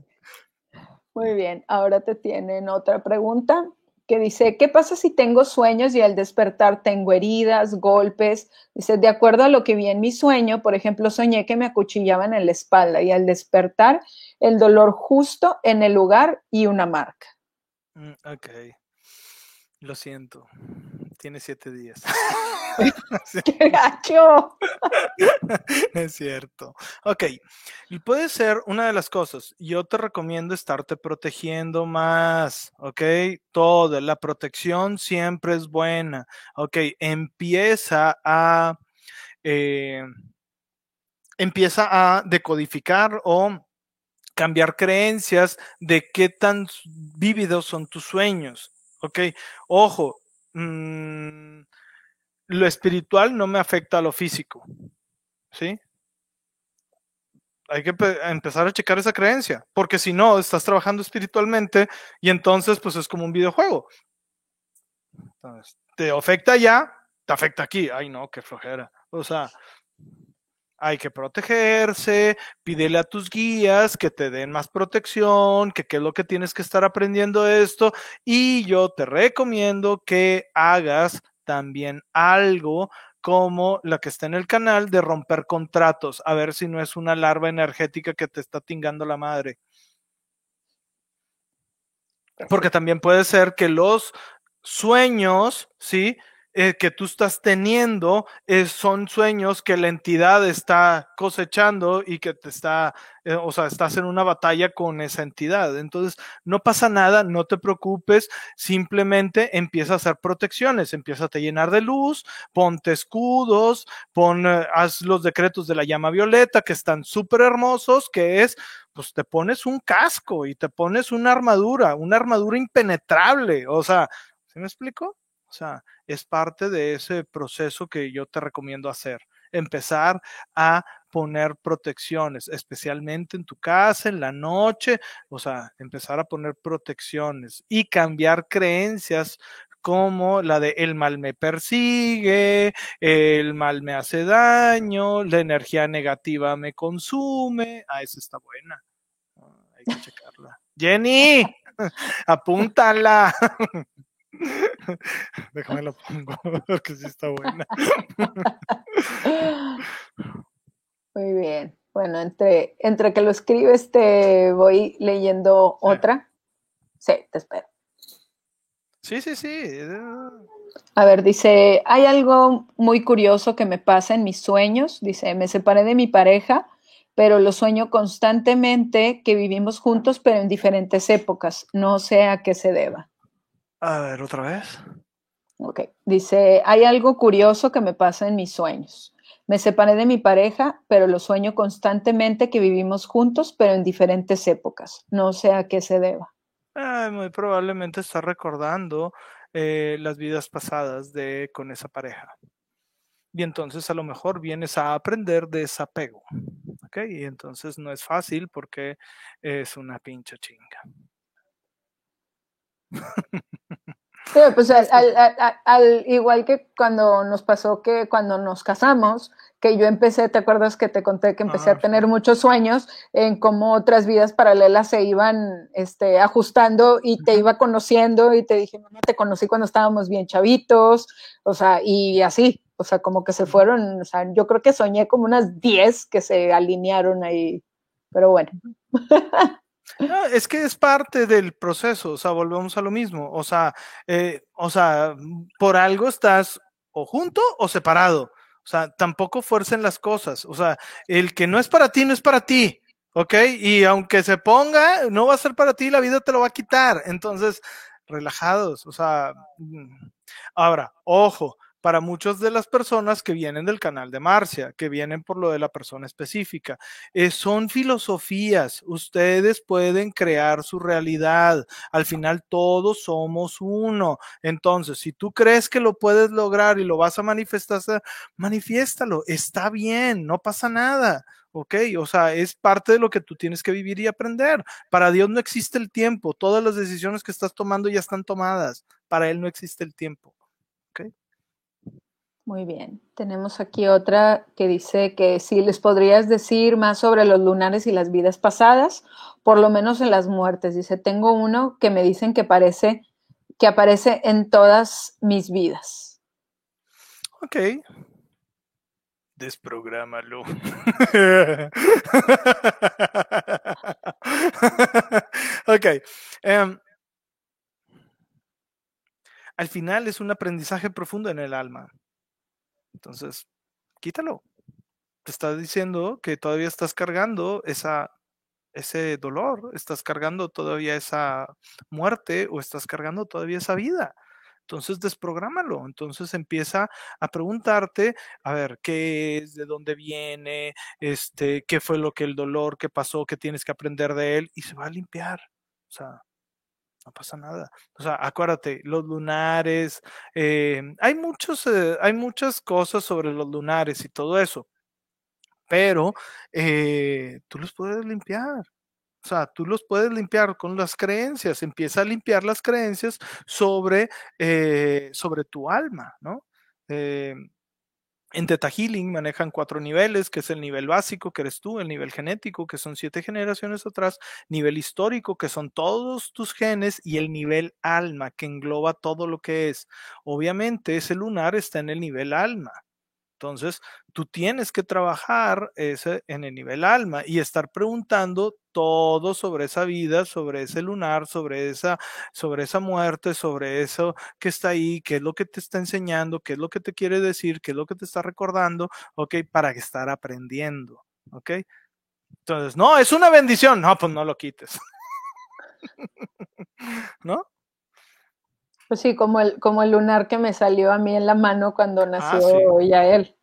Muy bien. Ahora te tienen otra pregunta que dice, ¿qué pasa si tengo sueños y al despertar tengo heridas, golpes? Dice, de acuerdo a lo que vi en mi sueño, por ejemplo, soñé que me acuchillaban en la espalda y al despertar el dolor justo en el lugar y una marca. Mm, ok. Lo siento. Tiene siete días. [laughs] ¡Qué gacho! [laughs] es cierto. Ok. Y puede ser una de las cosas. Yo te recomiendo estarte protegiendo más. Ok. Todo. La protección siempre es buena. Ok. Empieza a. Eh, empieza a decodificar o cambiar creencias de qué tan vívidos son tus sueños. Ok, ojo, mmm, lo espiritual no me afecta a lo físico. ¿Sí? Hay que empezar a checar esa creencia, porque si no, estás trabajando espiritualmente y entonces pues es como un videojuego. Entonces, te afecta ya, te afecta aquí. Ay, no, qué flojera. O sea, hay que protegerse, pídele a tus guías que te den más protección, que qué es lo que tienes que estar aprendiendo esto. Y yo te recomiendo que hagas también algo como la que está en el canal de romper contratos, a ver si no es una larva energética que te está tingando la madre. Porque también puede ser que los sueños, ¿sí? Eh, que tú estás teniendo son sueños que la entidad está cosechando y que te está, eh, o sea, estás en una batalla con esa entidad. Entonces, no pasa nada, no te preocupes, simplemente empieza a hacer protecciones, empieza a llenar de luz, ponte escudos, pon, eh, haz los decretos de la llama violeta que están súper hermosos, que es pues te pones un casco y te pones una armadura, una armadura impenetrable. O sea, ¿se me explico? O sea, es parte de ese proceso que yo te recomiendo hacer. Empezar a poner protecciones, especialmente en tu casa, en la noche, o sea, empezar a poner protecciones y cambiar creencias como la de el mal me persigue, el mal me hace daño, la energía negativa me consume. Ah, esa está buena. Ah, hay que [laughs] checarla. Jenny, [laughs] apúntala. [laughs] [laughs] Déjame lo pongo, [laughs] porque sí está buena. [laughs] Muy bien. Bueno, entre, entre que lo escribes te voy leyendo otra. Sí, te espero. Sí, sí, sí. A ver, dice, hay algo muy curioso que me pasa en mis sueños. Dice, me separé de mi pareja, pero lo sueño constantemente que vivimos juntos, pero en diferentes épocas. No sé a qué se deba. A ver, otra vez. Ok, dice, hay algo curioso que me pasa en mis sueños. Me separé de mi pareja, pero lo sueño constantemente que vivimos juntos, pero en diferentes épocas. No sé a qué se deba. muy probablemente está recordando eh, las vidas pasadas de con esa pareja. Y entonces a lo mejor vienes a aprender desapego. ¿Ok? Y entonces no es fácil porque es una pincha chinga. Sí, pues al, igual que cuando nos pasó que cuando nos casamos, que yo empecé, ¿te acuerdas que te conté que empecé a tener muchos sueños en cómo otras vidas paralelas se iban este, ajustando y te iba conociendo y te dije, no, te conocí cuando estábamos bien chavitos, o sea, y así, o sea, como que se fueron, o sea, yo creo que soñé como unas 10 que se alinearon ahí, pero bueno. [laughs] es que es parte del proceso, o sea, volvemos a lo mismo, o sea, eh, o sea, por algo estás o junto o separado, o sea, tampoco fuercen las cosas, o sea, el que no es para ti, no es para ti, ¿ok? Y aunque se ponga, no va a ser para ti, la vida te lo va a quitar, entonces, relajados, o sea, mm, ahora, ojo, para muchas de las personas que vienen del canal de Marcia, que vienen por lo de la persona específica. Eh, son filosofías, ustedes pueden crear su realidad. Al final todos somos uno. Entonces, si tú crees que lo puedes lograr y lo vas a manifestar, manifiéstalo. Está bien, no pasa nada. ¿ok? O sea, es parte de lo que tú tienes que vivir y aprender. Para Dios no existe el tiempo, todas las decisiones que estás tomando ya están tomadas, para Él no existe el tiempo. Muy bien. Tenemos aquí otra que dice que si les podrías decir más sobre los lunares y las vidas pasadas, por lo menos en las muertes. Dice, tengo uno que me dicen que parece que aparece en todas mis vidas. Ok. Desprográmalo. [laughs] ok. Em, al final es un aprendizaje profundo en el alma. Entonces, quítalo. Te está diciendo que todavía estás cargando esa, ese dolor, estás cargando todavía esa muerte o estás cargando todavía esa vida. Entonces desprográmalo. Entonces empieza a preguntarte, a ver, ¿qué es? ¿De dónde viene? Este, ¿qué fue lo que el dolor, qué pasó, qué tienes que aprender de él? Y se va a limpiar. O sea, no pasa nada. O sea, acuérdate, los lunares, eh, hay, muchos, eh, hay muchas cosas sobre los lunares y todo eso, pero eh, tú los puedes limpiar. O sea, tú los puedes limpiar con las creencias. Empieza a limpiar las creencias sobre, sobre tu alma, ¿no? En Theta Healing manejan cuatro niveles, que es el nivel básico, que eres tú, el nivel genético, que son siete generaciones atrás, nivel histórico, que son todos tus genes, y el nivel alma, que engloba todo lo que es. Obviamente ese lunar está en el nivel alma. Entonces, tú tienes que trabajar ese, en el nivel alma y estar preguntando todo sobre esa vida, sobre ese lunar, sobre esa, sobre esa muerte, sobre eso que está ahí, qué es lo que te está enseñando, qué es lo que te quiere decir, qué es lo que te está recordando, ¿ok? Para estar aprendiendo, ¿ok? Entonces, no, es una bendición, no, pues no lo quites. [laughs] ¿No? Pues sí, como el, como el lunar que me salió a mí en la mano cuando ah, nació ya él.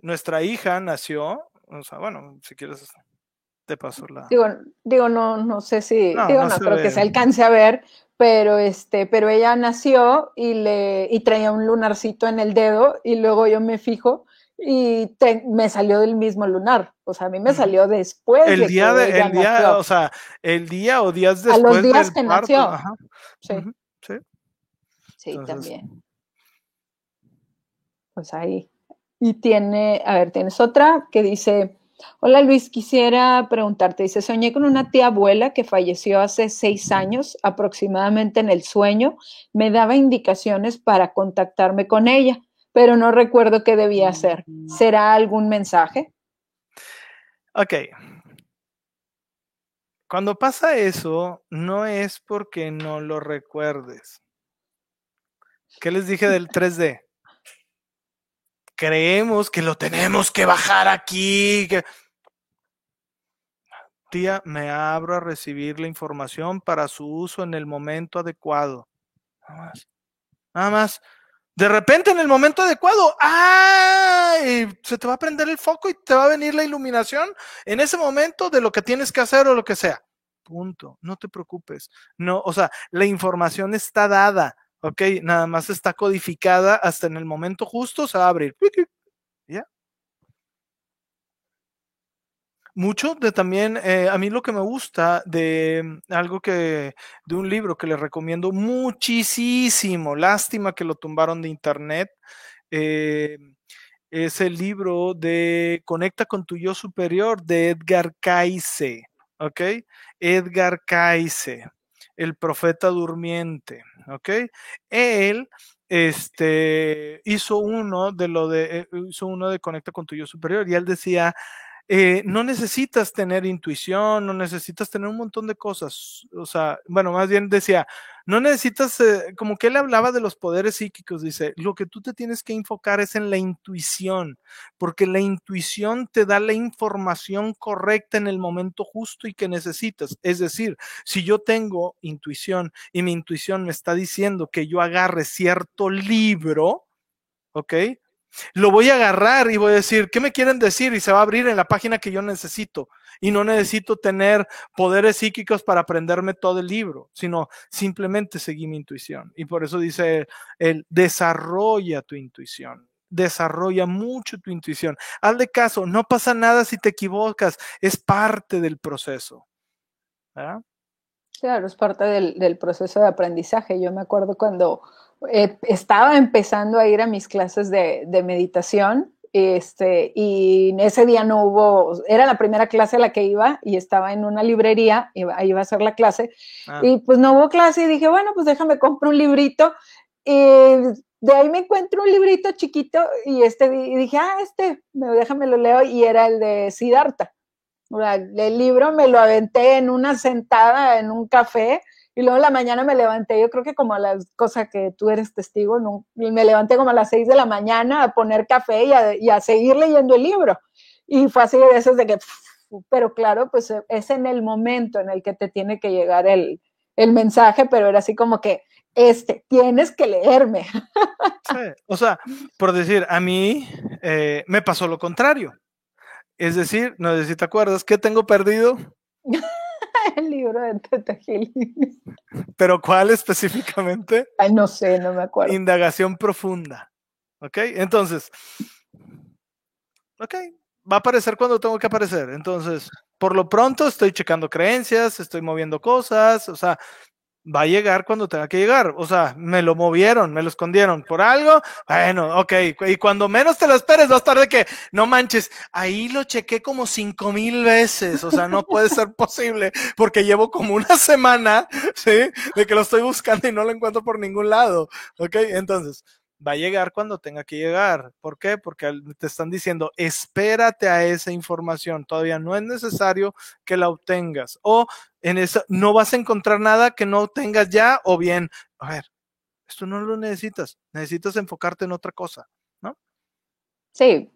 Nuestra hija nació, o sea, bueno, si quieres te paso la. Digo, digo no, no sé si, digo, no, creo que se alcance a ver, pero este, pero ella nació y le, y traía un lunarcito en el dedo, y luego yo me fijo y me salió del mismo lunar. O sea, a mí me salió después. El día de, el día, o sea, el día o días después. A los días que nació. Sí. Sí. Sí, también. Pues ahí. Y tiene, a ver, tienes otra que dice, hola Luis, quisiera preguntarte, dice, soñé con una tía abuela que falleció hace seis años aproximadamente en el sueño, me daba indicaciones para contactarme con ella, pero no recuerdo qué debía hacer. Mm. ¿Será algún mensaje? Ok. Cuando pasa eso, no es porque no lo recuerdes. ¿Qué les dije del 3D? Creemos que lo tenemos que bajar aquí. Tía, me abro a recibir la información para su uso en el momento adecuado. Nada más. Nada más. De repente, en el momento adecuado, ¡ay! Se te va a prender el foco y te va a venir la iluminación en ese momento de lo que tienes que hacer o lo que sea. Punto. No te preocupes. No, o sea, la información está dada, ¿ok? Nada más está codificada hasta en el momento justo se va a abrir. ¿Ya? Mucho de también, eh, a mí lo que me gusta de mm, algo que, de un libro que les recomiendo muchísimo, lástima que lo tumbaron de internet, eh, es el libro de Conecta con tu yo superior de Edgar Cayce, ¿ok? Edgar Cayce, el profeta durmiente, ¿ok? Él este, hizo uno de lo de, eh, hizo uno de Conecta con tu yo superior y él decía, eh, no necesitas tener intuición, no necesitas tener un montón de cosas. O sea, bueno, más bien decía, no necesitas, eh, como que él hablaba de los poderes psíquicos, dice, lo que tú te tienes que enfocar es en la intuición, porque la intuición te da la información correcta en el momento justo y que necesitas. Es decir, si yo tengo intuición y mi intuición me está diciendo que yo agarre cierto libro, ¿ok? Lo voy a agarrar y voy a decir, ¿qué me quieren decir? Y se va a abrir en la página que yo necesito. Y no necesito tener poderes psíquicos para aprenderme todo el libro, sino simplemente seguir mi intuición. Y por eso dice él, desarrolla tu intuición. Desarrolla mucho tu intuición. Hazle caso, no pasa nada si te equivocas, es parte del proceso. Claro, es parte del, del proceso de aprendizaje. Yo me acuerdo cuando eh, estaba empezando a ir a mis clases de, meditación este, y ese día no hubo, era la primera clase a la que iba y estaba en una librería, iba, iba a hacer la clase ah. y pues no hubo clase y dije, bueno, pues déjame comprar un librito y de ahí me encuentro un librito chiquito y, este, y dije, ah, este, déjame lo leo y era el de Siddhartha. El libro me lo aventé en una sentada en un café y luego en la mañana me levanté, yo creo que como a las cosas que tú eres testigo, ¿no? y me levanté como a las seis de la mañana a poner café y a, seguir leyendo el libro. Y fue así de veces de que, pero claro, pues e, es en el momento en el que te tiene que llegar el, el mensaje, pero era así como que, este, tienes que leerme. o sea, por decir, a mí eh, me pasó lo contrario. Es decir, no sé si te acuerdas, ¿qué tengo perdido? [laughs] [laughs] el libro de Teta ¿Pero cuál específicamente? Ay, no sé, no me acuerdo. Indagación profunda. ¿Ok? Entonces, ok, va a aparecer cuando tengo que aparecer. Entonces, por lo pronto estoy checando creencias, estoy moviendo cosas, o sea, va a llegar cuando tenga que llegar. O sea, me lo movieron, me lo escondieron por algo. Bueno, ok. Y cuando menos te lo esperes, va a estar de que, no manches, ahí lo chequé como cinco mil veces. O sea, no puede ser [laughs] posible porque llevo como una semana, ¿sí? De que lo estoy buscando y no lo encuentro por ningún lado. Ok, entonces, va a llegar cuando tenga que llegar. ¿Por qué? Porque te están diciendo, espérate a esa información, todavía no es necesario que la obtengas. O en esa, no vas a encontrar nada que no obtengas ya, o bien, a ver, esto no lo necesitas, necesitas enfocarte en otra cosa, ¿no? Sí,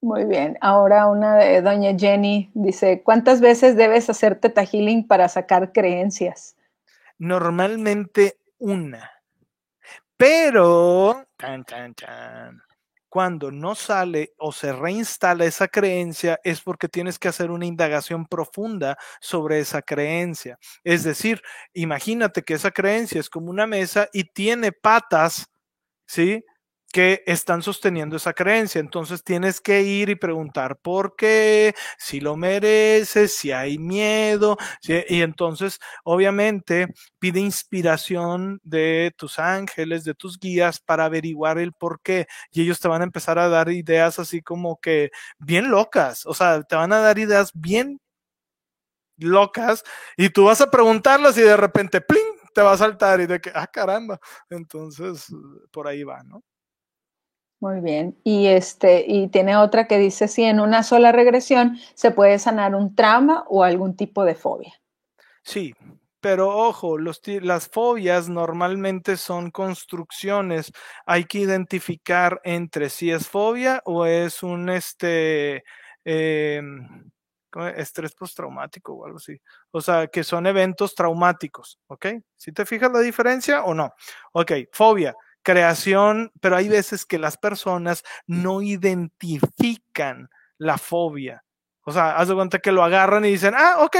muy bien. Ahora una de doña Jenny dice, ¿cuántas veces debes hacer teta healing para sacar creencias? Normalmente una pero, cuando no sale o se reinstala esa creencia es porque tienes que hacer una indagación profunda sobre esa creencia. Es decir, imagínate que esa creencia es como una mesa y tiene patas, ¿sí? Que están sosteniendo esa creencia. Entonces tienes que ir y preguntar por qué, si lo mereces, si hay miedo. y entonces, obviamente, pide inspiración de tus ángeles, de tus guías para averiguar el por qué. Y ellos te van a empezar a dar ideas así como que bien locas. O sea, te van a dar ideas bien locas y tú vas a preguntarlas y de repente, ¡pling! te va a saltar y de que, ah, caramba. Entonces, por ahí va, ¿no? Muy bien. Y este, y tiene otra que dice si en una sola regresión se puede sanar un trauma o algún tipo de fobia. Sí, pero ojo, los, las fobias normalmente son construcciones. Hay que identificar entre si es fobia o es un este em, estrés postraumático o algo así. O sea, que son eventos traumáticos, ¿ok? ¿Si te fijas la diferencia o no? Ok, fobia, creación, pero hay veces que las personas no identifican la fobia. O sea, haz de cuenta que lo agarran y dicen, ah, ok,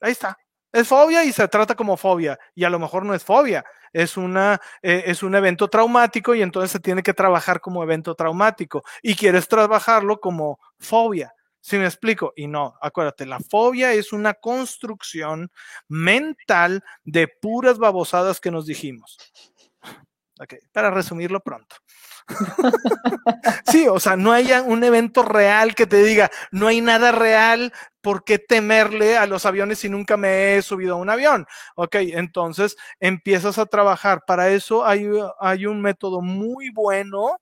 ahí está, es fobia y se trata como fobia. Y a lo mejor no es fobia, es, una, eh, es un evento traumático y entonces se tiene que trabajar como evento traumático. Y quieres trabajarlo como fobia. ¿Sí me explico? Y no, acuérdate, la fobia es una construcción mental de puras babosadas que nos dijimos. Ok, para resumirlo pronto. sí, o sea, no hay un evento real que te diga, no hay nada real, ¿por qué temerle a los aviones si nunca me he subido a un avión? Ok, entonces empiezas a trabajar. Para eso hay, hay un método muy bueno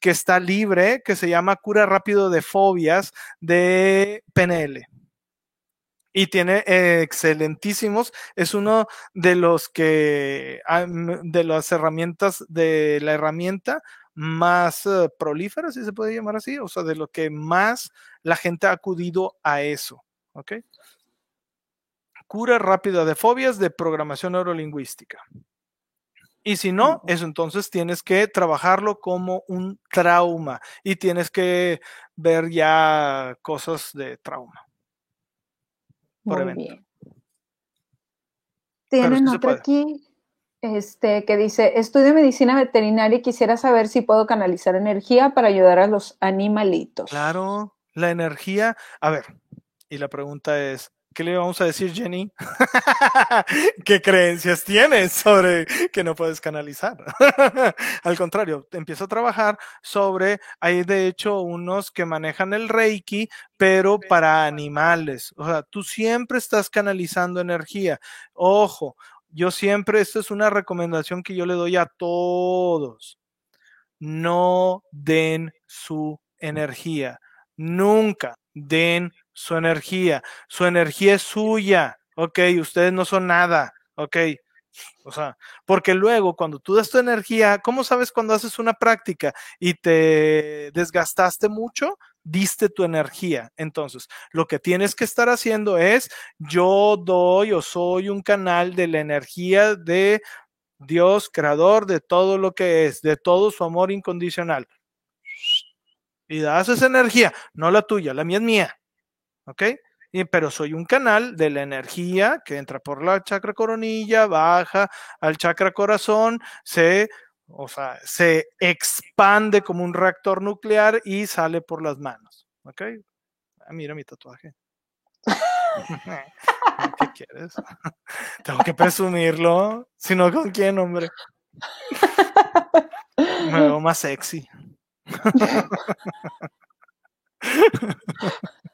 que está libre, que se llama cura rápido de fobias de PNL y tiene excelentísimos. Es uno de los que, de las herramientas, de la herramienta más eh, prolífera, si se puede llamar así, o sea, de lo que más la gente ha acudido a eso. ¿Ok? Cura rápida de fobias de programación neurolingüística. Y si no, eso entonces tienes que trabajarlo como un trauma y tienes que ver ya cosas de trauma. Por Muy Bien. Tienen otro aquí este, que dice, estudio medicina veterinaria y quisiera saber si puedo canalizar energía para ayudar a los animalitos. Claro, la energía, a ver, y la pregunta es, ¿qué le vamos a decir, Jenny? [laughs] ¿Qué creencias tienes sobre que no puedes canalizar? [laughs] Al contrario, empiezo a trabajar sobre, hay de hecho unos que manejan el Reiki, pero para animales. O sea, tú siempre estás canalizando energía. Ojo, yo siempre, esta es una recomendación que yo le doy a todos. No den su energía. Nunca den su energía. Su energía es suya. Ok, ustedes no son nada. Ok. O sea, porque luego cuando tú das tu energía, ¿cómo sabes cuando haces una práctica y te desgastaste mucho? diste tu energía. Entonces, lo que tienes que estar haciendo es, yo doy o soy un canal de la energía de Dios, creador de todo lo que es, de todo su amor incondicional. Y das esa energía, no la tuya, la mía es mía. ¿Ok? pero soy un canal de la energía que entra por la chakra coronilla, baja al chakra corazón, se o sea, se expande como un reactor nuclear y sale por las manos. ¿Ok? Ah, mira mi tatuaje. [laughs] ¿Qué quieres? [laughs] Tengo que presumirlo. Si no, ¿con quién, hombre? Me veo más sexy. [laughs]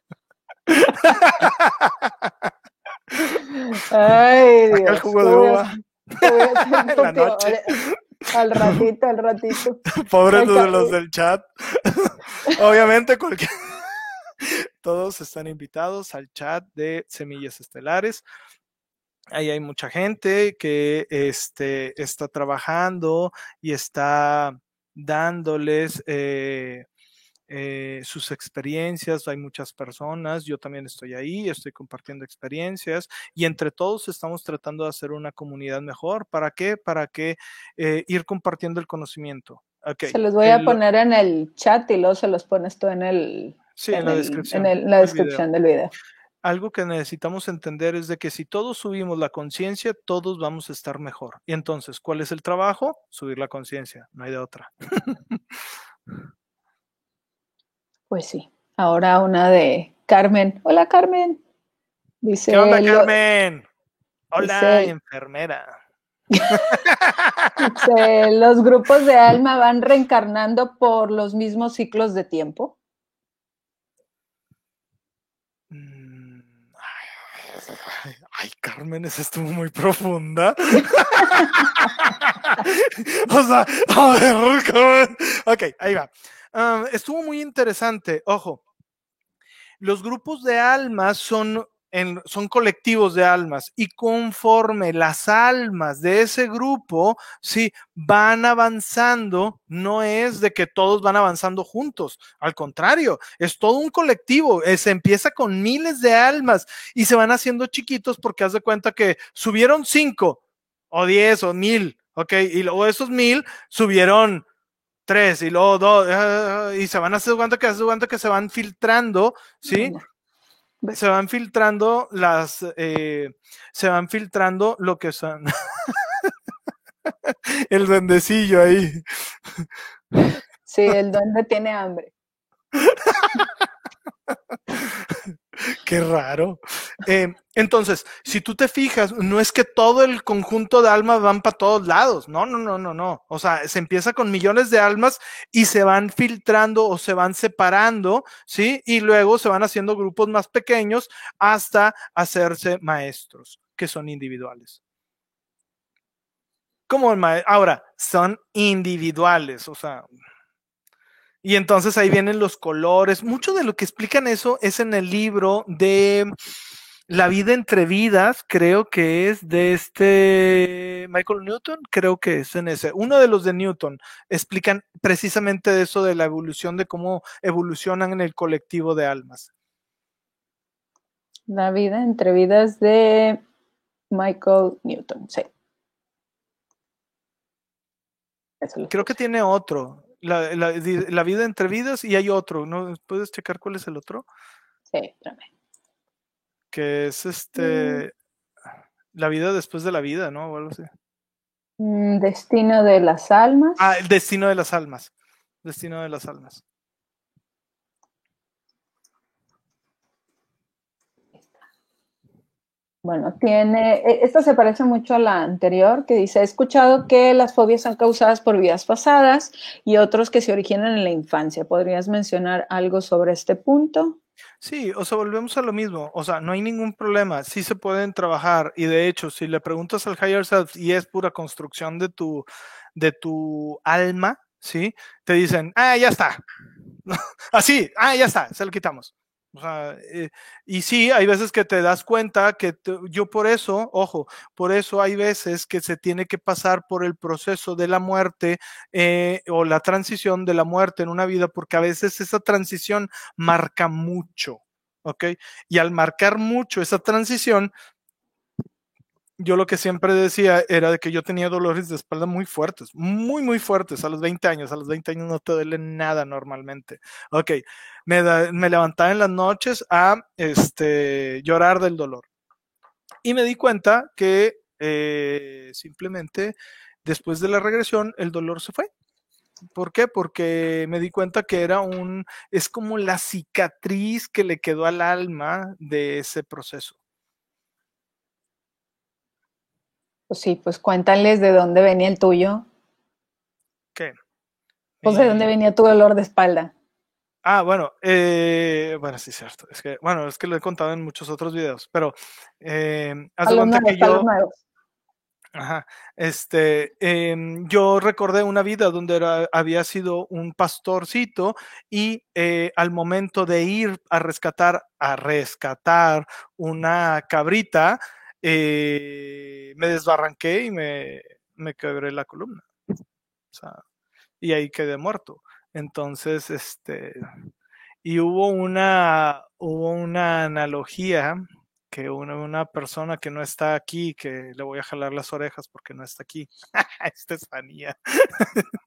Ay, Dios. El jugo de uva. [laughs] La noche. Al [laughs] ratito, al ratito. Pobres de los del chat. [laughs] Obviamente, cualquier... todos están invitados al chat de Semillas Estelares. Ahí hay mucha gente que este, está trabajando y está dándoles eh, eh, sus experiencias, hay muchas personas, yo también estoy ahí, estoy compartiendo experiencias y entre todos estamos tratando de hacer una comunidad mejor. ¿Para qué? Para que eh, ir compartiendo el conocimiento. Se los voy a poner en el chat y luego se los pones tú en el... en, la descripción, la descripción del video algo que necesitamos entender es de que si todos subimos la conciencia, todos vamos a estar mejor. Y entonces, ¿cuál es el trabajo? Subir la conciencia, no hay de otra. [laughs] Pues sí. Ahora una de Carmen. Hola, Carmen. Dice, ¿Qué onda, Carmen? Hola, enfermera. [laughs] dice, ¿Los grupos de alma van reencarnando por los mismos ciclos de tiempo? Mm, ay, Carmen, esa estuvo muy profunda. [laughs] [laughs] o sea, a ver, ok, ahí va estuvo muy interesante. Ojo, los grupos de almas son son colectivos de almas y conforme las almas de ese grupo, sí, van avanzando, no es de que todos van avanzando juntos, al contrario, es todo un colectivo, eh, se empieza con miles de almas y se van haciendo chiquitos porque haz de cuenta que subieron cinco o diez o mil, ok, y luego esos mil subieron tres y luego dos, ah, y se van a hacer cuenta que, hace cuenta que se van filtrando, ¿sí? se van filtrando las, eh, se van filtrando lo que son. [laughs] el duendecillo ahí. Sí, el duende tiene hambre. [laughs] [laughs] Qué raro. Eh, entonces, si tú te fijas, no es que todo el conjunto de almas van para todos lados. No, no, no, no, no. O sea, se empieza con millones de almas y se van filtrando o se van separando, ¿sí? Y luego se van haciendo grupos más pequeños hasta hacerse maestros, que son individuales. Como el maestro. Ahora, son individuales, o sea, y entonces ahí vienen los colores. Mucho de lo que explican eso es en el libro de La vida entre vidas, creo que es de este Michael Newton, creo que es en ese. Uno de los de Newton explican precisamente eso de la evolución, de cómo evolucionan en el colectivo de almas. La vida entre vidas de Michael Newton, sí. Creo que tiene otro la, vida entre vidas y hay otro, ¿no? ¿Puedes checar cuál es el otro? Sí, espérame. Que es este. Mm. La vida después de la vida, ¿no? O algo así. Mm, destino de las almas. Ah, el destino de las almas. Destino de las almas. Bueno, tiene, e, esta se parece mucho a la anterior, que dice, he escuchado que las fobias son causadas por vidas pasadas y otros que se originan en la infancia. ¿Podrías mencionar algo sobre este punto? Sí, o sea, volvemos a lo mismo, o sea, no hay ningún problema, sí se pueden trabajar y de hecho, si le preguntas al higher self y es pura construcción de tu, de tu alma, ¿sí? Te dicen, ah, ya está, [laughs] así, ah, ya está, se lo quitamos. Eh, y sí, hay veces que te das cuenta que yo por eso, ojo, por eso hay veces que se tiene que pasar por el proceso de la muerte eh, o la transición de la muerte en una vida, porque a veces esa transición marca mucho, ¿ok? Y al marcar mucho esa transición, yo lo que siempre decía era de que yo tenía dolores de espalda muy fuertes, muy, muy fuertes a los 20 años. A los 20 años no te duele nada normalmente. Ok, me, me levantaba en las noches a este, llorar del dolor. Y me di cuenta que eh, simplemente después de la regresión el dolor se fue. ¿Por qué? Porque me di cuenta que era un, es como la cicatriz que le quedó al alma de ese proceso. Pues sí, pues cuéntales de dónde venía el tuyo. ¿Qué? Pues de dónde venía tu dolor de espalda. Ah, bueno, eh, bueno, sí, cierto. Es que, bueno, es que lo he contado en muchos otros videos, pero eh, haz de que yo. Ajá, este, em, yo recordé una vida donde era, había sido un pastorcito y eh, al momento de ir a rescatar, a rescatar una cabrita, eh, me desbarranqué y me, me, quebré la columna. y ahí quedé muerto. Entonces, este, y hubo una, hubo una analogía que una, una, persona que no está aquí, que le voy a jalar las orejas porque no está aquí, [laughs] Estefanía, [laughs]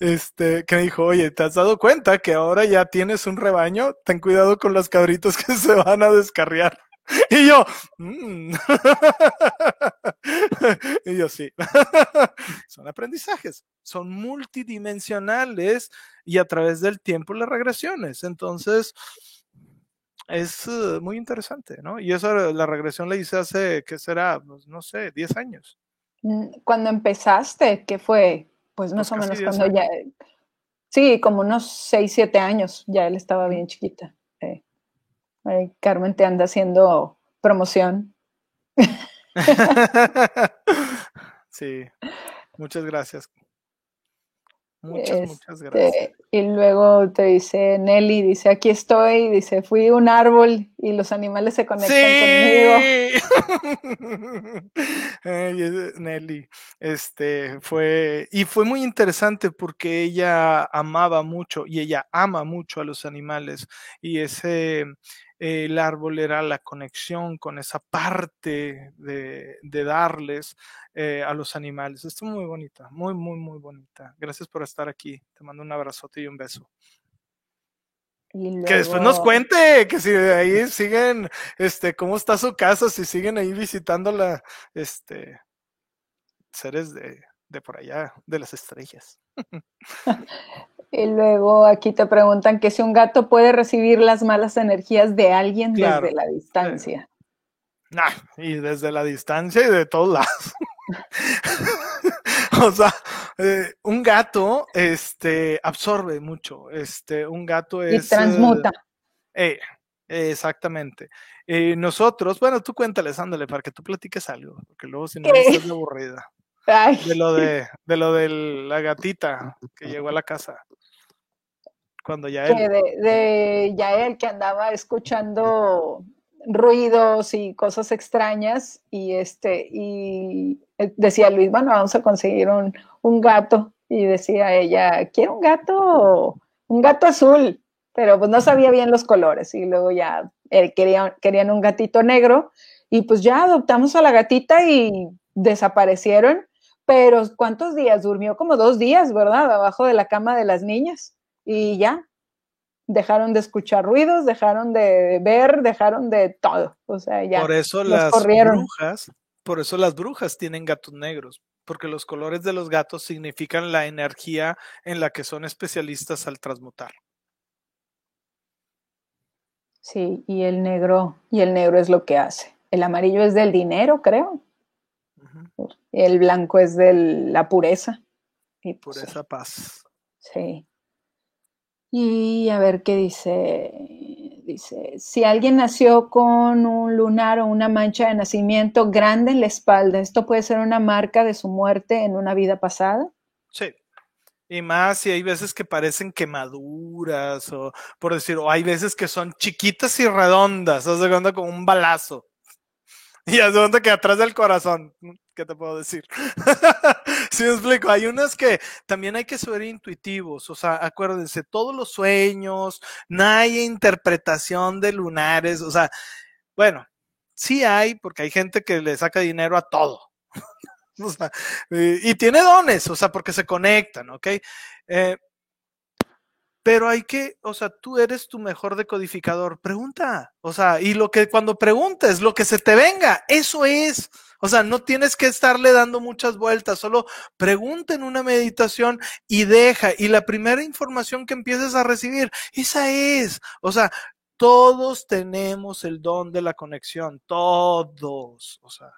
este, que me dijo, oye, ¿te has dado cuenta que ahora ya tienes un rebaño? Ten cuidado con los cabritos que se van a descarriar. [laughs] Y yo, mm". [laughs] y yo sí, [laughs] son aprendizajes, son multidimensionales y a través del tiempo las regresiones. Entonces, es eh, muy interesante, ¿no? Y eso la regresión la hice hace, ¿qué será? Pues, no sé, 10 años. Mm, cuando empezaste, ¿qué fue? Pues más o menos cuando ya... Sí, como unos 6, 7 años, ya él estaba bien chiquita. Carmen te anda haciendo promoción. [laughs] sí, muchas gracias. Muchas, muchas este, gracias. Y luego te dice Nelly, dice, aquí estoy, dice, fui un árbol y los animales se conectan conmigo. [laughs] Nelly, este fue, y fue muy interesante porque ella amaba mucho y ella ama mucho a los animales y ese, el árbol era la conexión con esa parte de, darles eh, a los animales. Esto es muy bonita, muy, muy, muy bonita. Gracias por estar aquí. Te mando un abrazote y un beso. Que después nos cuente que si de ahí siguen, este, cómo está su casa, si siguen ahí visitando la, este, seres de, de por allá, de las estrellas. [laughs] Y luego aquí te preguntan que si un gato puede recibir las malas energías de alguien desde la distancia. y desde la distancia y de todos lados. [laughs] o sea, eh, un gato este, absorbe mucho. Este, un gato es. Y transmuta. Eh, exactamente. nosotros, bueno, tú cuéntales, ándale, para que tú platiques algo, porque luego si no estás aburrida. [laughs] De lo de, de lo de la gatita que llegó a la casa. Cuando ya él. De, de Yael que andaba escuchando ruidos y cosas extrañas y este y decía Luis, bueno, vamos a conseguir un, un gato y decía ella, quiero un gato, un gato azul, pero pues no sabía bien los colores y luego ya eh, querían, querían un gatito negro y pues ya adoptamos a la gatita y desaparecieron pero ¿cuántos días? Durmió como dos días, ¿verdad? Abajo de la cama de las niñas y ya. Dejaron de escuchar ruidos, dejaron de ver, dejaron de todo. O sea, ya. Por eso las brujas, por eso las brujas tienen gatos negros, porque los colores de los gatos significan la energía en la que son especialistas al transmutar. Sí, y el negro, y el negro es lo que hace. El amarillo es del dinero, creo. El blanco es de la pureza. Y pues, pureza, paz. Sí. Y a ver qué dice. Dice, si alguien nació con un lunar o una mancha de nacimiento grande en la espalda, ¿esto puede ser una marca de su muerte en una vida pasada? Sí. Y más si hay veces que parecen quemaduras, o por decir, o hay veces que son chiquitas y redondas, o sea, como un balazo. [laughs] Y es donde que atrás del corazón. ¿Qué te puedo decir? [laughs] Si me explico, hay unas que también hay que ser intuitivos, o sea, acuérdense, todos los sueños, no hay interpretación de lunares, o sea, bueno, sí hay, porque hay gente que le saca dinero a todo. [laughs] o sea, y, tiene dones, o sea, porque se conectan, ¿ok? Eh, pero hay que, o sea, tú eres tu mejor decodificador. Pregunta, o sea, y lo que cuando preguntes, lo que se te venga, eso es. O sea, no tienes que estarle dando muchas vueltas, solo pregunta en una meditación y deja. Y la primera información que empieces a recibir, esa es. O sea, todos tenemos el don de la conexión, todos. O sea.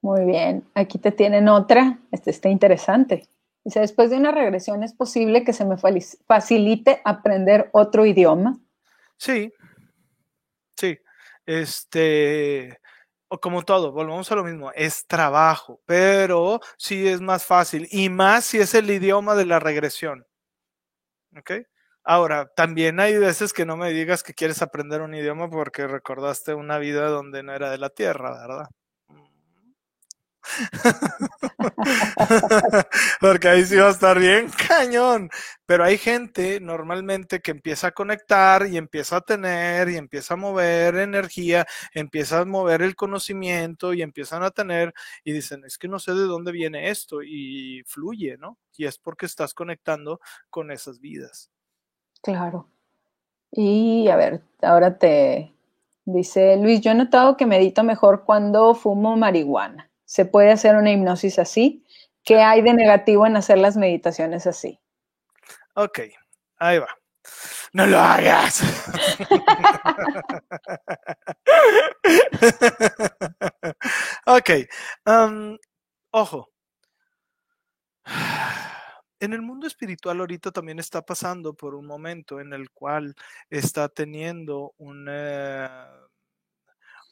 Muy bien, aquí te tienen otra. Este está interesante. Dice, después de una regresión, ¿es posible que se me facilite aprender otro idioma? Sí, sí. Este, o como todo, volvemos a lo mismo, es trabajo, pero sí es más fácil y más si es el idioma de la regresión. ¿Ok? Ahora, también hay veces que no me digas que quieres aprender un idioma porque recordaste una vida donde no era de la tierra, ¿verdad? [laughs] Porque ahí sí va a estar bien cañón. Pero hay gente normalmente que empieza a conectar y empieza a tener y empieza a mover energía, empieza a mover el conocimiento y empiezan a tener y dicen, es que no sé de dónde viene esto y fluye, ¿no? Y es porque estás conectando con esas vidas. Claro. Y a ver, ahora te dice Luis, yo he notado que medito mejor cuando fumo marihuana se puede hacer una hipnosis así. ¿Qué hay de negativo en hacer las meditaciones así? Ok, ahí va. No lo hagas. [laughs] ok, um, ojo. En el mundo espiritual ahorita también está pasando por un momento en el cual está teniendo un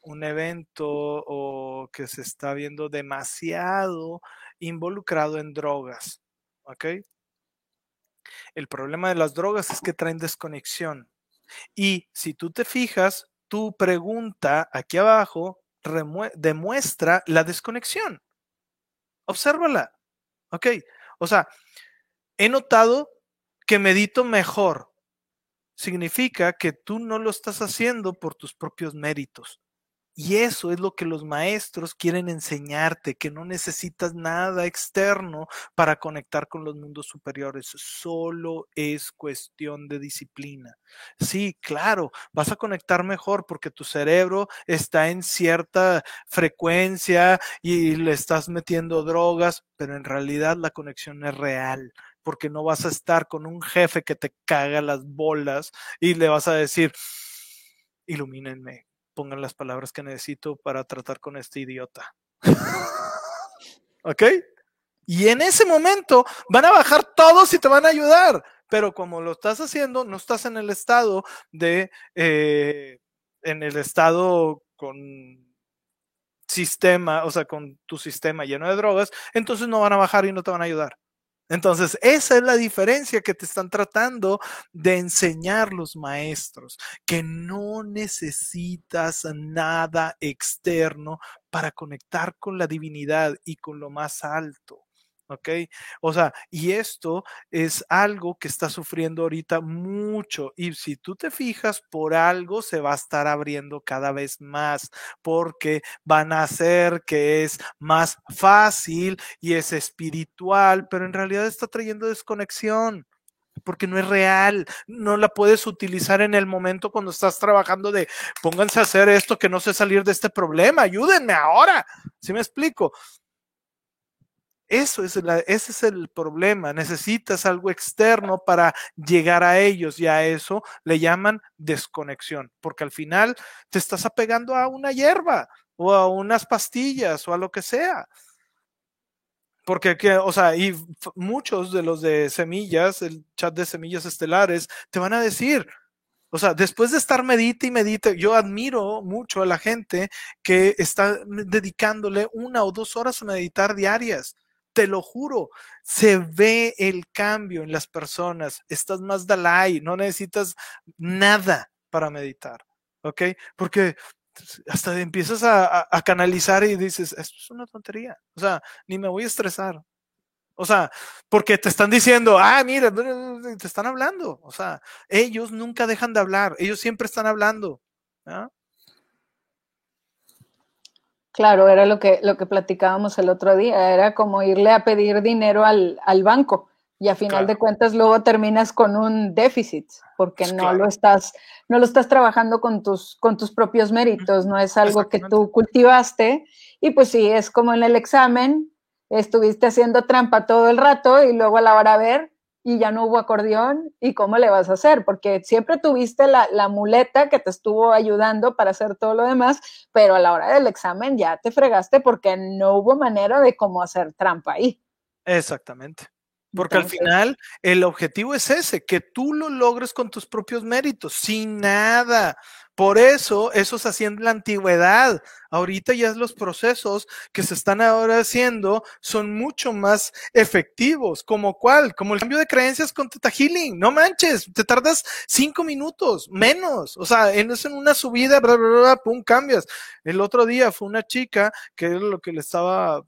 un evento o que se está viendo demasiado involucrado en drogas. ¿Ok? El problema de las drogas es que traen desconexión. Y si tú te fijas, tu pregunta aquí abajo demuestra la desconexión. Obsérvala. ¿Ok? O sea, he notado que medito mejor. Significa que tú no lo estás haciendo por tus propios méritos. Y eso es lo que los maestros quieren enseñarte, que no necesitas nada externo para conectar con los mundos superiores, solo es cuestión de disciplina. Sí, claro, vas a conectar mejor porque tu cerebro está en cierta frecuencia y le estás metiendo drogas, pero en realidad la conexión es real porque no vas a estar con un jefe que te caga las bolas y le vas a decir, ilumínenme, pongan las palabras que necesito para tratar con este idiota. ¿Ok? Y en ese momento van a bajar todos y te van a ayudar. Pero como lo estás haciendo, no estás en el estado de, eh, en el estado con sistema, o sea, con tu sistema lleno de drogas, entonces no van a bajar y no te van a ayudar. Entonces, esa es la diferencia que te están tratando de enseñar los maestros, que no necesitas nada externo para conectar con la divinidad y con lo más alto. ¿Ok? O sea, y esto es algo que está sufriendo ahorita mucho y si tú te fijas, por algo se va a estar abriendo cada vez más porque van a hacer que es más fácil y es espiritual, pero en realidad está trayendo desconexión porque no es real, no la puedes utilizar en el momento cuando estás trabajando de pónganse a hacer esto que no sé salir de este problema, ayúdenme ahora, ¿sí me explico? Eso es ese es el problema. Necesitas algo externo para llegar a ellos y a eso le llaman desconexión, porque al final te estás apegando a una hierba o a unas pastillas o a lo que sea. Porque, o sea, y muchos de los de semillas, el chat de semillas estelares, te van a decir, o sea, después de estar medite y medite, yo admiro mucho a la gente que está dedicándole una o dos horas a meditar diarias te lo juro, se ve el cambio en las personas. Estás más Dalai, no necesitas nada para meditar, ¿ok? Porque hasta empiezas a, canalizar y dices, esto es una tontería, o sea, ni me voy a estresar. O sea, porque te están diciendo, ah, mira, te están hablando. O sea, ellos nunca dejan de hablar, ellos siempre están hablando. ¿ah? Claro, era lo que, lo que platicábamos el otro día, era como irle a pedir dinero al, banco y a final de cuentas luego terminas con un déficit porque pues no lo estás no lo estás trabajando con tus con tus propios méritos, no es algo que tú cultivaste y pues sí, es como en el examen, estuviste haciendo trampa todo el rato y luego a la hora de ver y ya no hubo acordeón, ¿y cómo le vas a hacer? Porque siempre tuviste la, muleta que te estuvo ayudando para hacer todo lo demás, pero a la hora del examen ya te fregaste porque no hubo manera de cómo hacer trampa ahí. Exactamente. Porque al final el objetivo es ese, que tú lo logres con tus propios méritos, sin nada. Por eso, eso se hacía en la antigüedad. Ahorita ya los procesos que se están ahora haciendo son mucho más efectivos. ¿Como cuál? Como el cambio de creencias con Teta Healing. No manches, te tardas cinco minutos, menos. O sea, en, en una subida, bla, bla, bla, pum, cambias. El otro día fue una chica que es lo que le estaba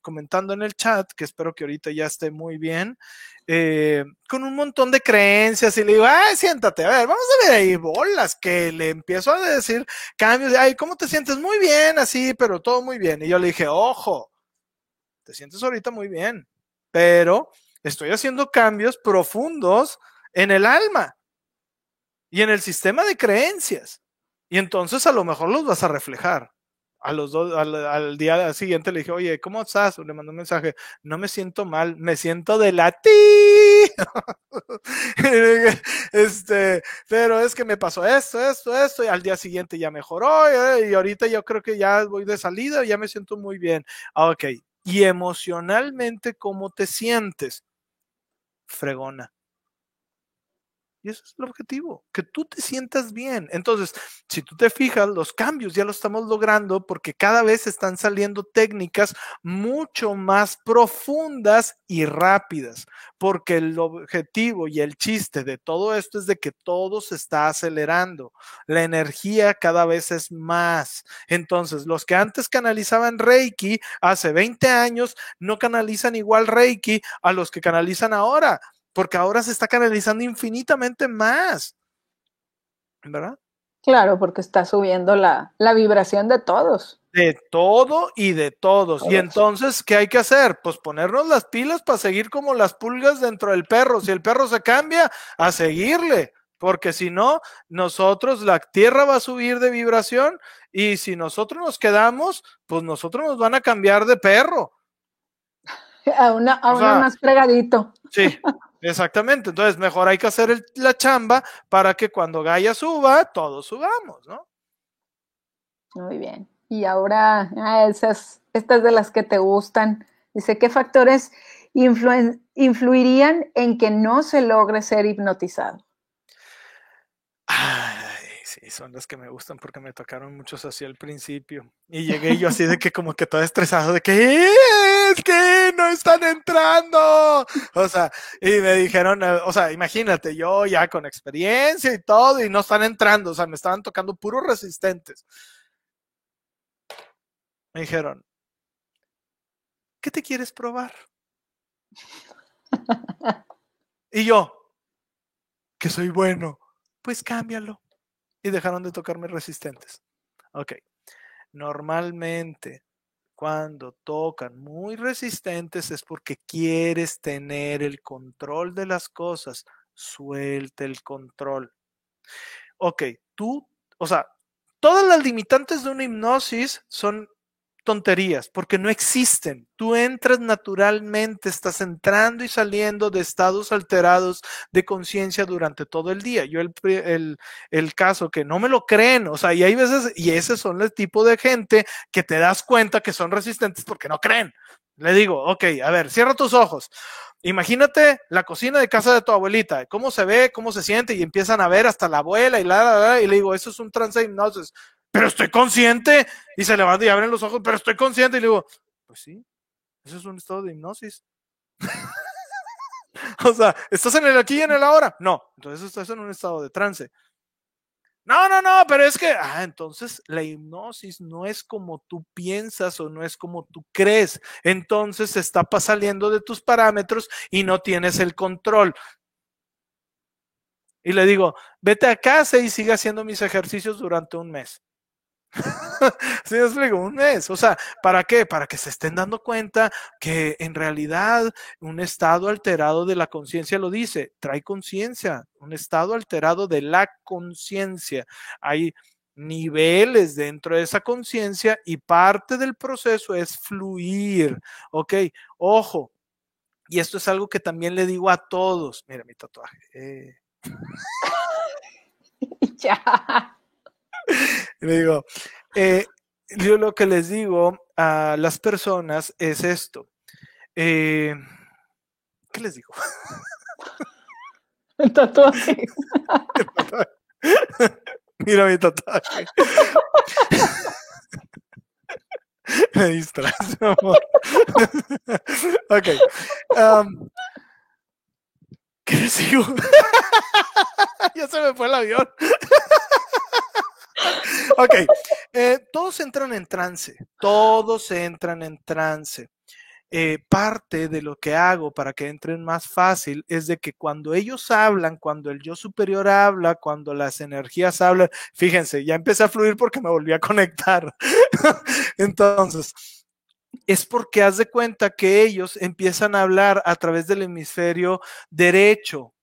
comentando en el chat, que espero que ahorita ya esté muy bien, eh, con un montón de creencias y le digo, ay, siéntate, a ver, vamos a ver ahí bolas, que le empiezo a decir cambios, ay, ¿cómo te sientes? Muy bien, así, pero todo muy bien. Y yo le dije, ojo, te sientes ahorita muy bien, pero estoy haciendo cambios profundos en el alma y en el sistema de creencias. Y entonces a lo mejor los vas a reflejar a los dos, al, día siguiente le dije, oye, ¿cómo estás? Le mandó un mensaje, no me siento mal, me siento de la [laughs] este, pero es que me pasó esto, esto, esto, y al día siguiente ya mejoró, eh, y ahorita yo creo que ya voy de salida, ya me siento muy bien. Ah, ok, y emocionalmente, ¿cómo te sientes? Fregona. Y ese es el objetivo, que tú te sientas bien. Entonces, si tú te fijas, los cambios ya lo estamos logrando porque cada vez están saliendo técnicas mucho más profundas y rápidas, porque el objetivo y el chiste de todo esto es de que todo se está acelerando. La energía cada vez es más. Entonces, los que antes canalizaban Reiki hace 20 años no canalizan igual Reiki a los que canalizan ahora porque ahora se está canalizando infinitamente más. ¿Verdad? Claro, porque está subiendo la, vibración de todos. De todo y de todos. Y entonces, ¿qué hay que hacer? Pues ponernos las pilas para seguir como las pulgas dentro del perro. Si el perro se cambia, a seguirle. Porque si no, nosotros, la tierra va a subir de vibración y si nosotros nos quedamos, pues nosotros nos van a cambiar de perro. [laughs] A una, a uno más fregadito. Sí, [laughs] Exactamente, entonces mejor hay que hacer la chamba para que cuando Gaia suba, todos subamos, ¿no? Muy bien. Y ahora, ah, esas, estas de las que te gustan, dice, ¿qué factores influirían en que no se logre ser hipnotizado? Sí, son las que me gustan porque me tocaron muchos así al principio. Y llegué yo así de que como que todo estresado de que es que están entrando. O sea, y me dijeron, eh, o sea, imagínate, yo ya con experiencia y todo y no están entrando, o sea, me estaban tocando puros resistentes. Me dijeron, ¿qué te quieres probar? y yo, que soy bueno, pues cámbialo y dejaron de tocarme resistentes. Ok. Normalmente, cuando tocan muy resistentes es porque quieres tener el control de las cosas. Suelta el control. Ok, tú, o sea, todas las limitantes de una hipnosis son tonterías, porque no existen. Tú entras naturalmente, estás entrando y saliendo de estados alterados de conciencia durante todo el día. Yo el, el, el, caso que no me lo creen, o sea, y hay veces, y ese son el tipo de gente que te das cuenta que son resistentes porque no creen. Le digo, ok, a ver, cierra tus ojos. Imagínate la cocina de casa de tu abuelita, cómo se ve, cómo se siente, y empiezan a ver hasta la abuela y la, la, y le digo, eso es un trance hipnosis pero estoy consciente. Y se levanta y abren los ojos, pero estoy consciente. Y le digo, pues sí, eso es un estado de hipnosis. [laughs] o sea, ¿estás en el aquí y en el ahora? No, entonces estás en un estado de trance. No, no, no, pero es que, ah, entonces la hipnosis no es como tú piensas o no es como tú crees. Entonces se está saliendo de tus parámetros y no tienes el control. Y le digo, vete a casa y sigue haciendo mis ejercicios durante un mes. [laughs] sí, explico, un mes. O sea, ¿para qué? Para que se estén dando cuenta que en realidad un estado alterado de la conciencia lo dice, trae conciencia, un estado alterado de la conciencia. Hay niveles dentro de esa conciencia y parte del proceso es fluir. Ok, ojo. Y esto es algo que también le digo a todos. Mira mi tatuaje. Eh. [laughs] ya. [laughs] Le digo, eh, yo lo que les digo a las personas es esto. Eh, ¿Qué les digo? El tatuaje. [laughs] Mira mi tatuaje. Me distraes, amor. [laughs] ok. Um, ¿Qué les digo? ya se me fue el avión. Ok, eh, todos entran en trance, todos entran en trance. Eh, parte de lo que hago para que entren más fácil es de que cuando ellos hablan, cuando el yo superior habla, cuando las energías hablan, fíjense, ya empecé a fluir porque me volví a conectar. [laughs] Entonces, es porque haz de cuenta que ellos empiezan a hablar a través del hemisferio derecho,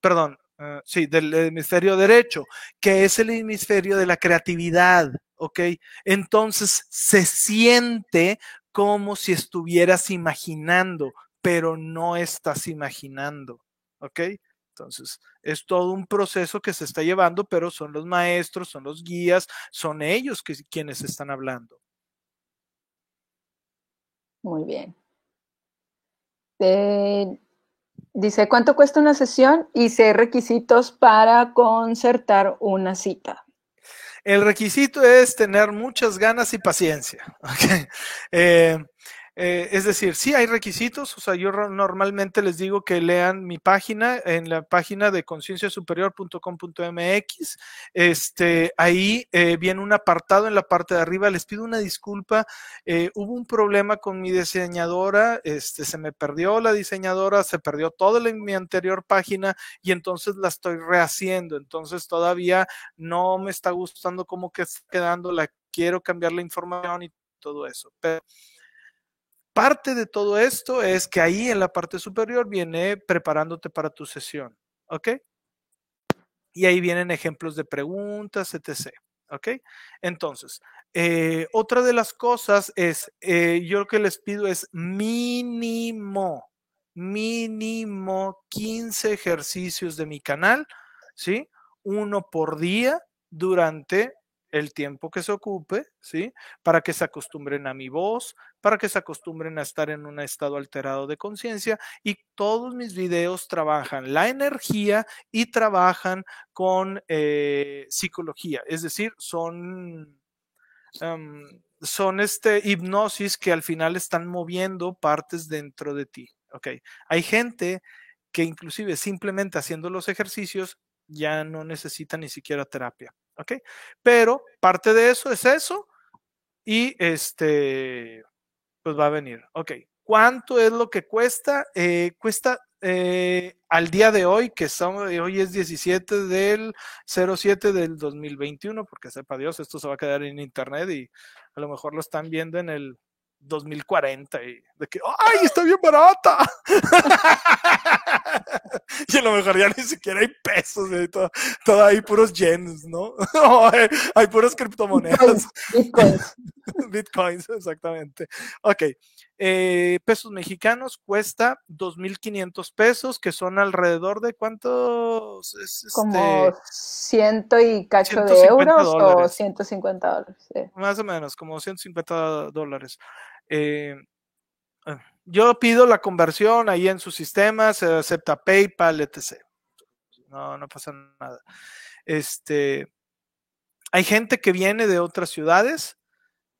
perdón, Ah, sí, del hemisferio derecho, que es el hemisferio de la creatividad, ¿ok? Entonces se siente como si estuvieras imaginando, pero no estás imaginando, ¿ok? Entonces, es todo un proceso que se está llevando, pero son los maestros, son los guías, son ellos que, quienes están hablando. Muy bien. Dice, ¿cuánto cuesta una sesión? Y sé requisitos para concertar una cita. El requisito es tener muchas ganas y paciencia. [laughs] Okay. Eh, eh, es decir, sí hay requisitos, o sea, yo normalmente les digo que lean mi página en la página de concienciasuperior.com.mx. Este, ahí eh, viene un apartado en la parte de arriba. Les pido una disculpa. Eh, hubo un problema con mi diseñadora, este, se me perdió la diseñadora, se perdió toda mi anterior página y entonces la estoy rehaciendo. Entonces todavía no me está gustando cómo que está quedando, la quiero cambiar la información y todo eso. Pero Parte de todo esto es que ahí en la parte superior viene preparándote para tu sesión, ¿ok? Y ahí vienen ejemplos de preguntas, etc. ¿Ok? Entonces, eh, otra de las cosas es, eh, yo lo que les pido es mínimo, mínimo 15 ejercicios de mi canal, ¿sí? Uno por día durante el tiempo que se ocupe, ¿sí? Para que se acostumbren a mi voz, para que se acostumbren a estar en un estado alterado de conciencia y todos mis videos trabajan la energía y trabajan con eh, psicología, es decir, son... Em, son este hipnosis que al final están moviendo partes dentro de ti. ¿ok? Hay gente que inclusive simplemente haciendo los ejercicios ya no necesita ni siquiera terapia. ¿Ok? Pero parte de eso es eso y este, pues va a venir, ok. ¿Cuánto es lo que cuesta? Eh, cuesta eh, al día de hoy, que son, hoy es 17 del 07 del 2021, porque sepa Dios, esto se va a quedar en internet y a lo mejor lo están viendo en el 2040 y de que, ¡ay, está bien barata! [laughs] y a lo mejor ya ni siquiera hay pesos, todo, todo hay puros yens, ¿no? [laughs] hay, hay, puras criptomonedas. Bitcoins. [laughs] Bitcoins, exactamente. Ok. Eh, pesos mexicanos cuesta 2.500 pesos, que son alrededor de cuántos? Es como ciento y cacho de euros o 150 dólares. Más o menos, como 150 dólares. Eh, yo pido la conversión ahí en su sistema, se acepta PayPal, etc. No, no pasa nada. Este, hay gente que viene de otras ciudades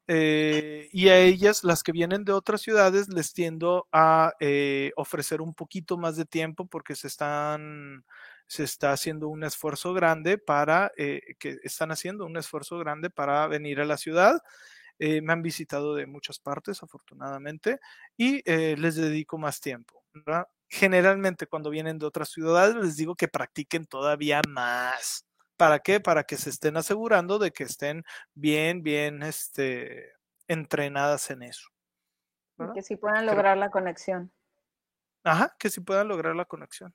eh, y a ellas, las que vienen de otras ciudades, les tiendo a eh, ofrecer un poquito más de tiempo porque se están se está haciendo un esfuerzo grande para que están haciendo un esfuerzo grande para venir a la ciudad eh, me han visitado de muchas partes, afortunadamente, y eh, les dedico más tiempo. Generalmente cuando vienen de otras ciudades les digo que practiquen todavía más. ¿Para qué? Para que se estén asegurando de que estén bien, bien este, entrenadas en eso. que sí puedan lograr la conexión. Ajá, que sí puedan lograr la conexión.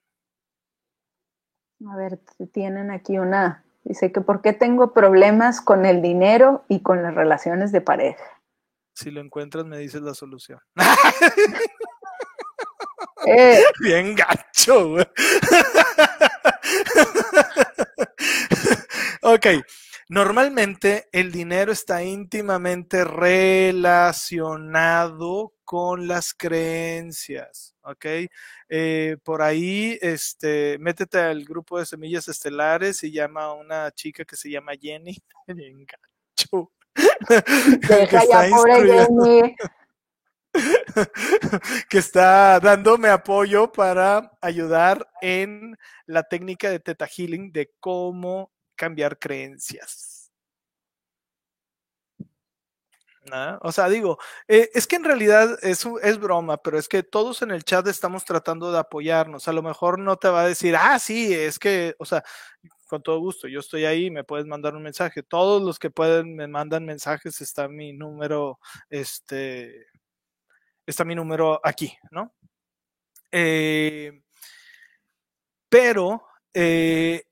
A ver, tienen aquí una Dice que por qué tengo problemas con el dinero y con las relaciones de pareja. Si lo encuentras, me dices la solución. Eh. [laughs] Bien gacho, güey. [laughs] ok. Normalmente el dinero está íntimamente relacionado con las creencias, ¿ok? Eh, por ahí, este, métete al grupo de semillas estelares y llama a una chica que se llama Jenny. [laughs] Engancho. Deja [laughs] ya, pobre Jenny. [laughs] que está dándome apoyo para ayudar en la técnica de Teta Healing de cómo cambiar creencias. O sea, digo, eh, es que en realidad es, es broma, pero es que todos en el chat estamos tratando de apoyarnos. A lo mejor no te va a decir, ah, sí, es que, o sea, con todo gusto, yo estoy ahí, me puedes mandar un mensaje. Todos los que pueden me mandan mensajes, está mi número, este, está mi número aquí, ¿no? Eh, pero eh,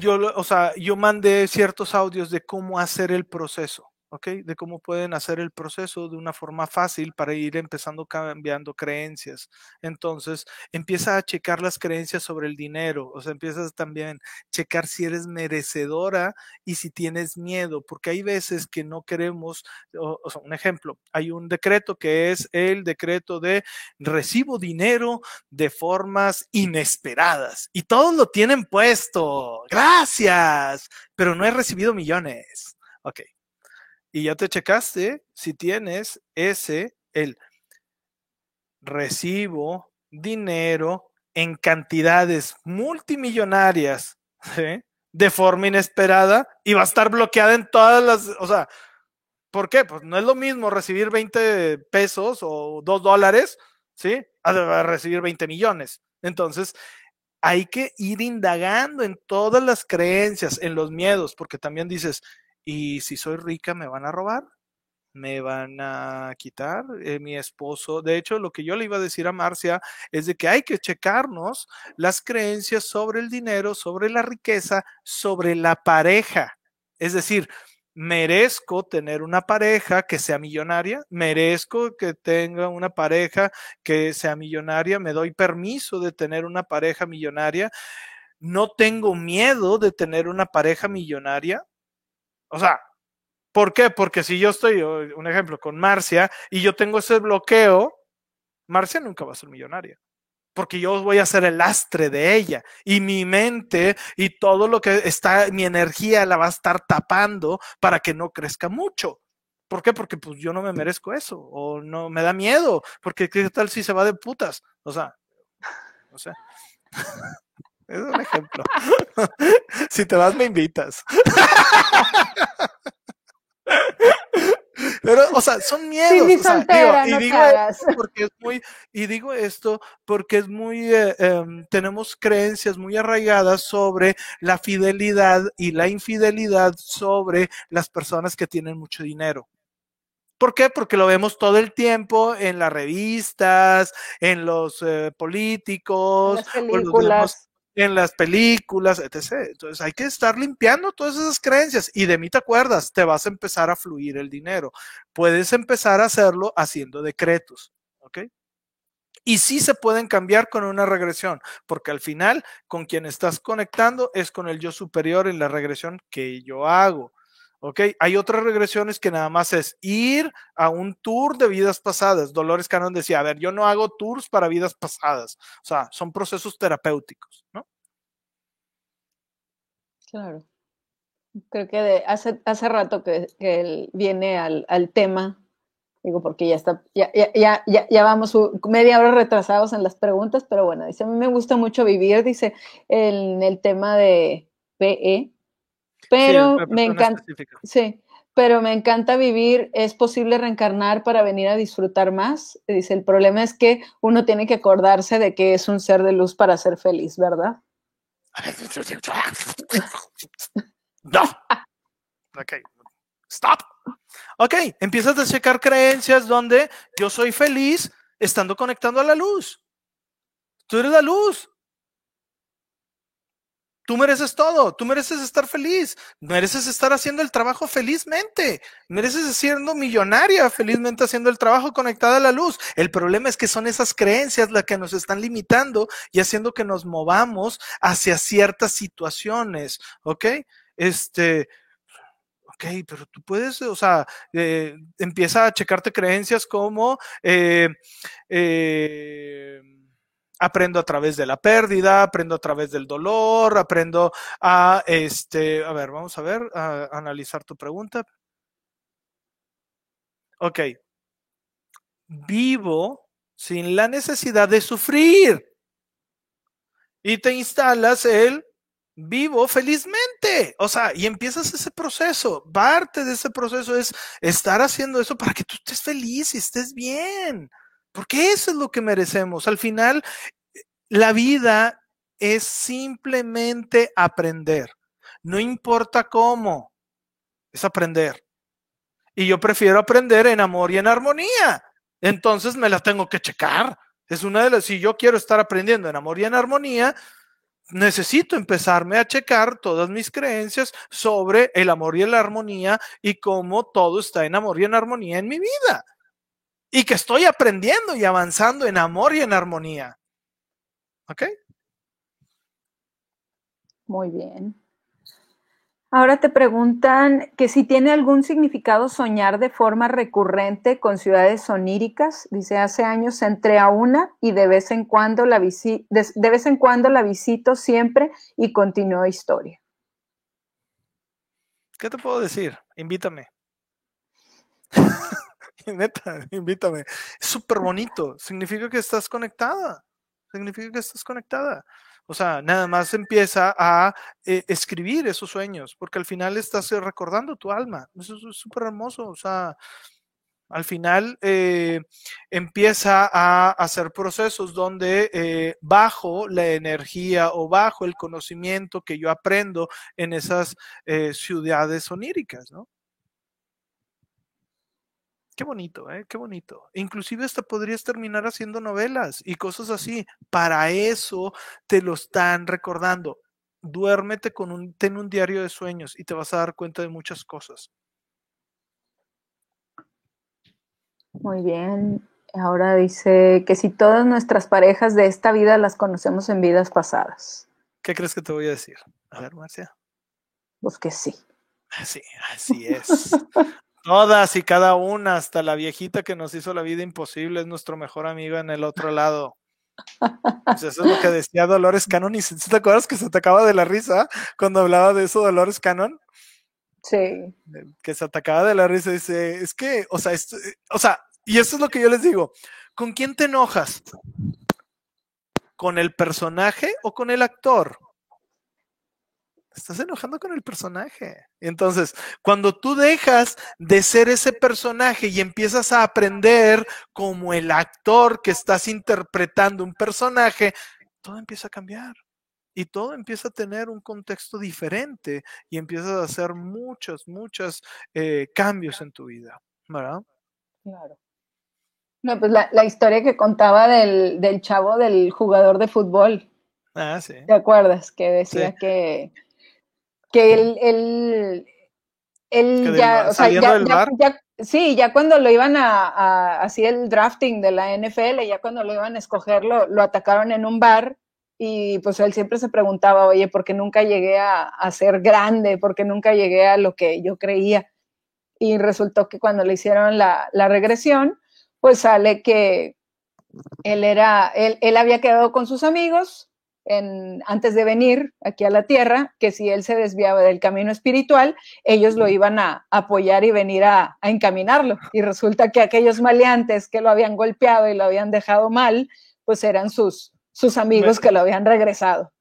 yo, o sea, yo mandé ciertos audios de cómo hacer el proceso. ¿Ok? De cómo pueden hacer el proceso de una forma fácil para ir empezando cambiando creencias. Entonces, empieza a checar las creencias sobre el dinero, o sea, empiezas también a checar si eres merecedora y si tienes miedo, porque hay veces que no queremos, o, sea, un ejemplo, hay un decreto que es el decreto de recibo dinero de formas inesperadas y todos lo tienen puesto. Gracias, pero no he recibido millones. Ok, y ya te checaste si tienes ese, el recibo dinero en cantidades multimillonarias de forma inesperada y va a estar bloqueada en todas las, o sea, ¿por qué? Pues no es lo mismo recibir 20 pesos o 2 dólares, ¿sí? A recibir 20 millones. Entonces, hay que ir indagando en todas las creencias, en los miedos, porque también dices, y si soy rica, ¿me van a robar? ¿Me van a quitar? Eh, mi esposo. De hecho, lo que yo le iba a decir a Marcia es de que hay que checarnos las creencias sobre el dinero, sobre la riqueza, sobre la pareja. Es decir, merezco tener una pareja que sea millonaria, merezco que tenga una pareja que sea millonaria, me doy permiso de tener una pareja millonaria, no tengo miedo de tener una pareja millonaria, o sea, ¿por qué? Porque si yo estoy, un ejemplo, con Marcia y yo tengo ese bloqueo, Marcia nunca va a ser millonaria. Porque yo voy a ser el lastre de ella y mi mente y todo lo que está, mi energía la va a estar tapando para que no crezca mucho. ¿Por qué? Porque pues yo no me merezco eso o no me da miedo, porque qué tal si se va de putas. O sea, no sé. Es un ejemplo. [laughs] si te vas, me invitas. [laughs] Pero, o sea, son miedos. y, digo esto porque es muy, y digo esto porque es muy, eh, em, tenemos creencias muy arraigadas sobre la fidelidad y la infidelidad sobre las personas que tienen mucho dinero. ¿Por qué? Porque lo vemos todo el tiempo en las revistas, en los eh, políticos, en las películas en las películas, etc. Entonces hay que estar limpiando todas esas creencias y de mí te acuerdas, te vas a empezar a fluir el dinero. Puedes empezar a hacerlo haciendo decretos, ¿ok? Y sí se pueden cambiar con una regresión, porque al final con quien estás conectando es con el yo superior en la regresión que yo hago. ¿Ok? Hay otras regresiones que nada más es ir a un tour de vidas pasadas. Dolores Cannon decía, a ver, yo no hago tours para vidas pasadas. O sea, son procesos terapéuticos, ¿no? Claro. Creo que hace, hace rato que, él viene al, tema, digo, porque ya está, ya, ya, ya, ya vamos media hora retrasados en las preguntas, pero bueno, dice, a mí me gusta mucho vivir, dice, en el tema de PE, pero me encanta. Sí, pero me encanta vivir. Es posible reencarnar para venir a disfrutar más. Dice, el problema es que uno tiene que acordarse de que es un ser de luz para ser feliz, ¿verdad? [laughs] No. Ok. Stop. Ok, empiezas a checar creencias donde yo soy feliz estando conectando a la luz. Tú eres la luz. Tú mereces todo, tú mereces estar feliz, mereces estar haciendo el trabajo felizmente, mereces siendo millonaria felizmente haciendo el trabajo conectada a la luz. El problema es que son esas creencias las que nos están limitando y haciendo que nos movamos hacia ciertas situaciones, ¿ok? Este, ok, pero tú puedes, o sea, eh, empieza a checarte creencias como... Eh, eh, aprendo a través de la pérdida, aprendo a través del dolor, aprendo a, este, a ver, vamos a ver, a, analizar tu pregunta. Ok. Vivo sin la necesidad de sufrir. Y te instalas el vivo felizmente. O sea, y empiezas ese proceso. Parte de ese proceso es estar haciendo eso para que tú estés feliz y estés bien. Porque eso es lo que merecemos. Al final, la vida es simplemente aprender. No importa cómo, es aprender. Y yo prefiero aprender en amor y en armonía. Entonces me la tengo que checar. Es una de las, si yo quiero estar aprendiendo en amor y en armonía, necesito empezarme a checar todas mis creencias sobre el amor y la armonía y cómo todo está en amor y en armonía en mi vida. Y que estoy aprendiendo y avanzando en amor y en armonía. ¿Ok? Muy bien. Ahora te preguntan que si tiene algún significado soñar de forma recurrente con ciudades oníricas. Dice, hace años entré a una y de vez en cuando la, de, de vez en cuando la visito siempre y continúo historia. ¿Qué te puedo decir? Invítame. [laughs] [laughs] Neta, invítame. Es súper bonito. Significa que estás conectada. Significa que estás conectada. O sea, nada más empieza a eh, escribir esos sueños, porque al final estás eh, recordando tu alma. Eso es súper hermoso. O sea, al final eh, empieza a hacer procesos donde bajo la energía o bajo el conocimiento que yo aprendo en esas ciudades oníricas, ¿no? Qué bonito, ¿eh? Qué bonito. Inclusive hasta podrías terminar haciendo novelas y cosas así. Para eso te lo están recordando. Duérmete con un, ten un diario de sueños y te vas a dar cuenta de muchas cosas. Muy bien. Ahora dice que si todas nuestras parejas de esta vida las conocemos en vidas pasadas. ¿Qué crees que te voy a decir? A ver, Marcia. Pues que sí. Sí, así es. [laughs] Todas y cada una, hasta la viejita que nos hizo la vida imposible, es nuestro mejor amigo en el otro lado. Pues eso es lo que decía Dolores Cannon. ¿Y te acuerdas que se atacaba de la risa cuando hablaba de eso Dolores Cannon? Sí. Que se atacaba de la risa. Dice, es que, o sea, esto, o sea, y eso es lo que yo les digo. ¿Con quién te enojas? ¿Con el personaje o con el actor? Estás enojando con el personaje. Entonces, cuando tú dejas de ser ese personaje y empiezas a aprender como el actor que estás interpretando un personaje, todo empieza a cambiar. Y todo empieza a tener un contexto diferente y empiezas a hacer muchos, muchos eh, cambios en tu vida, ¿verdad? Claro. No, pues la, historia que contaba del, chavo del jugador de fútbol. Ah, sí. ¿Te acuerdas? Que decía que que él, él, él ya, o sea, ya, sí, ya cuando lo iban a, a, así el drafting de la NFL, ya cuando lo iban a escoger, lo, atacaron en un bar y pues él siempre se preguntaba, oye, ¿por qué nunca llegué a, a, ser grande? ¿Por qué nunca llegué a lo que yo creía? Y resultó que cuando le hicieron la, la regresión, pues sale que él era, él, él había quedado con sus amigos, antes de venir aquí a la tierra, que si él se desviaba del camino espiritual, ellos lo iban a apoyar y venir a, encaminarlo. Y resulta que aquellos maleantes que lo habían golpeado y lo habían dejado mal, pues eran sus, sus amigos que lo habían regresado.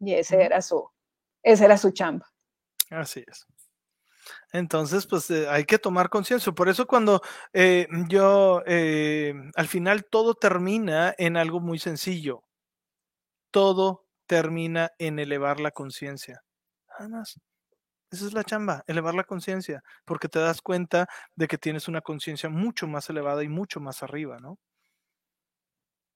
Y ese era su, ese era su chamba. Así es. Entonces, pues eh, hay que tomar conciencia. Por eso cuando eh, yo, eh, al final todo termina en algo muy sencillo todo termina en elevar la conciencia. Nada más. Esa es la chamba, elevar la conciencia, porque te das cuenta de que tienes una conciencia mucho más elevada y mucho más arriba, ¿no?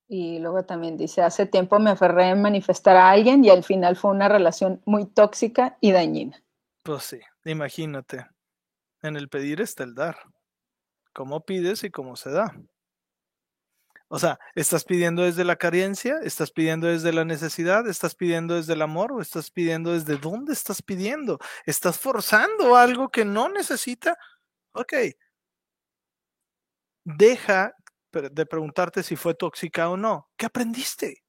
Y luego también dice, hace tiempo me aferré a manifestar a alguien y al final fue una relación muy tóxica y dañina. Pues sí, imagínate. En el pedir está el dar. Cómo pides y cómo se da. O sea, ¿estás pidiendo desde la carencia? ¿Estás pidiendo desde la necesidad? ¿Estás pidiendo desde el amor? ¿O estás pidiendo desde dónde estás pidiendo? ¿Estás forzando algo que no necesita? Ok. Deja de preguntarte si fue tóxica o no. ¿Qué aprendiste?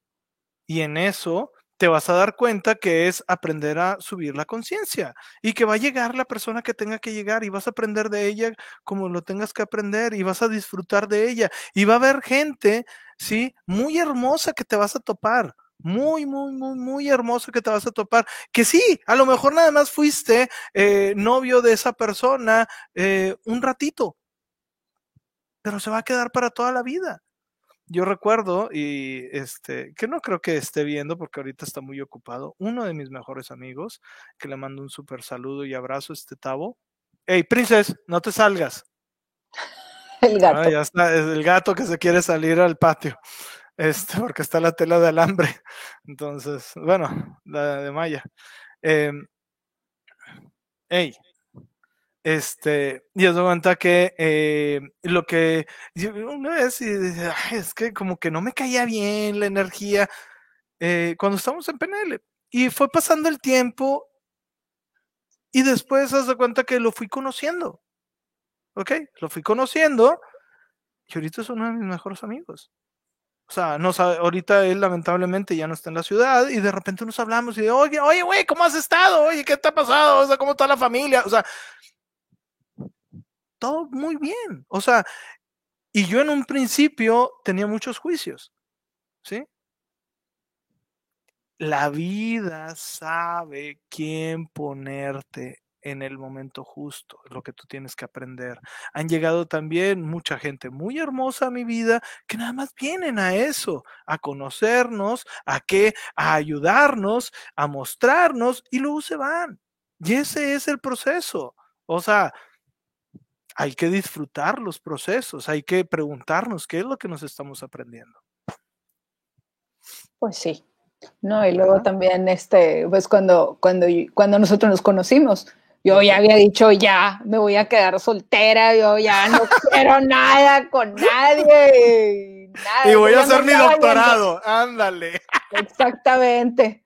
Y en eso te vas a dar cuenta que es aprender a subir la conciencia y que va a llegar la persona que tenga que llegar y vas a aprender de ella como lo tengas que aprender y vas a disfrutar de ella y va a haber gente, sí, muy hermosa que te vas a topar. Muy, muy, muy, muy hermosa que te vas a topar. Que sí, a lo mejor nada más fuiste eh, novio de esa persona eh, un ratito, pero se va a quedar para toda la vida yo recuerdo, y este, que no creo que esté viendo porque ahorita está muy ocupado, uno de mis mejores amigos, que le mando un súper saludo y abrazo, este Tavo. Hey, Princess, no te salgas. [laughs] El gato. ya está, es el gato que se quiere salir al patio. [laughs] este, porque está la tela de alambre. Entonces, bueno, la de malla. Eh, hey, este, y os doy cuenta que eh, lo que una vez es que como que no me caía bien la energía eh, cuando estábamos en PNL. Y fue pasando el tiempo y después os doy cuenta que lo fui conociendo. ¿Ok? Lo fui conociendo y ahorita es uno de mis mejores amigos. O sea, no sabe, ahorita él lamentablemente ya no está en la ciudad y de repente nos hablamos y de, oye, oye, güey, ¿cómo has estado? Oye, ¿qué te ha pasado? O sea, ¿cómo está la familia? O sea, muy bien. O sea, y yo en un principio tenía muchos juicios, ¿sí? La vida sabe quién ponerte en el momento justo, lo que tú tienes que aprender. Han llegado también mucha gente muy hermosa a mi vida que nada más vienen a eso, a conocernos, a qué, a ayudarnos, a mostrarnos y luego se van. Y ese es el proceso. O sea, hay que disfrutar los procesos, hay que preguntarnos qué es lo que nos estamos aprendiendo. Pues sí. No, y luego también este, pues cuando, cuando, cuando nosotros nos conocimos, yo ya había dicho, ya, me voy a quedar soltera, yo ya no quiero nada con nadie. y voy a hacer mi doctorado, ándale. Exactamente.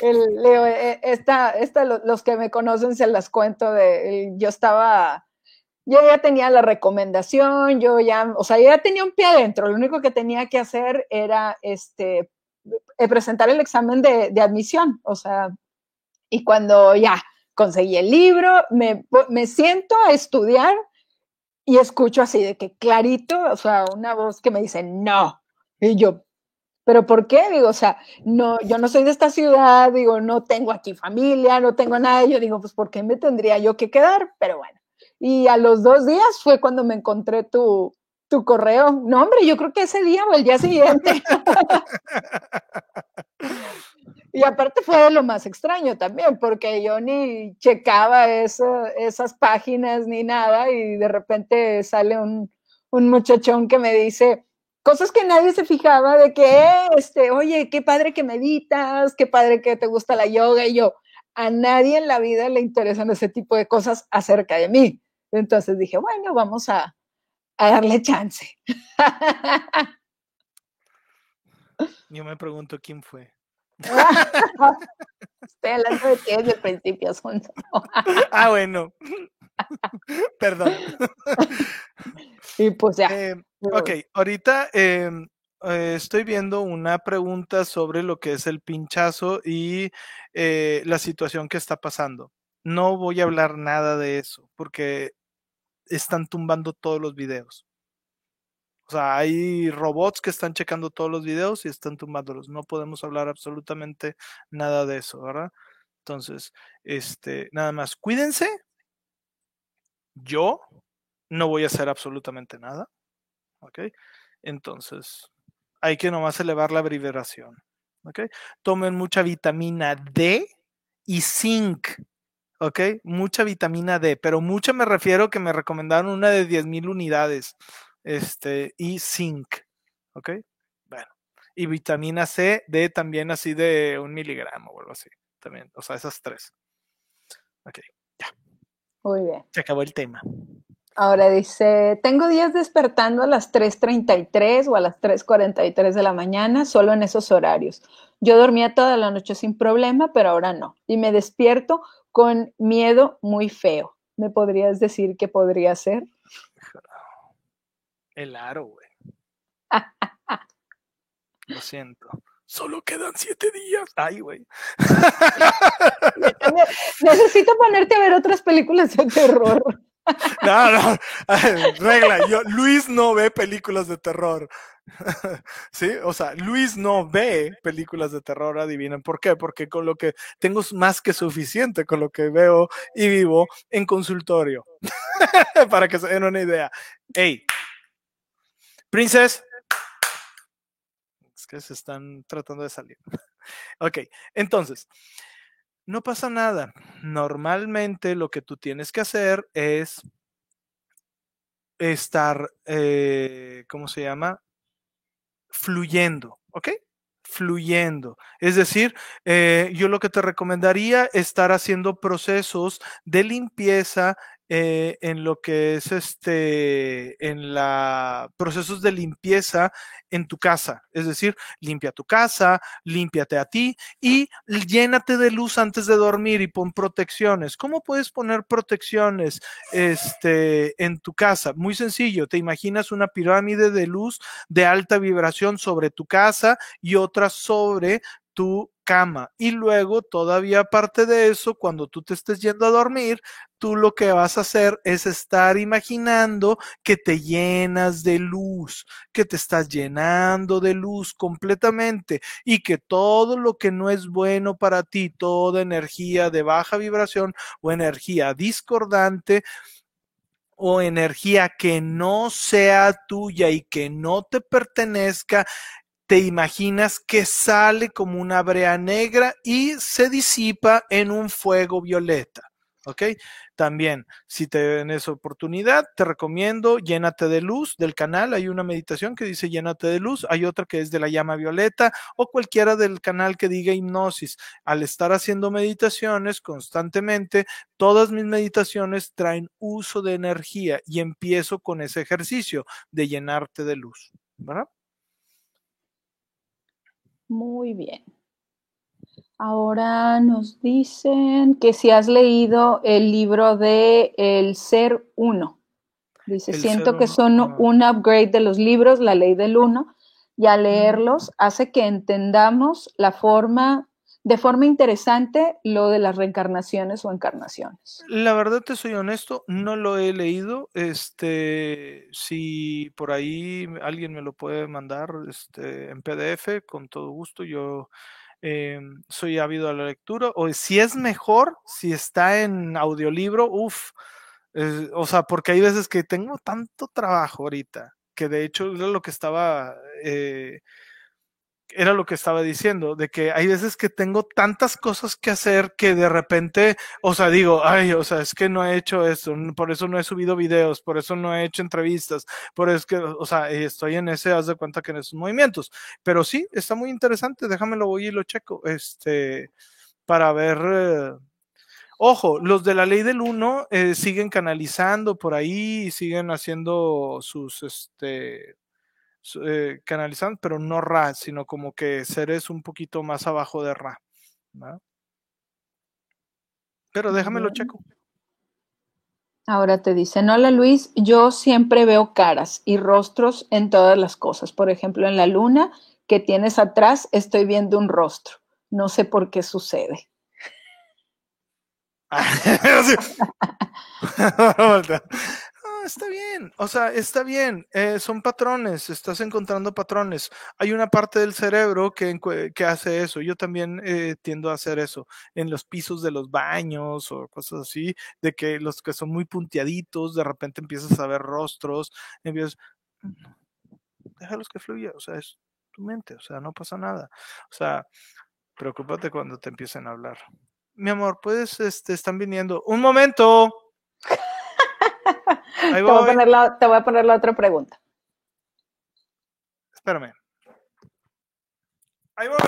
El, eh, esta, esta, los que me conocen se las cuento de, yo estaba, yo ya tenía la recomendación, yo ya, o sea, yo ya tenía un pie adentro, lo único que tenía que hacer era, este, eh, presentar el examen de, admisión, o sea, y cuando ya, conseguí el libro, me, me siento a estudiar y escucho así de que clarito, o sea, una voz que me dice, no. Y yo, ¿pero por qué? Digo, o sea, no, yo no soy de esta ciudad, digo, no tengo aquí familia, no tengo nada. Yo digo, pues, ¿por qué me tendría yo que quedar? Pero bueno. Y a los dos días fue cuando me encontré tu, tu correo. No, hombre, yo creo que ese día o el día siguiente. [laughs] Y aparte fue lo más extraño también, porque yo ni checaba esas páginas ni nada y de repente sale un, muchachón que me dice cosas que nadie se fijaba de que, este, oye, qué padre que meditas, qué padre que te gusta la yoga y yo, a nadie en la vida le interesan ese tipo de cosas acerca de mí. Entonces dije, bueno, vamos a, a darle chance. [laughs] Yo me pregunto quién fue. [laughs] Estoy hablando de ti desde el principio, [laughs] ah, bueno. Perdón. Y pues ya. Em, ok, ahorita em, eh, estoy viendo una pregunta sobre lo que es el pinchazo y eh, la situación que está pasando. No voy a hablar nada de eso porque están tumbando todos los videos. O sea, hay robots que están checando todos los videos y están tumbándolos. No podemos hablar absolutamente nada de eso, ¿verdad? Entonces, este, nada más, cuídense. Yo no voy a hacer absolutamente nada. ¿Ok? Entonces, hay que nomás elevar la vibración. ¿Ok? Tomen mucha vitamina D y zinc. ¿Ok? Mucha vitamina D, pero mucha me refiero que me recomendaron una de 10.000 unidades, este, y zinc, ¿ok? Bueno, y vitamina C, D también así de un miligramo o algo así, también, o sea, esas tres. Ok, ya. Muy bien. Se acabó el tema. Ahora dice, tengo días despertando a las 3.33 o a las 3.43 de la mañana, solo en esos horarios. Yo dormía toda la noche sin problema, pero ahora no. Y me despierto con miedo muy feo. ¿Me podrías decir qué podría ser? El aro, güey. [laughs] Lo siento. Solo quedan siete días. Ay, güey. Necesito ponerte a ver otras películas de terror. No, no. [laughs] Regla. Yo, Luis no ve películas de terror. [laughs] ¿Sí? O sea, Luis no ve películas de terror, adivinen por qué, porque con lo que tengo más que suficiente con lo que veo y vivo en consultorio. [laughs] Para que se den una idea. Hey, Princess. Es que se están tratando de salir. ok, entonces, no pasa nada. Normalmente lo que tú tienes que hacer es estar, eh, ¿cómo se llama? fluyendo, ¿ok? fluyendo. Es decir, eh, yo lo que te recomendaría es estar haciendo procesos de limpieza eh, en lo que es este, en la procesos de limpieza en tu casa. Es decir, limpia tu casa, límpiate a ti y llénate de luz antes de dormir y pon protecciones. ¿Cómo puedes poner protecciones este, en tu casa? Muy sencillo, te imaginas una pirámide de luz de alta vibración sobre tu casa y otra sobre tu cama. Y luego, todavía aparte de eso, cuando tú te estés yendo a dormir, tú lo que vas a hacer es estar imaginando que te llenas de luz, que te estás llenando de luz completamente y que todo lo que no es bueno para ti, toda energía de baja vibración o energía discordante, o energía que no sea tuya y que no te pertenezca, te imaginas que sale como una brea negra y se disipa en un fuego violeta. ¿Ok? También, si tienes oportunidad, te recomiendo llénate de luz del canal. Hay una meditación que dice llénate de luz. Hay otra que es de la llama violeta o cualquiera del canal que diga hipnosis. Al estar haciendo meditaciones constantemente, todas mis meditaciones traen uso de energía y empiezo con ese ejercicio de llenarte de luz. ¿Verdad? Muy bien. Ahora nos dicen que si has leído el libro de El Ser Uno. Dice, siento que son un upgrade de los libros, la ley del uno, y al leerlos hace que entendamos la forma de forma interesante lo de las reencarnaciones o encarnaciones. La verdad te soy honesto, no lo he leído. Este, si por ahí alguien me lo puede mandar este, en PDF, con todo gusto, yo eh, soy ávido a la lectura. O si es mejor, si está en audiolibro, uff. o sea, porque hay veces que tengo tanto trabajo ahorita, que de hecho era lo que estaba eh, era lo que estaba diciendo, de que hay veces que tengo tantas cosas que hacer que de repente, o sea, digo, ay, o sea, es que no he hecho esto, por eso no he subido videos, por eso no he hecho entrevistas, por eso que, o sea, estoy en ese, haz de cuenta que en esos movimientos. Pero sí, está muy interesante, déjamelo voy y lo checo, este, para ver. Eh, ojo, los de la ley del uno eh, siguen canalizando por ahí, siguen haciendo sus, este, eh, canalizando, pero no Ra, sino como que seres un poquito más abajo de Ra. Pero déjamelo checo. Ahora te dicen, hola Luis, yo siempre veo caras y rostros en todas las cosas. Por ejemplo, en la luna que tienes atrás estoy viendo un rostro. No sé por qué sucede. [laughs] [laughs] está bien, o sea, está bien, eh, son patrones, estás encontrando patrones. Hay una parte del cerebro que, que hace eso, yo también eh, tiendo a hacer eso, en los pisos de los baños o cosas así, de que los que son muy punteaditos, de repente empiezas a ver rostros, empiezas, déjalos que fluya, o sea, es tu mente, o sea, no pasa nada, o sea, preocúpate cuando te empiecen a hablar. Mi amor, puedes, este, están viniendo. Un momento. Te, voy a poner la, te voy a poner la otra pregunta. Espérame. Ahí voy.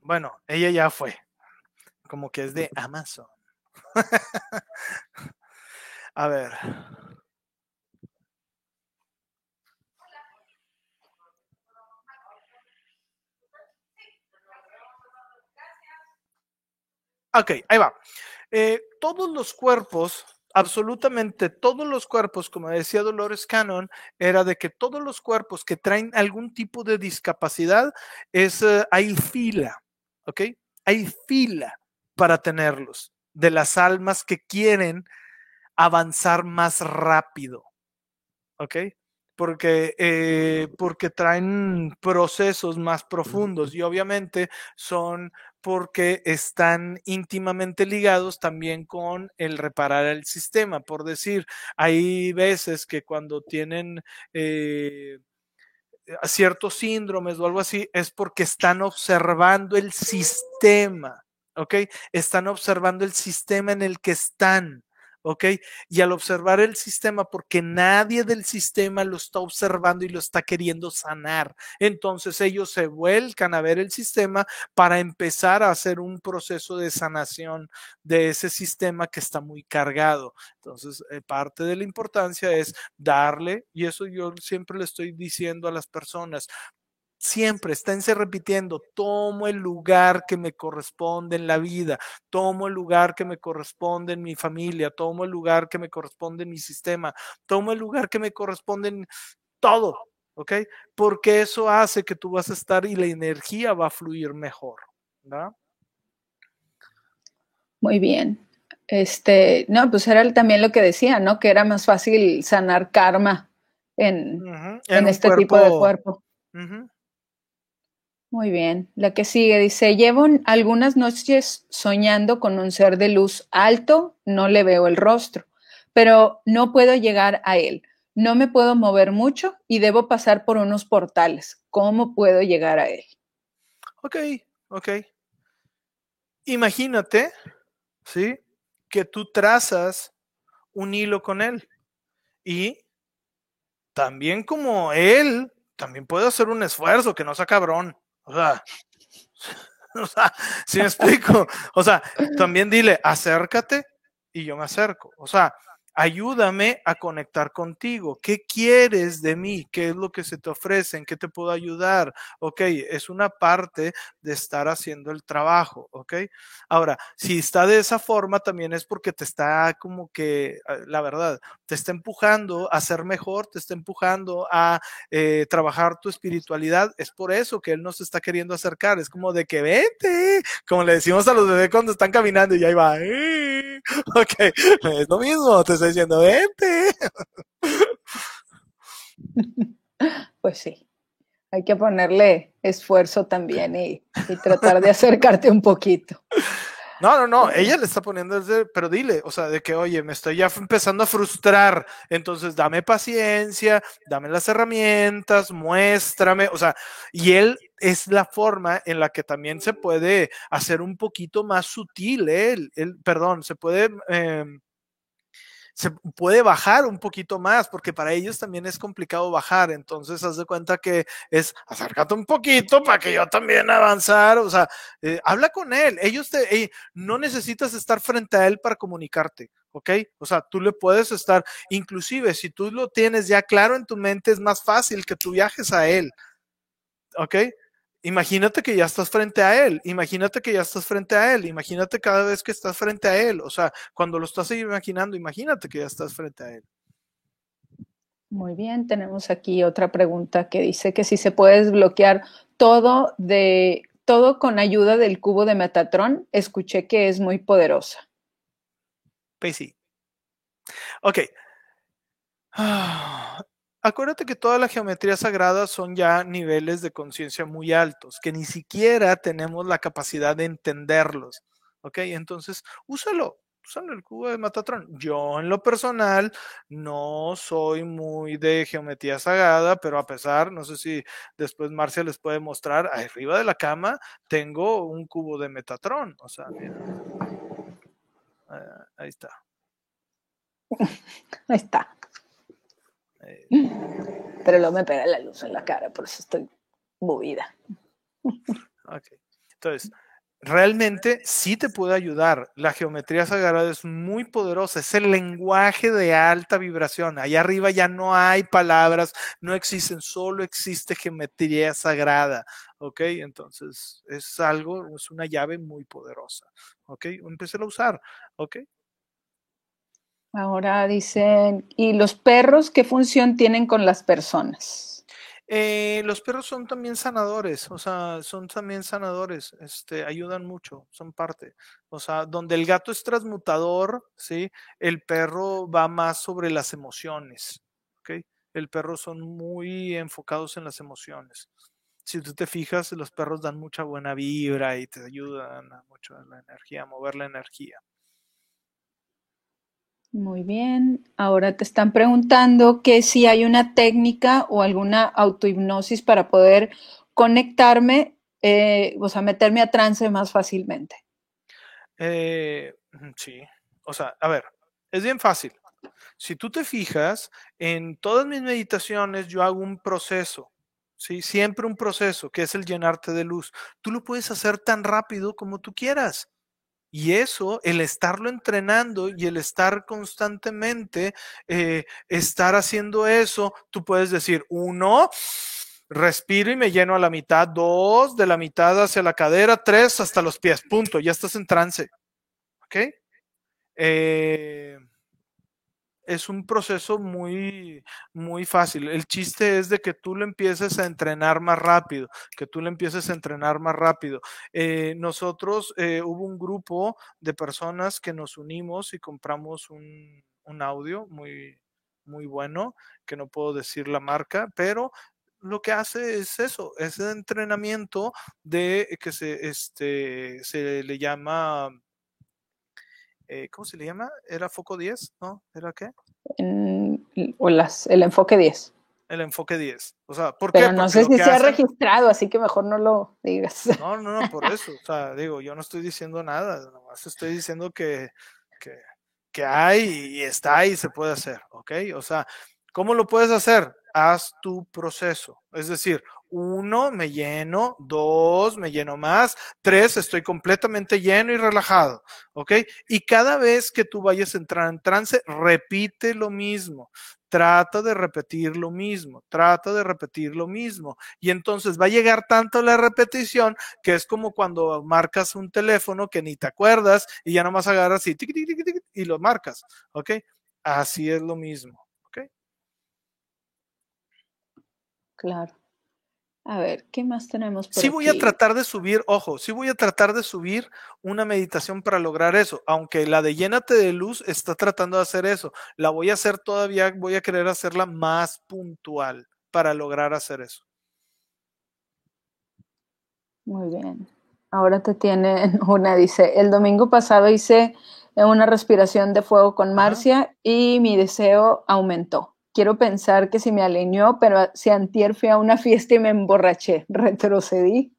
Bueno, ella ya fue. Como que es de Amazon. [laughs] a ver. Ok, ahí va. Eh, todos los cuerpos, absolutamente todos los cuerpos, como decía Dolores Cannon, era de que todos los cuerpos que traen algún tipo de discapacidad, es, eh, hay fila, ¿ok? Hay fila para tenerlos, de las almas que quieren avanzar más rápido, ¿ok? Porque, eh, porque traen procesos más profundos y obviamente son porque están íntimamente ligados también con el reparar el sistema. Por decir, hay veces que cuando tienen eh, ciertos síndromes o algo así, es porque están observando el sistema, ¿ok? Están observando el sistema en el que están. ¿Ok? Y al observar el sistema, porque nadie del sistema lo está observando y lo está queriendo sanar, entonces ellos se vuelcan a ver el sistema para empezar a hacer un proceso de sanación de ese sistema que está muy cargado. Entonces, eh, parte de la importancia es darle, y eso yo siempre le estoy diciendo a las personas, Siempre esténse repitiendo, tomo el lugar que me corresponde en la vida, tomo el lugar que me corresponde en mi familia, tomo el lugar que me corresponde en mi sistema, tomo el lugar que me corresponde en todo, ¿ok? Porque eso hace que tú vas a estar y la energía va a fluir mejor, ¿verdad? Muy bien. Este, no, pues era también lo que decía, ¿no? Que era más fácil sanar karma en, en, este tipo de cuerpo. Muy bien. La que sigue dice, llevo algunas noches soñando con un ser de luz alto, no le veo el rostro, pero no puedo llegar a él. No me puedo mover mucho y debo pasar por unos portales. ¿Cómo puedo llegar a él? Ok, ok. Imagínate, ¿sí? Que tú trazas un hilo con él y también como él, también puede hacer un esfuerzo, que no sea cabrón. O sea, [laughs] o sea, si me explico, o sea, también dile, acércate y yo me acerco. O sea, ayúdame a conectar contigo. ¿Qué quieres de mí? ¿Qué es lo que se te ofrece? ¿En qué te puedo ayudar? Ok, es una parte de estar haciendo el trabajo, ok. Ahora, si está de esa forma, también es porque te está como que, ah, la verdad, te está empujando a ser mejor, te está empujando a eh, trabajar tu espiritualidad. Es por eso que él nos está queriendo acercar. Es como de que vete, como le decimos a los bebés cuando están caminando y ahí va. Eh". [laughs] Ok, es lo mismo, te diciendo, vente. [laughs] Pues sí, hay que ponerle esfuerzo también y, tratar de acercarte un poquito. [laughs] No, no, no, ella le está poniendo, pero dile, o sea, de que, oye, me estoy ya empezando a frustrar, entonces dame paciencia, dame las herramientas, muéstrame, o sea, y él es la forma en la que también se puede hacer un poquito más sutil, él, ¿eh? perdón, se puede... Em, se puede bajar un poquito más, porque para ellos también es complicado bajar. Entonces, haz de cuenta que es acércate un poquito para que yo también avanzar. O sea, eh, habla con él. Ellos te, no necesitas estar frente a él para comunicarte. ¿ok? O sea, tú le puedes estar, inclusive si tú lo tienes ya claro en tu mente, es más fácil que tú viajes a él, ¿ok? Imagínate que ya estás frente a él, imagínate que ya estás frente a él, imagínate cada vez que estás frente a él, o sea, cuando lo estás imaginando, imagínate que ya estás frente a él. Muy bien, tenemos aquí otra pregunta que dice que si se puede desbloquear todo de todo con ayuda del cubo de Metatron, escuché que es muy poderosa. Pues sí. Ok. Acuérdate que toda la geometría sagrada son ya niveles de conciencia muy altos, que ni siquiera tenemos la capacidad de entenderlos. ¿Ok? Entonces, úsalo, úsalo el cubo de Matatron. Yo en lo personal no soy muy de geometría sagrada, pero a pesar, no sé si después Marcia les puede mostrar, arriba de la cama tengo un cubo de Metatron. O sea. Ah, ahí está. [laughs] Ahí está. [laughs] Pero luego me pega la luz en la cara, por eso estoy movida. Entonces, realmente sí te puede ayudar. La geometría sagrada es muy poderosa, es el lenguaje de alta vibración. Allá arriba ya no hay palabras, no existen, solo existe geometría sagrada. ¿Ok? Entonces, es algo, es una llave muy poderosa. ¿Ok? Empecé a usar. ¿Ok? Ahora dicen, ¿y los perros qué función tienen con las personas? Eh, los perros son también sanadores, o sea, son también sanadores, este, ayudan mucho, son parte. O sea, donde el gato es transmutador, ¿sí? El perro va más sobre las emociones, ¿ok? El perro son muy enfocados en las emociones. Si tú te fijas, los perros dan mucha buena vibra y te ayudan mucho en la energía, a mover la energía. Muy bien. Ahora te están preguntando que si hay una técnica o alguna autohipnosis para poder conectarme, eh, o sea, meterme a trance más fácilmente. Eh, sí. O sea, a ver, Es bien fácil. Si tú te fijas, en todas mis meditaciones yo hago un proceso, ¿sí? Siempre un proceso, que es el llenarte de luz. Tú lo puedes hacer tan rápido como tú quieras. Y eso, el estarlo entrenando y el estar constantemente, eh, estar haciendo eso, tú puedes decir, uno, respiro y me lleno a la mitad, dos, de la mitad hacia la cadera, tres, hasta los pies, punto, ya estás en trance. ¿Ok? Eh, es un proceso muy, muy fácil. El chiste es de que tú lo empieces a entrenar más rápido, que tú lo empieces a entrenar más rápido. Eh, nosotros eh, hubo un grupo de personas que nos unimos y compramos un, un audio muy, muy bueno, que no puedo decir la marca, pero lo que hace es eso, es el entrenamiento de que se, este, se le llama, eh, ¿cómo se le llama? ¿Era foco 10? ¿No? ¿Era qué? o las, el enfoque 10. El enfoque 10. O sea, ¿por Pero no sé si se ha registrado, así que mejor no lo digas. [laughs] No, no, no, por eso. O sea, digo, yo no estoy diciendo nada, nomás estoy diciendo que, que, que hay y está y se puede hacer, ¿ok? O sea, ¿cómo lo puedes hacer? haz tu proceso. Es decir, uno, me lleno, dos, me lleno más, tres, estoy completamente lleno y relajado, ¿ok? Y cada vez que tú vayas a entrar en trance, repite lo mismo. Trata de repetir lo mismo, trata de repetir lo mismo. Y entonces va a llegar tanto la repetición que es como cuando marcas un teléfono que ni te acuerdas y ya nomás agarras y, y lo marcas, ¿ok? Así es lo mismo. Claro. A ver, ¿qué más tenemos? Por sí voy a tratar de subir, ojo, sí voy a tratar de subir una meditación para lograr eso, aunque la de llénate de luz está tratando de hacer eso. La voy a hacer todavía, voy a querer hacerla más puntual para lograr hacer eso. Muy bien. Ahora te tiene [laughs] una, dice, el domingo pasado hice una respiración de fuego con Marcia y mi deseo aumentó quiero pensar que si me alineó, pero si antier fui a una [laughs] fiesta y me emborraché, retrocedí.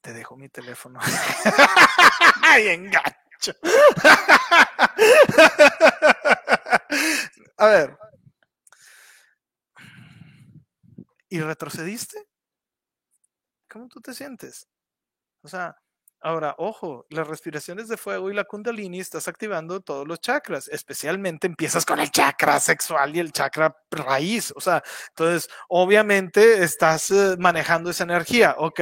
Te dejo mi teléfono. [laughs] ¡Ay, engancho! [laughs] a ver. ¿Y retrocediste? ¿Cómo tú te sientes? O sea, Ahora, ojo, las respiraciones de fuego y la kundalini estás activando todos los chakras, especialmente empiezas con el chakra sexual y el chakra raíz, o sea, entonces obviamente estás eh, manejando esa energía, ok,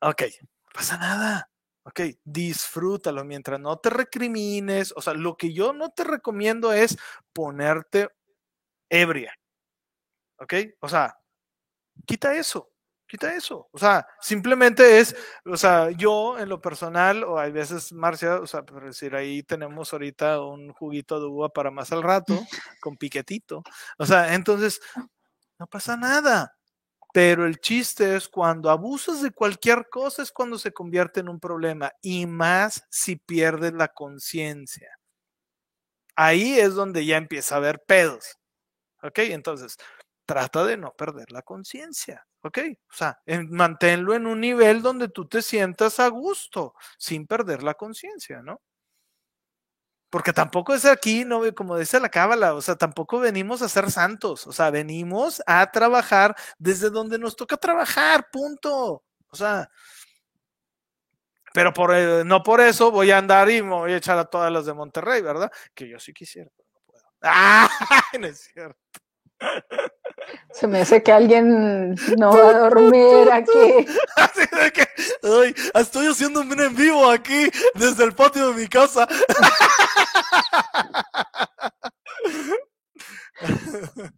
ok, no pasa nada, ok, disfrútalo mientras no te recrimines, o sea, lo que yo no te recomiendo es ponerte ebria, ok, o sea, quita eso, quita eso. O sea, simplemente es, o sea, yo en lo personal, o hay veces Marcia, o sea, por decir, ahí tenemos ahorita un juguito de uva para más al rato, [laughs] con piquetito. O sea, entonces, no pasa nada. Pero el chiste es cuando abusas de cualquier cosa es cuando se convierte en un problema y más si pierdes la conciencia. Ahí es donde ya empieza a haber pedos. ¿Ok? Entonces, trata de no perder la conciencia. ¿Ok? O sea, manténlo en un nivel donde tú te sientas a gusto, sin perder la conciencia, ¿no? Porque tampoco es aquí, ¿no? Como dice la cábala, o sea, tampoco venimos a ser santos, o sea, venimos a trabajar desde donde nos toca trabajar, punto. O sea, pero por, eh, no por eso voy a andar y me voy a echar a todas las de Monterrey, ¿verdad? Que yo sí quisiera, pero no puedo. [laughs] ¡Ah! [laughs] No es cierto. Se me hace que alguien no va a dormir aquí. [laughs] Así de que, estoy haciendo un en vivo aquí desde el patio de mi casa. [laughs]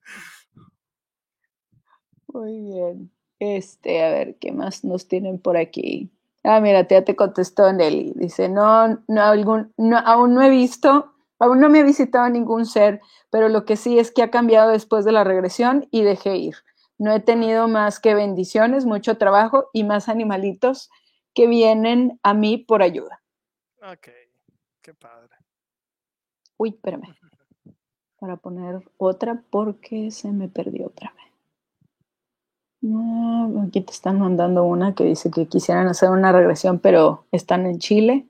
Muy bien. Este, a ver, ¿qué más nos tienen por aquí? Ah, mira, ya te contestó Nelly. Dice, no, no, algún, no, aún no he visto Aún no me ha visitado ningún ser, pero lo que sí es que ha cambiado después de la regresión y dejé ir. No he tenido más que bendiciones, mucho trabajo y más animalitos que vienen a mí por ayuda. Ok, qué padre. Uy, espérame. [laughs] Para poner otra porque se me perdió otra vez. No, aquí te están mandando una que dice que quisieran hacer una regresión, pero están en Chile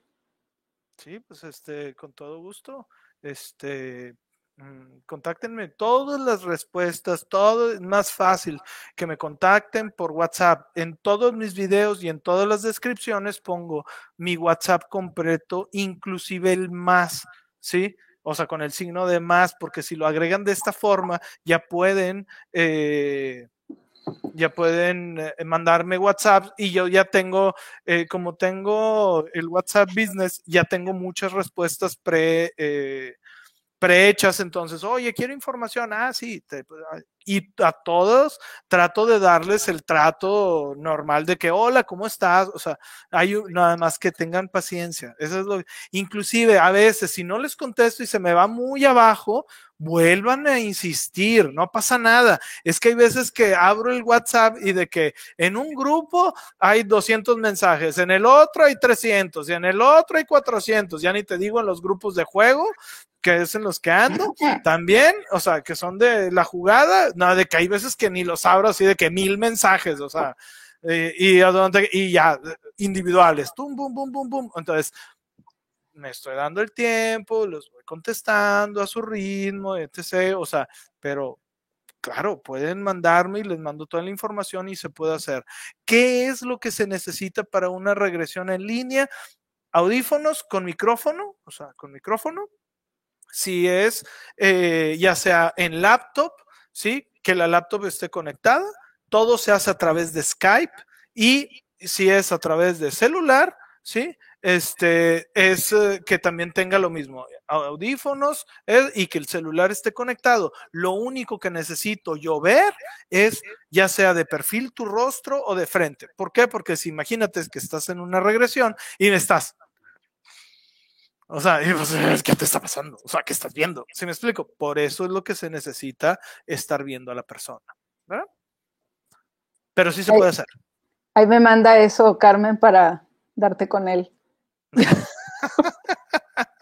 Sí, pues este, con todo gusto. Este, mm, contáctenme todas las respuestas, todo es más fácil que me contacten por WhatsApp. En todos mis videos y en todas las descripciones pongo mi WhatsApp completo, inclusive el más, ¿sí? O sea, con el signo de más, porque si lo agregan de esta forma, ya pueden eh, ya pueden eh, mandarme WhatsApp y yo ya tengo, eh, como tengo el WhatsApp Business, ya tengo muchas respuestas pre, eh, prehechas, entonces, oye, quiero información, ah, sí, te, pues, y a todos trato de darles el trato normal de que, hola, ¿cómo estás? O sea, hay nada más que tengan paciencia. Eso es lo inclusive a veces si no les contesto y se me va muy abajo, vuelvan a insistir, no pasa nada. Es que hay veces que abro el WhatsApp y de que en un grupo hay 200 mensajes, en el otro hay 300 y en el otro hay 400, ya ni te digo en los grupos de juego, que es en los que ando, [laughs] también, o sea, que son de la jugada, no, de que hay veces que ni los abro así de que mil mensajes, o sea, eh, y, y ya, individuales, tum, bum, bum, bum, bum. Entonces, me estoy dando el tiempo, los voy contestando a su ritmo, etc. O sea, pero claro, pueden mandarme y les mando toda la información y se puede hacer. ¿Qué es lo que se necesita para una regresión en línea? Audífonos con micrófono, o sea, con micrófono, si es eh, ya sea en laptop, ¿sí? Que la laptop esté conectada, todo se hace a través de Skype y si es a través de celular, ¿sí? Este es eh, que también tenga lo mismo, audífonos eh, y que el celular esté conectado. Lo único que necesito yo ver es ya sea de perfil tu rostro o de frente. ¿Por qué? Porque si imagínate que estás en una regresión y estás o sea, pues, ¿qué te está pasando? O sea, ¿qué estás viendo? ¿Sí me explico? Por eso es lo que se necesita estar viendo a la persona. ¿verdad? Pero sí se puede hacer. Ahí me manda eso, Carmen, para darte con él. [laughs]